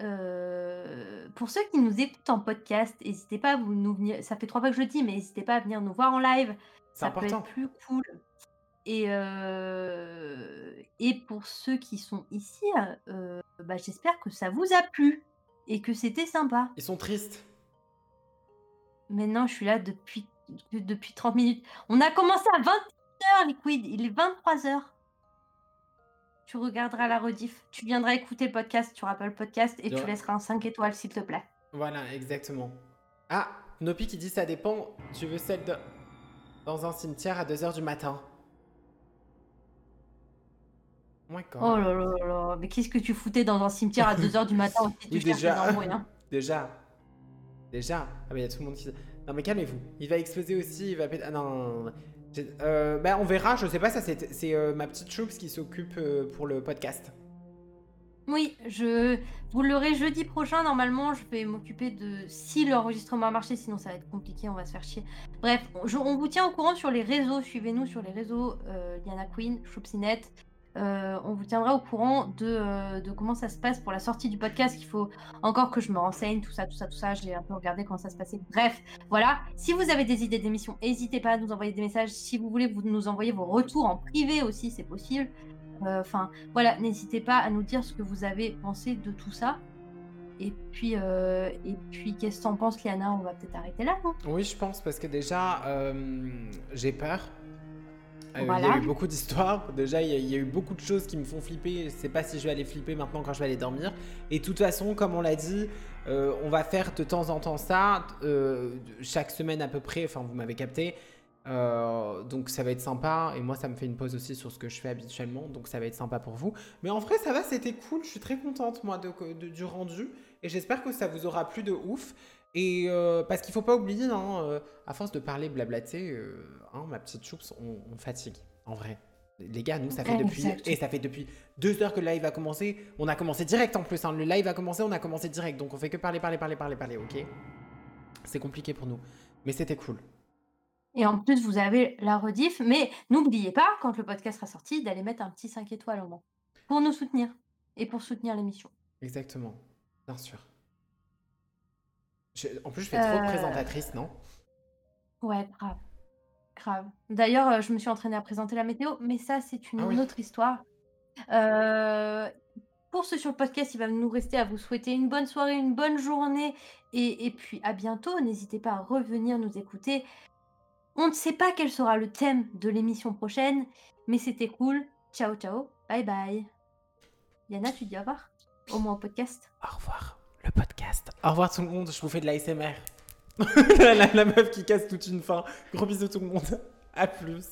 euh, pour ceux qui nous écoutent en podcast, n'hésitez pas à vous nous venir. Ça fait trois fois que je le dis, mais n'hésitez pas à venir nous voir en live. C'est Ça peut important. être plus cool. Et, euh, et pour ceux qui sont ici, bah, j'espère que ça vous a plu et que c'était sympa. Ils sont tristes. Maintenant, je suis là depuis, depuis 30 minutes. On a commencé à 21h, Liquid. Il est 23h. Tu regarderas la rediff. Tu viendras écouter le podcast. Tu pas le podcast et tu laisseras un 5 étoiles, s'il te plaît. Voilà, exactement. Ah, Nopi qui dit ça dépend. Tu veux celle de... dans un cimetière à 2h du matin. Oh. Oh là là là là. Mais qu'est-ce que tu foutais dans un cimetière à 2h du matin aussi? Oui, déjà. rien. Déjà. Déjà. Ah, mais il y a tout le monde qui. Non, mais calmez-vous. Il va exploser aussi. Il va péter. Ah, non, non, non, non. Euh, bah, on verra. Je sais pas, ça, c'est euh, ma petite Choups qui s'occupe euh, pour le podcast. Oui, je vous l'aurez jeudi prochain. Normalement, je vais m'occuper de si l'enregistrement a marché. Sinon, ça va être compliqué. On va se faire chier. Bref, je- on vous tient au courant sur les réseaux. Suivez-nous sur les réseaux. Euh, Liana Queen, Choupsinette. Euh, on vous tiendra au courant de, euh, de comment ça se passe pour la sortie du podcast. Il faut encore que je me renseigne, tout ça, tout ça, tout ça. J'ai un peu regardé comment ça se passait. Bref, voilà. Si vous avez des idées d'émissions, n'hésitez pas à nous envoyer des messages. Si vous voulez, vous nous envoyez vos retours en privé aussi, c'est possible. Euh, Enfin, voilà, n'hésitez pas à nous dire ce que vous avez pensé de tout ça. Et puis, puis qu'est-ce que t'en penses, Liana? On va peut-être arrêter là, non? Oui, je pense, parce que déjà, j'ai peur. Euh, Il y a eu beaucoup d'histoires. Déjà, il y, a- il y a eu beaucoup de choses qui me font flipper. Je sais pas si je vais aller flipper maintenant quand je vais aller dormir. Et de toute façon, comme on l'a dit, euh, on va faire de temps en temps ça, euh, chaque semaine à peu près. Enfin, vous m'avez capté. Euh, donc ça va être sympa et moi ça me fait une pause aussi sur ce que je fais habituellement donc ça va être sympa pour vous mais en vrai ça va c'était cool je suis très contente moi de, de- du rendu et j'espère que ça vous aura plu de ouf et euh, parce qu'il faut pas oublier, hein, euh, à force de parler blablater, euh, hein, ma petite choups, on, on fatigue. En vrai. Les gars, nous, ça fait depuis. Et ça fait depuis deux heures que le live a commencé. On a commencé direct en plus. hein. Le live a commencé, on a commencé direct. Donc on fait que parler, parler, parler, parler, parler, ok? C'est compliqué pour nous. Mais c'était cool. Et en plus, vous avez la rediff. Mais n'oubliez pas, quand le podcast sera sorti, d'aller mettre un petit 5 étoiles au moins. Pour nous soutenir. Et pour soutenir l'émission. Exactement. Bien sûr. Je- En plus, je fais trop de Euh, présentatrice, non? Ouais, grave. Grave. D'ailleurs, euh, je me suis entraînée à présenter la météo, mais ça, c'est une Ah oui. autre histoire. Euh, pour ceux sur le podcast, il va nous rester à vous souhaiter une bonne soirée, une bonne journée, et, et puis à bientôt. N'hésitez pas à revenir nous écouter. On ne sait pas quel sera le thème de l'émission prochaine, mais c'était cool. Ciao, ciao. Bye bye. Yana, tu dis au revoir Au moins au podcast. Au revoir, podcast. Au revoir tout le monde, je vous fais de l'ASMR. la, la, la meuf qui casse toute une fin. Gros bisous tout le monde. À plus.